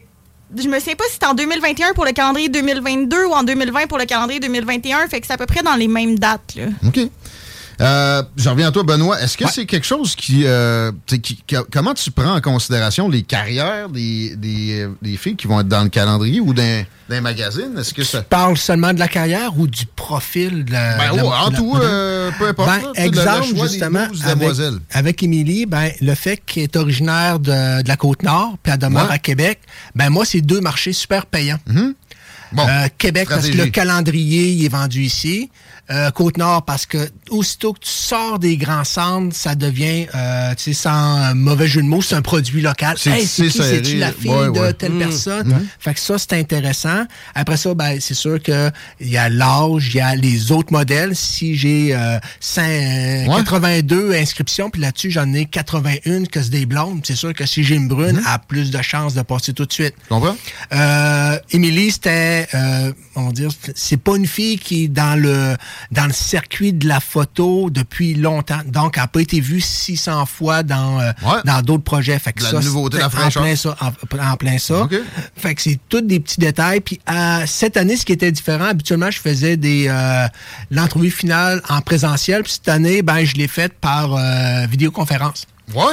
Speaker 18: je me sais pas si c'était en 2021 pour le calendrier 2022 ou en 2020 pour le calendrier 2021, fait que c'est à peu près dans les mêmes dates. Là.
Speaker 10: OK. Euh, je reviens à toi, Benoît. Est-ce que c'est quelque chose qui, euh, tu qui- Comment tu prends en considération les carrières des, des, euh, des filles qui vont être dans le calendrier ou dans, dans un magazine? Est-ce que ça.
Speaker 17: parle seulement de la carrière ou du profil de la.
Speaker 10: Ben,
Speaker 17: de la-
Speaker 10: oh, en
Speaker 17: de la-
Speaker 10: tout, euh, peu importe,
Speaker 17: Ben,
Speaker 10: là, tu
Speaker 17: exemple, justement, avec, Émilie, ben, le fait qu'elle est originaire de, de la Côte-Nord, puis elle demeure
Speaker 10: Ouais.
Speaker 17: à Québec, ben, moi, c'est deux marchés super payants. Euh, Québec, parce que le calendrier il est vendu ici. Euh, Côte-Nord, parce que aussitôt que tu sors des grands centres, ça devient, euh, tu sais, sans euh, mauvais jeu de mots, c'est un produit local.
Speaker 10: C'est
Speaker 17: Hey, c'est qui?
Speaker 10: serré.
Speaker 17: C'est-tu la fille
Speaker 10: Ouais,
Speaker 17: de
Speaker 10: ouais.
Speaker 17: telle
Speaker 10: Mm.
Speaker 17: personne?
Speaker 10: Mhm.
Speaker 17: Fait que ça, c'est intéressant. Après ça, ben, c'est sûr que il y a l'âge, il y a les autres modèles. Si j'ai euh, cin- euh, 82 inscriptions, puis là-dessus, j'en ai 81 que c'est des blondes, c'est sûr que si j'ai une brune, elle a plus de chances de passer tout de suite.
Speaker 10: Tu comprends?
Speaker 17: Euh, Émilie, c'était, euh, on va dire, c'est pas une fille qui est dans le dans le circuit de la photo depuis longtemps. Donc, elle n'a pas été vue 600 fois dans euh, dans d'autres projets. Fait que
Speaker 10: la
Speaker 17: ça,
Speaker 10: nouveauté, la
Speaker 17: en plein ça. En, en plein ça. Fait que c'est tous des petits détails. Puis euh, cette année, ce qui était différent, habituellement, je faisais des euh, l'entrevue finale en présentiel. Puis cette année, ben, je l'ai faite par euh,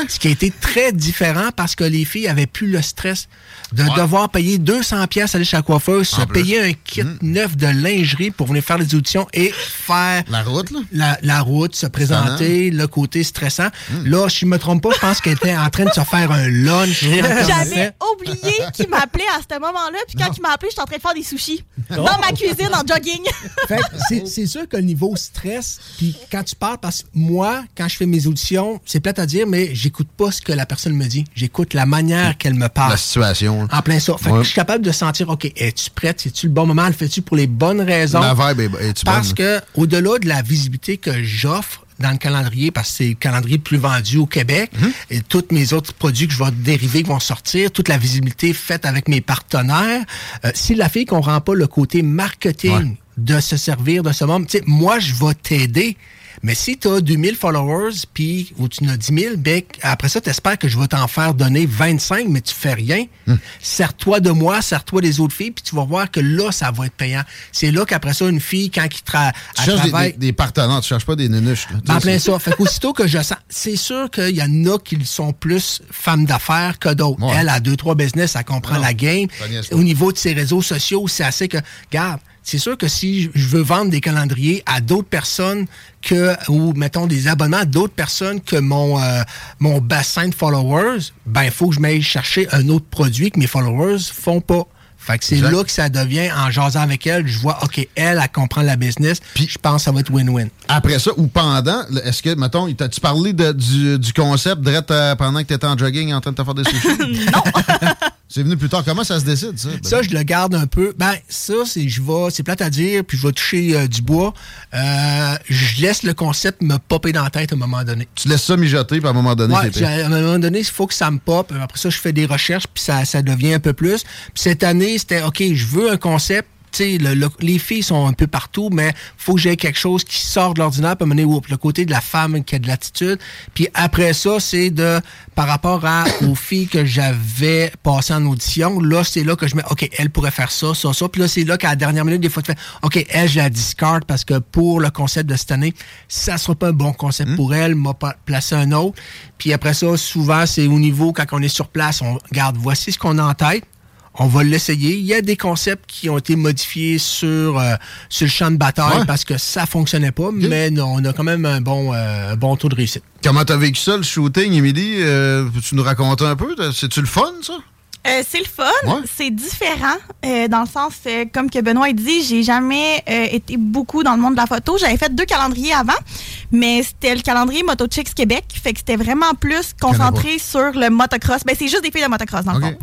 Speaker 17: Ce qui a été très différent parce que les filles avaient plus le stress de devoir payer 200 pièces aller chez la coiffeuse, se payer un kit neuf de lingerie pour venir faire les auditions et faire
Speaker 10: la route, là.
Speaker 17: La, la route, se présenter, le côté stressant. Là, si je me trompe pas, je pense qu'elle était en train de se faire un lunch.
Speaker 18: J'avais oublié qu'il m'appelait à ce moment-là, puis quand il m'a appelé, j'étais en train de faire des sushis. Dans ma cuisine, en jogging.
Speaker 17: C'est sûr que le niveau stress, puis quand tu parles, parce que moi, quand je fais mes auditions, c'est plate à dire, mais j'écoute pas ce que la personne me dit. J'écoute la manière qu'elle me parle.
Speaker 10: La situation.
Speaker 17: En plein ça. Fait que je suis capable de sentir, OK, es-tu prête? C'est-tu le bon moment? Le fais-tu pour les bonnes raisons?
Speaker 10: La vibe est- est-tu
Speaker 17: Parce
Speaker 10: bonne?
Speaker 17: que, au-delà de la visibilité que j'offre, dans le calendrier, parce que c'est le calendrier le plus vendu au Québec,
Speaker 10: Mhm.
Speaker 17: et tous mes autres produits que je vais dériver qui vont sortir, toute la visibilité faite avec mes partenaires, euh, si la fille comprend pas le côté marketing de se servir de ce sais, moi, je vais t'aider. Mais si tu as 2000 followers, puis ou tu en as 10 000, ben, après ça, tu espères que je vais t'en faire donner 25, mais tu fais rien.
Speaker 10: Hmm.
Speaker 17: Sers-toi de moi, sers-toi des autres filles, puis tu vas voir que là, ça va être payant. C'est là qu'après ça, une fille, quand il tra
Speaker 10: Tu cherches
Speaker 17: travaille...
Speaker 10: des- des partenaires, tu cherches pas des nunuches. là. Tu
Speaker 17: En plein
Speaker 10: c'est-
Speaker 17: ça. Fait qu'aussitôt que je sens, c'est sûr qu'il y en a qui sont plus femmes d'affaires que d'autres. Elle a deux, trois business, elle comprend
Speaker 10: Non,
Speaker 17: la game. Au niveau de ses réseaux sociaux, c'est assez que, regarde, c'est sûr que si je veux vendre des calendriers à d'autres personnes que, ou mettons des abonnements à d'autres personnes que mon, euh, mon bassin de followers, ben, il faut que je m'aille chercher un autre produit que mes followers font pas. Fait que c'est là que ça devient, en jasant avec elle, je vois, OK, elle, elle comprend la business, puis je pense que ça va être win-win.
Speaker 10: Après ça, ou pendant, est-ce que, mettons, t'as-tu parlé de- du, du concept direct euh, pendant que t'étais en jogging en train de te faire des sushis? non! C'est venu plus tard. Comment ça se décide, ça?
Speaker 17: Ça, je le garde un peu. Ben, ça, c'est je vais, c'est plate à dire, puis je vais toucher euh, du bois. Euh, je laisse le concept me popper dans la tête à un moment donné.
Speaker 10: Tu laisses ça mijoter, puis à un moment donné,
Speaker 17: Ouais, à un moment donné, il faut que ça me pop. Après ça, je fais des recherches, puis ça, ça devient un peu plus. Puis cette année, c'était, OK, je veux un concept. Tu sais, le- le- les filles sont un peu partout, mais faut que j'ai quelque chose qui sort de l'ordinaire, donné, oups, le côté de la femme qui a de l'attitude. Puis après ça, c'est de, par rapport à, aux filles que j'avais passées en audition, là, c'est là que je mets, OK, elle pourrait faire ça, ça, ça. Puis là, c'est là qu'à la dernière minute, des fois, tu fais, OK, elle, je la discard parce que pour le concept de cette année, ça sera pas un bon concept pour elle, m'a placé un autre. Puis après ça, souvent, c'est au niveau, quand on est sur place, on regarde, voici ce qu'on a en tête. On va l'essayer. Il y a des concepts qui ont été modifiés sur, euh, sur le champ de bataille
Speaker 10: Ouais.
Speaker 17: parce que ça fonctionnait pas, mais non, on a quand même un bon, euh, bon taux de réussite.
Speaker 10: Comment t'as vécu ça, le shooting, Émilie? Euh, Peux-tu nous raconter un peu? C'est-tu le fun, ça?
Speaker 18: Euh, c'est le fun,
Speaker 10: Ouais.
Speaker 18: c'est différent euh, dans le sens, euh, comme que Benoît a dit, j'ai jamais été beaucoup dans le monde de la photo. J'avais fait deux calendriers avant, mais c'était le calendrier Moto Chicks Québec, fait que c'était vraiment plus concentré sur le motocross. Ben c'est juste des filles de motocross dans le fond.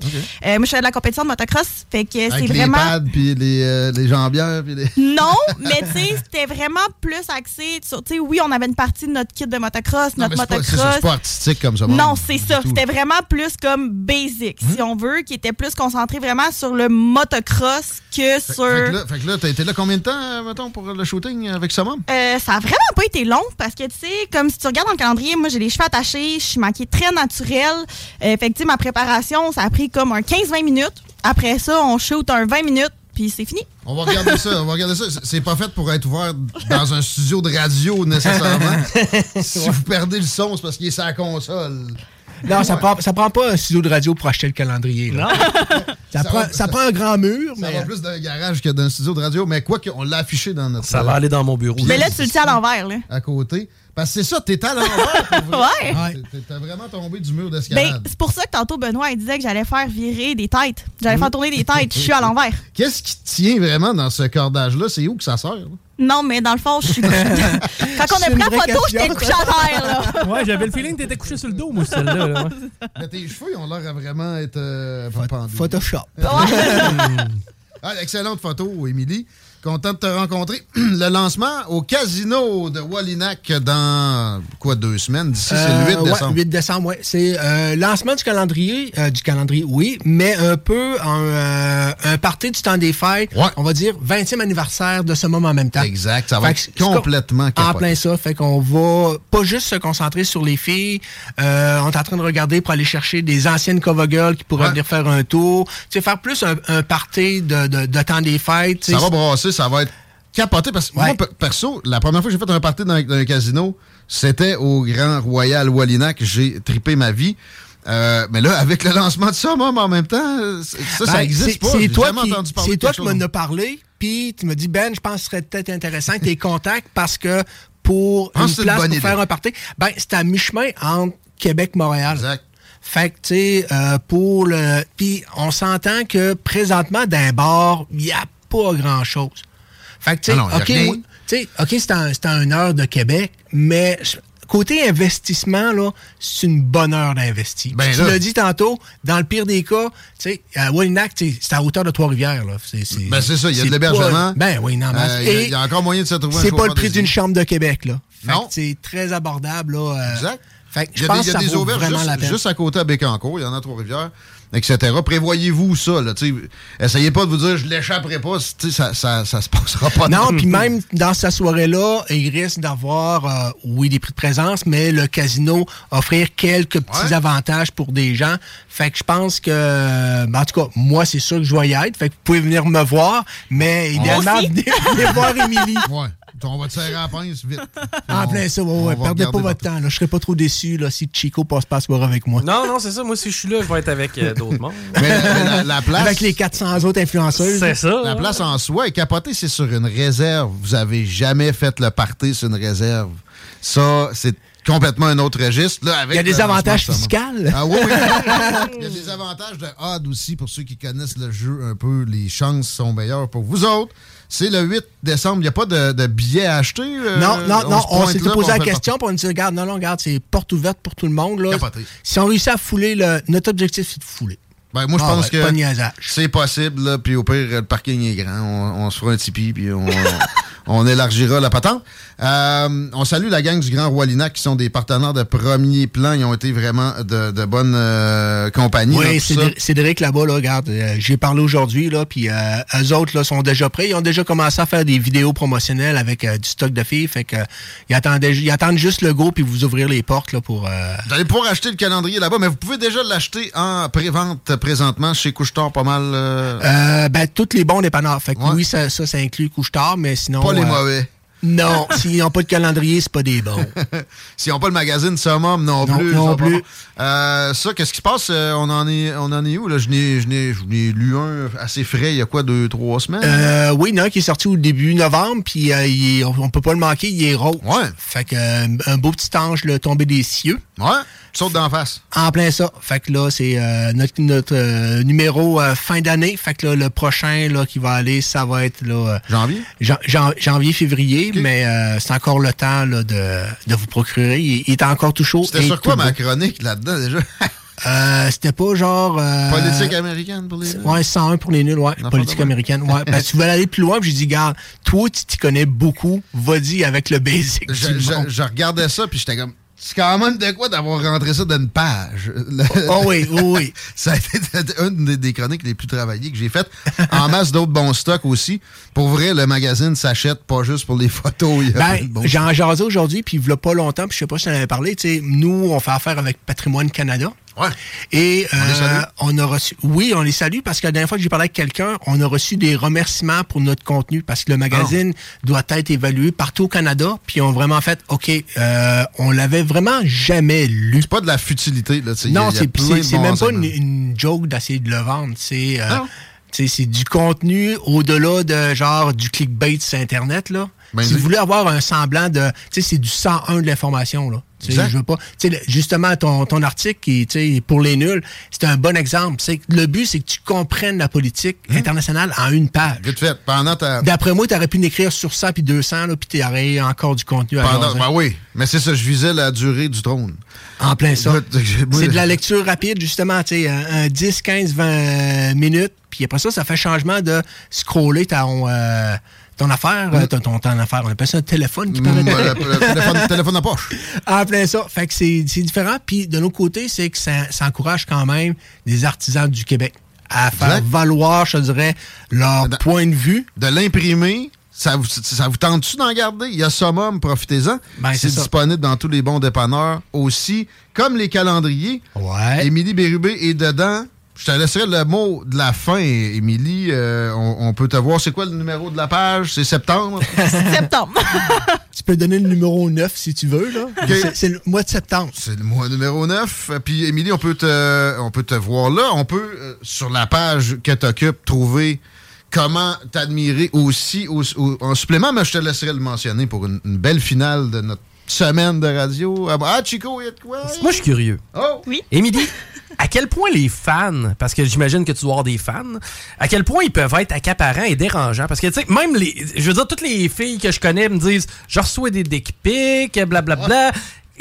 Speaker 18: Moi je fais de la compétition de motocross, fait que c'est
Speaker 10: Avec les
Speaker 18: vraiment
Speaker 10: pads, puis les, les jambières, puis les...
Speaker 18: non, mais tu sais, c'était vraiment plus axé sur, tu sais, oui, on avait une partie de notre kit de motocross,
Speaker 10: Non,
Speaker 18: notre motocross.
Speaker 10: c'est pas artistique comme ça.
Speaker 18: Non, c'est ça. C'était vraiment plus comme basic, si on veut, qui était plus concentré vraiment sur le motocross que
Speaker 10: Fait,
Speaker 18: sur.
Speaker 10: fait que là, fait que là, t'as été là combien de temps, euh, mettons, pour le shooting avec Summum?
Speaker 18: Euh, ça a vraiment pas été long parce que, tu sais, comme si tu regardes dans le calendrier, moi, j'ai les cheveux attachés, je suis maquillée très naturelle. Euh, fait que, tu sais, ma préparation, ça a pris comme un 15-20 minutes. Après ça, on shoot un 20 minutes, puis c'est fini.
Speaker 10: On va regarder ça, on va regarder ça. C'est- C'est pas fait pour être ouvert dans un studio de radio, nécessairement. si vous perdez le son, c'est parce qu'il est sur la console.
Speaker 17: Non, ça prend, ça prend pas un studio de radio pour acheter le calendrier. là. ça,
Speaker 10: Ça
Speaker 17: prend,
Speaker 10: va-
Speaker 17: ça prend un grand mur,
Speaker 10: Ça
Speaker 17: mais.
Speaker 10: va plus d'un garage que d'un studio de radio, mais quoi qu'on l'a affiché dans notre...
Speaker 1: Ça va aller dans mon bureau.
Speaker 18: Mais là, tu le tiens à l'envers, là.
Speaker 10: À côté. Parce que c'est ça, t'es à l'envers.
Speaker 18: Ouais.
Speaker 10: T'es- T'es vraiment tombé du mur
Speaker 18: Ben,
Speaker 10: d'escalade.
Speaker 18: c'est pour ça que tantôt, Benoît, il disait que j'allais faire virer des têtes. J'allais faire tourner des têtes. Je suis à l'envers.
Speaker 10: Qu'est-ce qui tient vraiment dans ce cordage-là? C'est où que ça sert? là?
Speaker 18: Non, mais dans le fond, je suis. Quand on a pris la photo, j'étais couché à terre, là.
Speaker 1: Ouais, j'avais le feeling que t'étais couché sur le dos, moi, celle-là. là, ouais.
Speaker 10: Mais tes cheveux, ils ont l'air à vraiment être euh, pendus.
Speaker 17: Photoshop.
Speaker 10: Ah, excellente photo, Émilie. Content de te rencontrer. Le lancement au casino de Wallinac dans, quoi, deux semaines? D'ici, c'est le 8
Speaker 17: Euh, ouais,
Speaker 10: décembre.
Speaker 17: 8 décembre, ouais. C'est euh, lancement du calendrier, euh, du calendrier, oui, mais un peu un, euh, un party du temps des fêtes. On va dire 20e anniversaire de ce moment en même temps.
Speaker 10: Exact, ça va
Speaker 17: Fait
Speaker 10: être complètement
Speaker 17: En plein ça. Fait qu'on va pas juste se concentrer sur les filles. Euh, on est en train de regarder pour aller chercher des anciennes cover girls qui pourraient
Speaker 10: Ouais.
Speaker 17: venir faire un tour. Tu sais, faire plus un, un party de, de, de temps des fêtes.
Speaker 10: Ça va brasser, ça va être capoté parce que moi, pe- perso, la première fois que j'ai fait un party dans, dans un casino, c'était au Grand Royal Wallinac. J'ai tripé ma vie. Euh, mais là, avec le lancement de Summum en même temps, ça, ça
Speaker 17: Ben,
Speaker 10: existe pas.
Speaker 17: C'est toi qui, c'est toi qui m'en as parlé, puis tu me dis, Ben, je pense que ce serait peut-être intéressant que tu contacts parce que pour une place pour
Speaker 10: idée.
Speaker 17: faire un party, ben, c'est à mi-chemin entre Québec et Montréal. Exact. Fait que, tu sais, euh, pour le... Puis on s'entend que présentement, d'un bar, il n'y a pas grand-chose. Fait que, tu sais,
Speaker 10: Ah
Speaker 17: OK, c'est c'est à une heure de Québec, mais côté investissement, là, c'est une bonne heure d'investir.
Speaker 10: Ben
Speaker 17: tu l'as dit tantôt, dans le pire des cas, tu sais, à Wallinac, c'est à hauteur de Trois-Rivières. C'est, c'est-
Speaker 10: Ben, c'est ça, il y a de l'hébergement.
Speaker 17: Ben oui, non,
Speaker 10: Euh, Il y, a- il y a encore moyen de se trouver un
Speaker 17: C'est pas le prix d'une chambre de Québec, là.
Speaker 10: Non.
Speaker 17: C'est très abordable, là. euh,
Speaker 10: Exact.
Speaker 17: Fait que je pense
Speaker 10: des,
Speaker 17: que ça
Speaker 10: des
Speaker 17: vaut
Speaker 10: auberges
Speaker 17: vraiment
Speaker 10: juste,
Speaker 17: la peine.
Speaker 10: juste à côté à Bécancour, il y en a à Trois-Rivières, etc. Prévoyez-vous ça. Là, essayez pas de vous dire je l'échapperai pas, ça, ça, ça se passera pas.
Speaker 17: Non, puis même dans sa soirée-là, il risque d'avoir, euh, oui, des prix de présence, mais le casino offrir quelques petits avantages pour des gens. Fait que je pense que, ben, en tout cas, moi, c'est sûr que je vais y être. Fait que vous pouvez venir me voir, mais idéalement, venez voir Émilie.
Speaker 10: Ouais. On va te serrer à la pince vite.
Speaker 17: En
Speaker 10: On-
Speaker 17: plein ça, ouais, ouais. Perdez pas votre temps. Là. Je serais pas trop déçu là, si Chico passe pas à soir avec moi.
Speaker 1: Non, non, c'est ça. Moi, si je suis là, je vais être avec euh, d'autres mondes.
Speaker 10: Mais, mais la, la place.
Speaker 17: Avec les 400 autres influenceuses.
Speaker 1: C'est ça.
Speaker 10: La place en soi est capotée, c'est sur une réserve. Vous avez jamais fait le party sur une réserve. Ça, c'est complètement un autre registre. Là, avec
Speaker 17: Il y a des avantages fiscaux.
Speaker 10: Ah oui, oui. Il y a des avantages de odd aussi pour ceux qui connaissent le jeu un peu. Les chances sont meilleures pour vous autres. C'est le 8 décembre. Il n'y a pas de, de billets à acheter. euh,
Speaker 17: Non, non, non, on s'était posé la question, puis on dit, regarde, non, non, regarde, c'est porte ouverte pour tout le monde. Là. Si on réussit à fouler, le, notre objectif, c'est de fouler.
Speaker 10: Ben, moi, je
Speaker 17: Ah
Speaker 10: pense
Speaker 17: ouais,
Speaker 10: que c'est possible. Là, puis au pire, le parking est grand. On, on se fera un tipi, puis on, on élargira la patente. Euh, on salue la gang du Grand Roi Linac qui sont des partenaires de premier plan. Ils ont été vraiment de, de bonne euh, compagnie.
Speaker 17: Oui. Cédric, là-bas, là, regarde, euh, j'ai parlé aujourd'hui, là, puis eux autres là, sont déjà prêts. Ils ont déjà commencé à faire des vidéos promotionnelles avec du stock de filles. Fait que ils, attendaient, ils attendent juste le go puis vous ouvrir les portes là, pour. euh,
Speaker 10: Vous allez pouvoir acheter le calendrier là-bas, mais vous pouvez déjà l'acheter en pré-vente présentement chez Couche-Tard pas mal.
Speaker 17: ben, tous les bons dépanneurs. Fait que oui, ça, ça, ça inclut couche-tard, mais sinon.
Speaker 10: pas les mauvais.
Speaker 17: Non, s'ils n'ont pas de calendrier, c'est pas des bons.
Speaker 10: S'ils n'ont pas le magazine Summum non,
Speaker 17: Non,
Speaker 10: plus.
Speaker 17: non plus.
Speaker 10: Euh, ça, qu'est-ce qui se passe? Euh, on, en est, on en est où? Là? Je n'ai je n'ai- je n'ai lu un assez frais il y a quoi, deux, trois semaines?
Speaker 17: Euh, oui, un qui est sorti au début novembre, puis euh, est- on, on peut pas le manquer, il est rose.
Speaker 10: Ouais.
Speaker 17: Fait que euh, un beau petit ange là, tombé des cieux.
Speaker 10: Ouais, saute d'en face.
Speaker 17: En plein ça. Fait que là, c'est euh, notre, notre euh, numéro euh, fin d'année. Fait que là, le prochain là, qui va aller, ça va être là, euh,
Speaker 10: Janvier?
Speaker 17: jan- jan- janvier, février, mais euh, c'est encore le temps là, de, de vous procurer. Il, il est encore tout chaud.
Speaker 10: C'était sur quoi ma chronique là-dedans déjà?
Speaker 17: Euh, C'était pas genre... euh,
Speaker 10: Politique américaine pour les.
Speaker 17: Ouais, 101 pour les nuls, ouais. Politique américaine, ouais. Parce que tu veux aller plus loin, j'ai dit, garde, toi, tu t'y connais beaucoup, vas-y avec le basic.
Speaker 10: Je,
Speaker 17: du
Speaker 10: je-
Speaker 17: monde.
Speaker 10: je regardais ça, puis j'étais comme. C'est quand même de quoi d'avoir rentré ça dans une page.
Speaker 17: Oh oui, oh oui.
Speaker 10: ça a été une des, chroniques les plus travaillées que j'ai faites. En masse d'autres bons stocks aussi. Pour vrai, le magazine s'achète pas juste pour les photos.
Speaker 17: Ben,
Speaker 10: de bons
Speaker 17: j'en jasais aujourd'hui, puis il a pas longtemps, puis je sais pas si tu en avais parlé, tu sais, nous, on fait affaire avec Patrimoine Canada.
Speaker 10: Ouais.
Speaker 17: Et
Speaker 10: On
Speaker 17: euh, on a reçu, oui, on les salue parce que la dernière fois que j'ai parlé avec quelqu'un, on a reçu des remerciements pour notre contenu parce que le magazine doit être évalué partout au Canada, puis on vraiment fait, ok, euh, on l'avait vraiment jamais lu.
Speaker 10: C'est pas de la futilité là. tu sais, il y a-
Speaker 17: Non, c'est même pas une, une joke d'essayer de le vendre. C'est euh, sais, c'est du contenu au-delà de genre du clickbait sur Internet. Là.
Speaker 10: Ben
Speaker 17: si vous voulez avoir un semblant de. Tu sais, c'est du 101 de l'information. là. Tu sais,
Speaker 10: Exact.
Speaker 17: Je veux pas. tu sais, le- justement, ton, ton article qui tu sais, pour les nuls, c'est un bon exemple. C'est le but, c'est que tu comprennes la politique
Speaker 10: Hein?
Speaker 17: internationale en une page.
Speaker 10: Vite fait. Pendant ta.
Speaker 17: D'après moi, tu aurais pu l'écrire sur 100 puis 200, là, puis tu aurais encore du contenu à
Speaker 10: Pendant, ben oui, mais c'est ça, je visais la durée du trône.
Speaker 17: En plein ça. C'est de la lecture rapide, justement, tu sais, un, un 10, 15, 20 minutes. Puis après ça, ça fait changement de scroller ton, euh, ton affaire, euh, ton, ton, ton affaire. On appelle ça un téléphone qui permet
Speaker 10: Mm,
Speaker 17: de...
Speaker 10: le- le téléphone, téléphone poche.
Speaker 17: Plein ça. Fait que c'est différent. Puis de l'autre côté, c'est que ça, ça encourage quand même des artisans du Québec à faire
Speaker 10: Exact.
Speaker 17: valoir, je dirais, leur point de vue.
Speaker 10: De l'imprimer, ça vous, ça vous tente-tu d'en garder? Il y a Summum, profitez-en.
Speaker 17: Ben, c'est
Speaker 10: disponible dans tous les bons dépanneurs aussi, comme les calendriers.
Speaker 17: Ouais.
Speaker 10: Émilie Bérubé est dedans. Je te laisserai le mot de la fin, Émilie. Euh, on, on peut te voir. C'est quoi le numéro de la page? C'est septembre?
Speaker 18: septembre.
Speaker 17: Tu peux donner le numéro 9 si tu veux. là. C'est- le mois de septembre.
Speaker 10: C'est le mois numéro 9. Euh, Puis, Émilie, on peut te, on peut te voir là. On peut, euh, sur la page que tu occupes, trouver comment t'admirer aussi au- au- en supplément, mais je te laisserai le mentionner pour une, une belle finale de notre semaine de radio. Ah, bah, ah, Chico, il y a de quoi?
Speaker 1: Moi, je suis curieux.
Speaker 10: Oh!
Speaker 18: Oui.
Speaker 1: Émilie, à quel point les fans, parce que j'imagine que tu dois avoir des fans, à quel point ils peuvent être accaparants et dérangeants? Parce que, tu sais, même les. Je veux dire, toutes les filles que je connais me disent je reçois des dick pics, blablabla.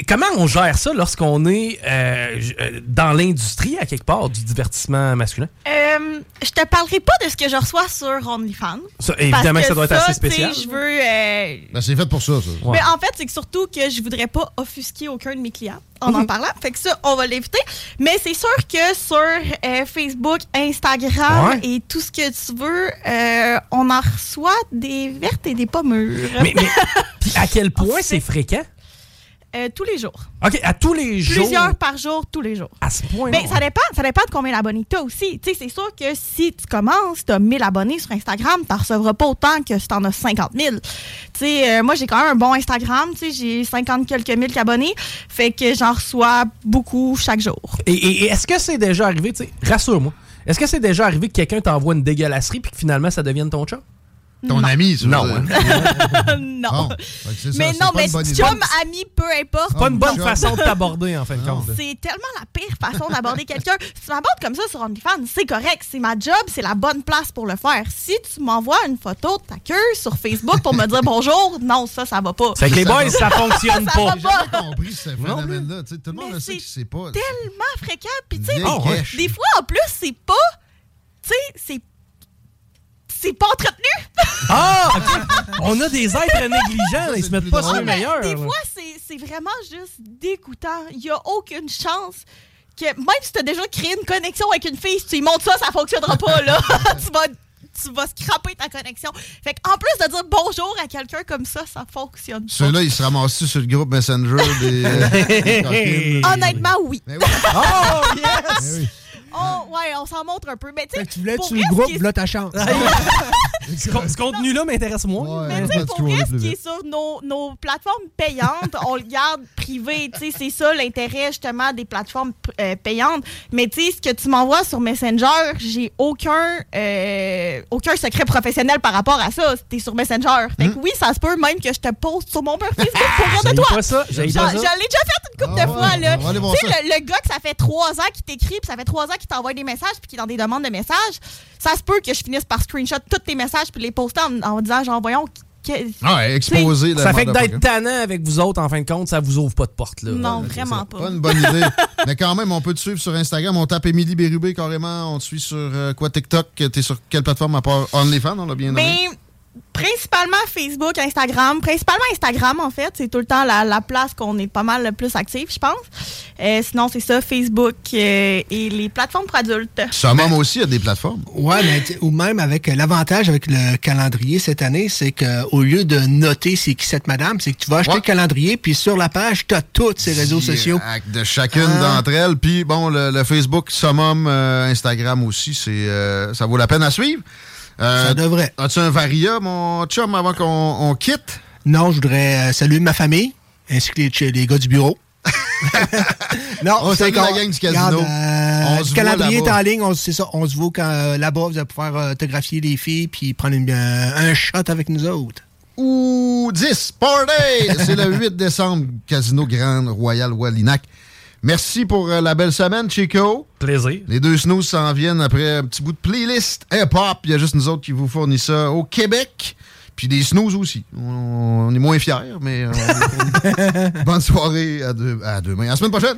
Speaker 1: Comment on gère ça lorsqu'on est euh, euh, dans l'industrie, à quelque part, du divertissement masculin?
Speaker 18: Euh, je te parlerai pas de ce que je reçois sur OnlyFans.
Speaker 1: Ça, évidemment
Speaker 18: Parce
Speaker 1: que ça doit être assez spécial.
Speaker 18: Je veux. euh,
Speaker 10: Ben, c'est fait pour ça, ça.
Speaker 18: Mais en fait, c'est que surtout que je voudrais pas offusquer aucun de mes clients en
Speaker 1: Mhm.
Speaker 18: en parlant. Fait que ça, on va l'éviter. Mais c'est sûr que sur euh, Facebook, Instagram
Speaker 1: Ouais.
Speaker 18: et tout ce que tu veux, euh, on en reçoit des vertes et des pas mûres.
Speaker 1: Mais, mais- à quel point c'est fréquent?
Speaker 18: Euh, tous les jours.
Speaker 1: OK, à tous les jours?
Speaker 18: Plusieurs par jour, tous les jours.
Speaker 1: À ce point
Speaker 18: Ben, ça dépend, ça dépend de combien d'abonnés tu as aussi. Tu sais, c'est sûr que si tu commences, tu as 1000 abonnés sur Instagram, tu recevras pas autant que si tu en as 50 000. Tu sais, euh, moi, j'ai quand même un bon Instagram. Tu sais, j'ai 50 quelques mille abonnés. Fait que j'en reçois beaucoup chaque jour.
Speaker 1: Et, et- et est-ce que c'est déjà arrivé, tu sais, rassure-moi, est-ce que c'est déjà arrivé que quelqu'un t'envoie une dégueulasserie puis que finalement ça devienne ton chat?
Speaker 10: Ton
Speaker 18: Non.
Speaker 10: ami, tu
Speaker 1: Non,
Speaker 18: non.
Speaker 10: Bon, ça,
Speaker 18: mais non,
Speaker 10: pas
Speaker 18: mais chum, ami, peu importe.
Speaker 1: C'est pas une bonne façon de t'aborder, en fin de compte.
Speaker 18: C'est tellement la pire façon d'aborder quelqu'un. Si tu m'abordes comme ça sur OnlyFans, c'est correct. C'est ma job, c'est la bonne place pour le faire. Si tu m'envoies une photo de ta queue sur Facebook pour me dire bonjour, non, ça, ça va pas.
Speaker 1: C'est que les boys, ça fonctionne
Speaker 18: Ça va
Speaker 1: pas.
Speaker 10: J'ai jamais compris ce phénomène-là. Tout le monde le sait que c'est pas.
Speaker 18: tellement fréquent. Puis, tu sais, des- fois, en plus, c'est pas. Tu sais, c'est. C'est pas entretenu.
Speaker 1: Ah. On a des êtres négligents, ils se mettent pas sur les
Speaker 18: Mais
Speaker 1: meilleurs.
Speaker 18: Des fois, c'est c'est vraiment juste dégoûtant. Il y a aucune chance que, même si tu as déjà créé une connexion avec une fille, si tu lui montres ça, ça fonctionnera pas, là. tu vas. Tu vas scraper ta connexion. Fait en plus de dire bonjour à quelqu'un comme ça, ça fonctionne. pas.
Speaker 10: Ceux-là, ils se ramassent sur le groupe Messenger des. euh, des.
Speaker 18: Honnêtement, oui.
Speaker 1: Oh, yes!
Speaker 10: Oui.
Speaker 18: Oh, ouais, on s'en montre un peu. Mais tu sais,
Speaker 17: Tu voulais sur le groupe, là, ta chance.
Speaker 1: Ce con- ce contenu-là m'intéresse moins.
Speaker 18: Mais tu sais, pour vrai, ce qui est sur nos, nos plateformes payantes, on le garde privé. Tu sais, c'est ça l'intérêt justement des plateformes euh, payantes. Mais tu sais, ce que tu m'envoies sur Messenger, j'ai aucun, euh, aucun secret professionnel par rapport à ça. T'es sur Messenger. Fait que oui, ça se peut même que je te poste sur mon mur Facebook pour rire de toi.
Speaker 1: pas ça,
Speaker 18: l'ai déjà fait une couple
Speaker 10: Ah
Speaker 18: de
Speaker 10: ouais,
Speaker 18: fois. Là. Tu sais, le, le gars que ça fait trois ans qui t'écrit, puis ça fait trois ans qu'il t'envoie des messages, puis qui est dans des demandes de messages, ça se peut que je finisse par screenshot tous tes messages, puis les poster en, en disant, genre, voyons, que-
Speaker 10: Ah Ouais, exposer
Speaker 1: Ça fait que d'être tannant avec vous autres, en fin de compte, ça vous ouvre pas de porte. Là.
Speaker 18: Non, vraiment
Speaker 1: c'est
Speaker 18: pas.
Speaker 10: Pas une bonne idée. Mais quand même, on peut te suivre sur Instagram. On tape Émilie Bérubé carrément. On te suit sur euh, quoi TikTok. T'es sur quelle plateforme à part OnlyFans On l'a bien nommé?
Speaker 18: Mais principalement Facebook, Instagram. Principalement Instagram, en fait. C'est tout le temps la, la place qu'on est pas mal le plus actif, je pense. Euh, sinon, c'est ça, Facebook euh, et les plateformes pour adultes.
Speaker 10: Summum aussi a des plateformes.
Speaker 17: Ouais, mais ou même avec euh, l'avantage avec le calendrier cette année, c'est qu'au lieu de noter c'est qui cette madame, c'est que tu vas acheter le calendrier, puis sur la page, tu as tous ces réseaux sociaux.
Speaker 10: De chacune
Speaker 17: Ah.
Speaker 10: d'entre elles. Puis bon, le, le Facebook, Summum, euh, Instagram aussi, c'est euh, ça vaut la peine à suivre. Euh,
Speaker 17: Ça devrait.
Speaker 10: As-tu un varia, mon chum, avant qu'on on quitte?
Speaker 17: Non, je voudrais euh, saluer ma famille, ainsi que les, les gars du bureau. non,
Speaker 10: On
Speaker 17: c'est
Speaker 10: la gang du casino.
Speaker 17: regarde, euh,
Speaker 10: On
Speaker 17: le calendrier est en ligne, on- c'est ça. On se voit quand, euh, là-bas, vous allez pouvoir autographier les filles puis prendre une- un shot avec nous autres.
Speaker 10: Ou 10, party! C'est le 8 décembre, Casino Grand Royal Wallinac. Merci pour euh, la belle semaine, Chico.
Speaker 1: Plaisir.
Speaker 10: Les deux snooze s'en viennent après un petit bout de playlist hip-hop. Il y a juste nous autres qui vous fournissent ça au Québec. Puis des snooze aussi. On, on est moins fiers, mais... euh, bonne soirée à, deux, à demain. À la semaine prochaine!